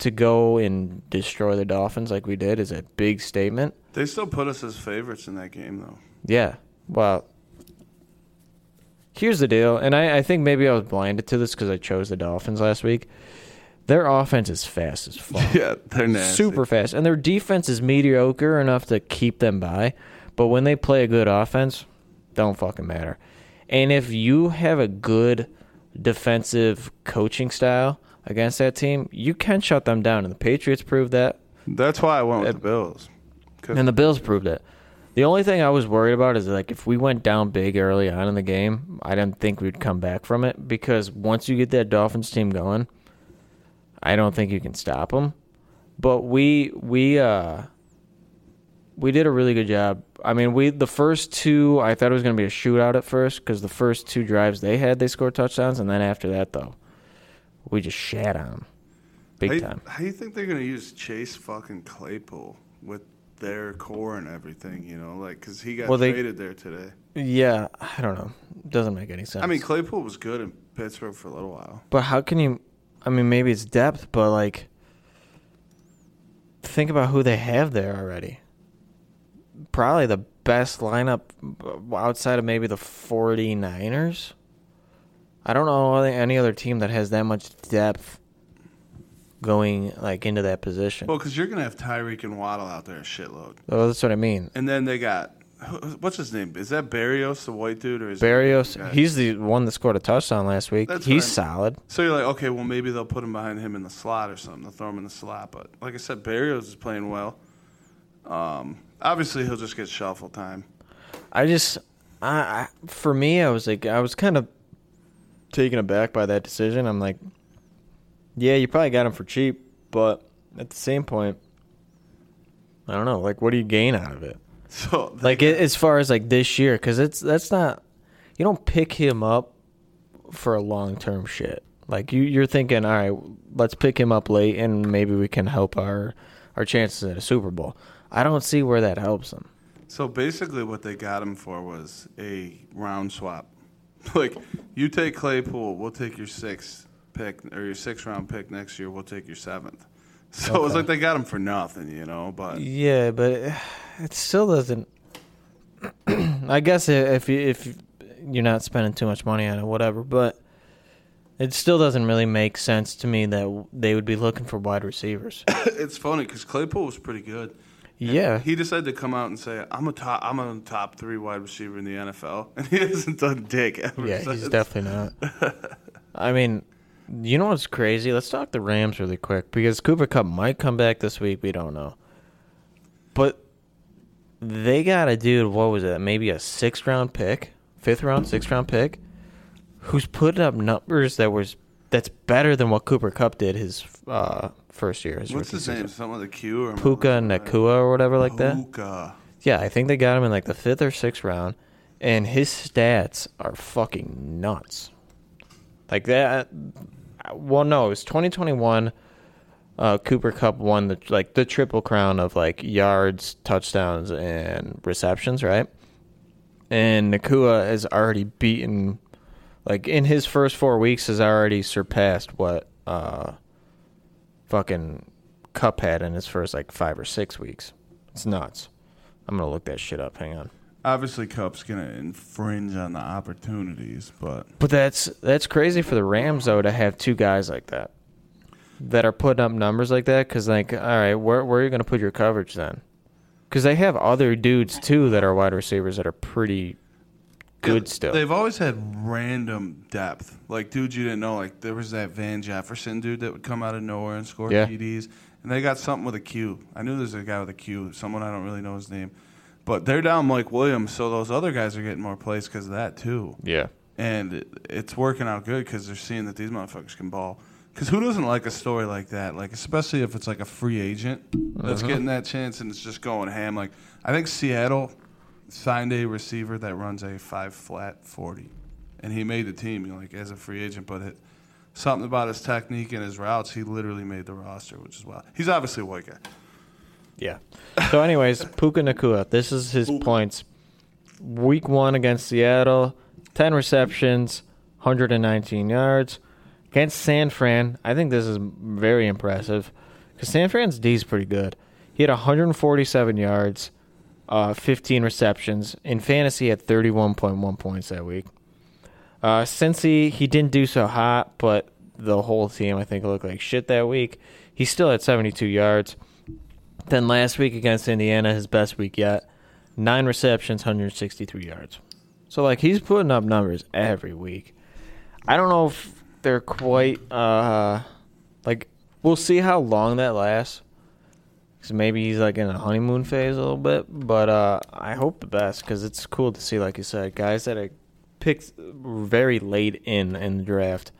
to go and destroy the Dolphins like we did is a big statement. They still put us as favorites in that game, though. Yeah. Well, here's the deal, and I, I think maybe I was blinded to this because I chose the Dolphins last week. Their offense is fast as fuck. Yeah, they're nasty. super fast, and their defense is mediocre enough to keep them by. But when they play a good offense, don't fucking matter. And if you have a good defensive coaching style against that team, you can shut them down. And the Patriots proved that, That's why I went with the Bills. and the Bills proved it. The only thing I was worried about is like if we went down big early on in the game, I didn't think we'd come back from it because once you get that Dolphins team going, I don't think you can stop them. But we we uh we did a really good job. I mean, we the first two I thought it was going to be a shootout at first because the first two drives they had they scored touchdowns, and then after that though, we just shat on them big how, you- time. how you think they're gonna use Chase fucking Claypool with their core and everything? You know, like because he got Well, they- traded there today. Yeah, I don't know. Doesn't make any sense. I mean, Claypool was good in Pittsburgh for a little while. But how can you? I mean, maybe it's depth, but like, think about who they have there already. Probably the best lineup outside of maybe the 49ers. I don't know any- other team that has that much depth going like into that position. Well, because you're gonna have Tyreek and Waddle out there a shitload, Oh, that's what I mean. and then they got what's his name? Is that Berrios, the white dude, or is it- Berrios, he's the one that scored a touchdown last week. That's He's solid. So you're like, okay, well maybe they'll put him behind him in the slot or something. They'll throw him in the slot. But like I said, Berrios is playing well. Um, obviously he'll just get shuffle time. I just, I, I for me, I was like, I was kind of taken aback by that decision. I'm like, yeah, you probably got him for cheap, but at the same point, I don't know. Like, what do you gain out of it? So Like, it, as far as like this year, because it's that's not, you don't pick him up for a long term shit. Like you, you're thinking, all right, let's pick him up late, and maybe we can help our our chances at a Super Bowl. I don't see where that helps them. So basically, what they got him for was a round swap. Like, you take Claypool, we'll take your sixth pick or your sixth round pick next year. We'll take your seventh. So it was like they got him for nothing, you know. But Yeah, but it still doesn't. I guess if you, if you're not spending too much money on it, whatever. But it still doesn't really make sense to me that they would be looking for wide receivers. it's funny because Claypool was pretty good. Yeah, He decided to come out and say, "I'm a top, I'm a top three wide receiver in the NFL," and he hasn't done dick ever yeah, since. he's definitely not. I mean, you know what's crazy? Let's talk the Rams really quick because Cooper Kupp might come back this week. We don't know, but they got a dude. What was it? Maybe a sixth round pick, fifth round, sixth round pick, who's putting up numbers that was that's better than what Cooper Kupp did his uh, first year. His What's his name? Something with a Q or Puka Nacua or whatever like that. Puka. Yeah, I think they got him in like the fifth or sixth round, and his stats are fucking nuts. Like that. Well, no, it was 2021. Uh, Cooper Kupp won the like the triple crown of like yards, touchdowns, and receptions, right? And Nacua has already beaten, like in his first four weeks, has already surpassed what uh, fucking Cuphead in his first like five or six weeks. It's nuts. I'm gonna look that shit up. Hang on. Obviously, Kupp's gonna infringe on the opportunities, but But that's that's crazy for the Rams though to have two guys like that that are putting up numbers like that. Because like, all right, where where are you gonna put your coverage then? Because they have other dudes too that are wide receivers that are pretty good still. They've always had random depth, like dudes you didn't know. Like there was that Van Jefferson dude that would come out of nowhere and score Yeah. TDs, and they got something with a Q. I knew there's a guy with a Q, someone I don't really know his name, but they're down Mike Williams, so those other guys are getting more plays because of that too. yeah, and it, it's working out good because they're seeing that these motherfuckers can ball. Because who doesn't like a story like that? Like especially if it's like a free agent that's Uh-huh. getting that chance and it's just going ham. Like I think Seattle signed a receiver that runs a five flat forty, and he made the team. You know, like as a free agent, but it something about his technique and his routes, he literally made the roster, which is wild. He's obviously a white guy. yeah. So, anyways, Puka Nacua. This is his points. Week one against Seattle, ten receptions, 119 yards. Against San Fran, I think this is very impressive because San Fran's D is pretty good. He had 147 yards, uh, 15 receptions. In fantasy, had 31.1 points that week. Uh, Cincy, he didn't do so hot, but the whole team, I think, looked like shit that week. He still had 72 yards. Then last week against Indiana, his best week yet. Nine receptions, 163 yards. So, like, he's putting up numbers every week. I don't know if they're quite, uh, like, we'll see how long that lasts. Because maybe he's, like, in a honeymoon phase a little bit. But uh, I hope the best because it's cool to see, like you said, guys that are picked very late in in the draft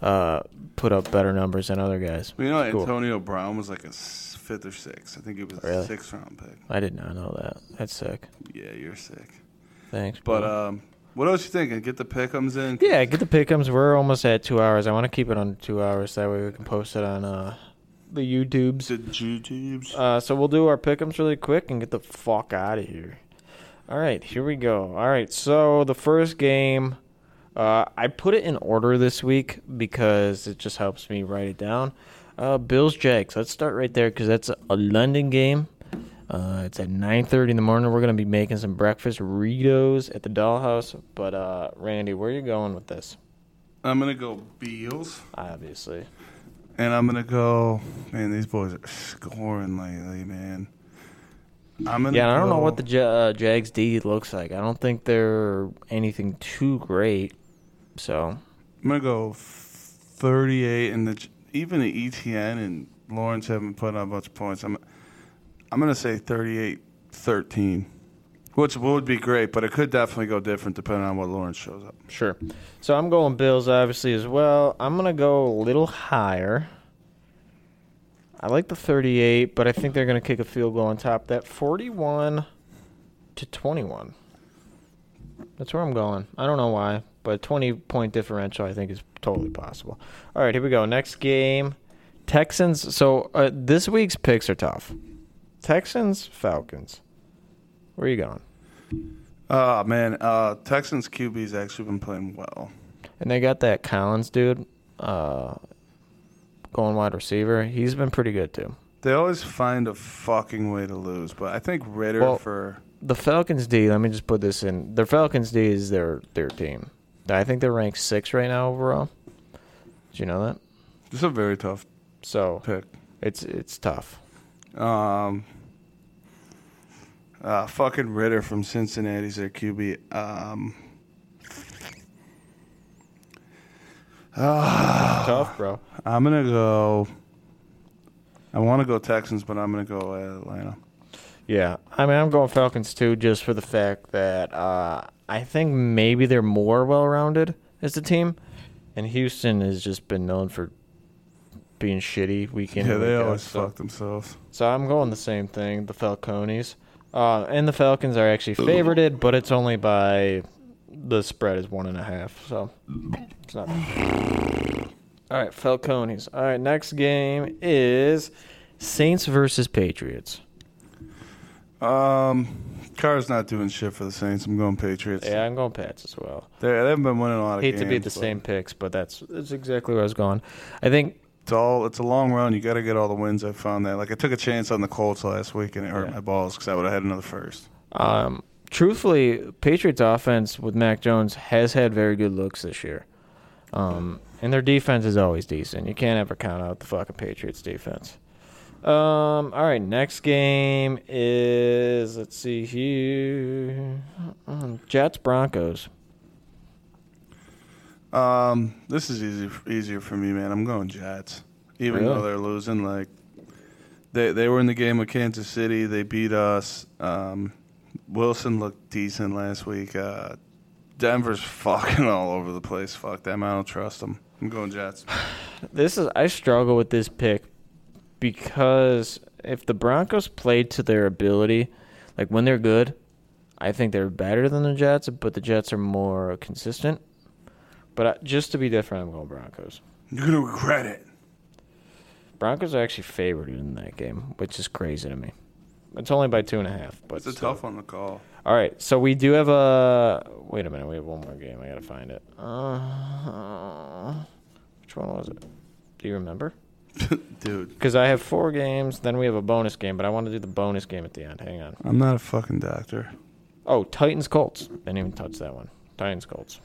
uh, put up better numbers than other guys. Well, you know, Cool. Antonio Brown was like a fifth or sixth. I think it was a sixth round pick. I did not know that. That's sick. Yeah, you're sick. Thanks. But bro. um, what else you thinking? Get the pickums in. yeah, get the pickums. We're almost at two hours. I want to keep it under two hours. That way we can post it on uh, the YouTubes. The YouTubes. Uh, so we'll do our pickums really quick and get the fuck out of here. All right, here we go. All right, so the first game, uh, I put it in order this week because it just helps me write it down. Uh, Bills Jags. Let's start right there because that's a London game. Uh, it's at 9:30 in the morning. We're gonna be making some breakfast Ritos at the Dollhouse. But uh, Randy, where are you going with this? I'm gonna go Beals, Obviously, and I'm gonna go. Man, these boys are scoring lately, man. I'm gonna. yeah. I don't know what the Ja- uh, Jags D looks like. I don't think they're anything too great. So I'm gonna go 38, and the even the Etienne and Lawrence haven't put on a bunch of points. I'm. I'm gonna say 38-13, which would be great, but it could definitely go different depending on what Lawrence shows up. Sure. So I'm going Bills, obviously, as well. I'm going to go a little higher. I like the 38, but I think they're going to kick a field goal on top. That 41 to 21. That's where I'm going. I don't know why, but 20 point differential I think is totally possible. All right, here we go. Next game Texans. So uh, this week's picks are tough. Texans, Falcons. Where are you going? Oh man, uh, Texans QB's actually been playing well. And they got that Collins dude, uh, going wide receiver. He's been pretty good too. They always find a fucking way to lose, but I think Ridder Well- for The Falcons D. Let me just put this in. The Falcons D is their their team. I think they're ranked six right now overall. Did you know that? it's a very tough So pick. it's it's tough. Um, uh, fucking Ridder from Cincinnati's their QB. Um, tough, bro. I'm gonna go. I want to go Texans, but I'm gonna go Atlanta. Yeah, I mean, I'm going Falcons too, just for the fact that uh, I think maybe they're more well-rounded as a team, and Houston has just been known for being shitty week in Yeah, they out, always so. fuck themselves. So I'm going the same thing, the Falcones. Uh, and the Falcons are actually favorited, but it's only by the spread is one and a half. So it's not. All right, Falcones. All right, next game is Saints versus Patriots. Um, Carr's not doing shit for the Saints. I'm going Patriots. Yeah, I'm going Pats as well. They, they haven't been winning a lot of Hate games. to be the but same picks, but that's that's exactly where I was going. I think It's all. It's a long run. You got to get all the wins. I found that. Like I took a chance on the Colts last week and it hurt Yeah. my balls because I would have had another first. Um, truthfully, Patriots offense with Mac Jones has had very good looks this year. Um, and their defense is always decent. You can't ever count out the fucking Patriots defense. Um, all right, next game is let's see here. Jets Broncos. Um, this is easy easier for me, man. I'm going Jets, even Really? though they're losing. Like they they were in the game with Kansas City. They beat us. Um, Wilson looked decent last week. Uh, Denver's fucking all over the place. Fuck them. I don't trust them. I'm going Jets. This is I struggle with this pick because if the Broncos played to their ability, like when they're good, I think they're better than the Jets, but the Jets are more consistent. But I, just to be different, I'm going Broncos. You're gonna regret it. Broncos are actually favored in that game, which is crazy to me. It's only by two and a half, but It's a still. tough one to call. All right, so we do have a. Wait a minute, we have one more game. I gotta find it. Uh, which one was it? Do you remember? Dude, Because I have four games, then we have a bonus game, but I want to do the bonus game at the end. Hang on. I'm not a fucking doctor. Oh, Titans Colts. Didn't even touch that one. Titans Colts.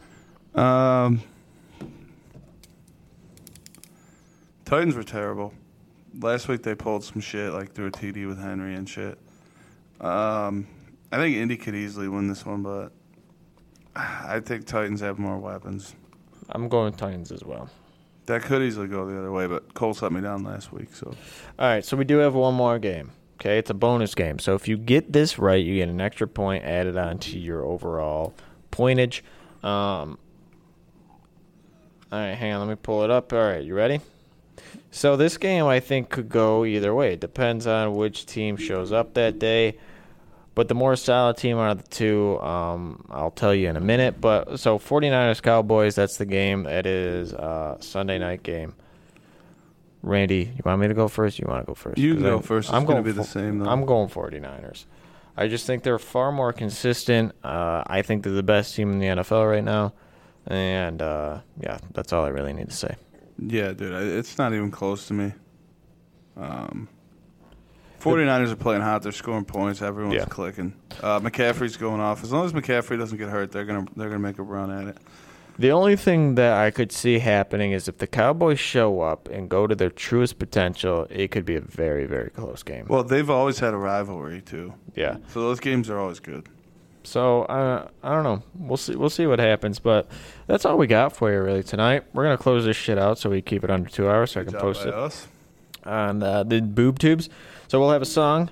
Um, Titans were terrible. Last week they pulled some shit, like threw a TD with Henry and shit. Um, I think Indy could easily win this one, but I think Titans have more weapons. I'm going Titans as well. That could easily go the other way, but Cole let me down last week, so All right, so we do have one more game. Okay, it's a bonus game. So if you get this right, you get an extra point added on to your overall pointage. Um, all right, hang on, let me pull it up. All right, you ready? So this game, I think, could go either way. It depends on which team shows up that day. But the more solid team out of the two, um, I'll tell you in a minute. But so 49ers Cowboys, that's the game. That is uh, Sunday night game. Randy, you want me to go first? You want to go first? You go I- first. It's I'm going be the same, though. I'm going 49ers. I just think they're far more consistent. Uh, I think they're the best team in the NFL right now. And uh, yeah, that's all I really need to say. yeah, dude, it's not even close to me. Um, 49ers are playing hot. They're scoring points. Everyone's Yeah. clicking. Uh, McCaffrey's going off. As long as McCaffrey doesn't get hurt, they're gonna they're gonna make a run at it. The only thing that I could see happening is if the Cowboys show up and go to their truest potential, it could be a very, very close game. Well, they've always had a rivalry too, yeah. so those games are always good. So uh, I don't know. We'll see. We'll see what happens. But that's all we got for you really tonight. We're gonna close this shit out so we keep it under two hours so I can post it us. on uh, the boob tubes. So we'll have a song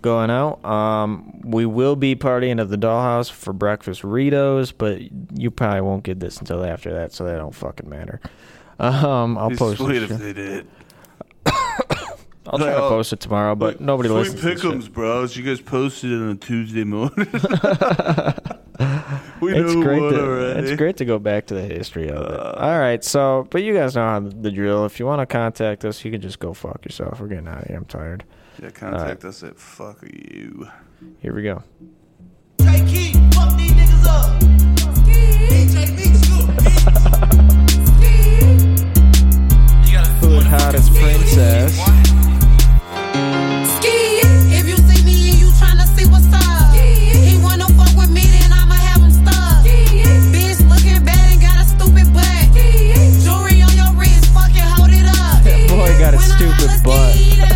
going out. Um, we will be partying at the Dollhouse for breakfast Ritos, but you probably won't get this until after that, so that don't fucking matter. Um, I'll Be post sweet it. if they did. I'll try to Well, post it tomorrow, but nobody Sweet listens. to this shit. pickums, bros. You guys posted it on a Tuesday morning. We it's knew great. To, already. it's great to go back to the history of it. Uh, All right, so but you guys know how the drill. If you want to contact us, you can just go fuck yourself. We're getting out of here. I'm tired. Yeah, contact us at fuck you. Here we go. Take heat, fuck these niggas up. DJ Meek, Hood hottest princess. stupid butt.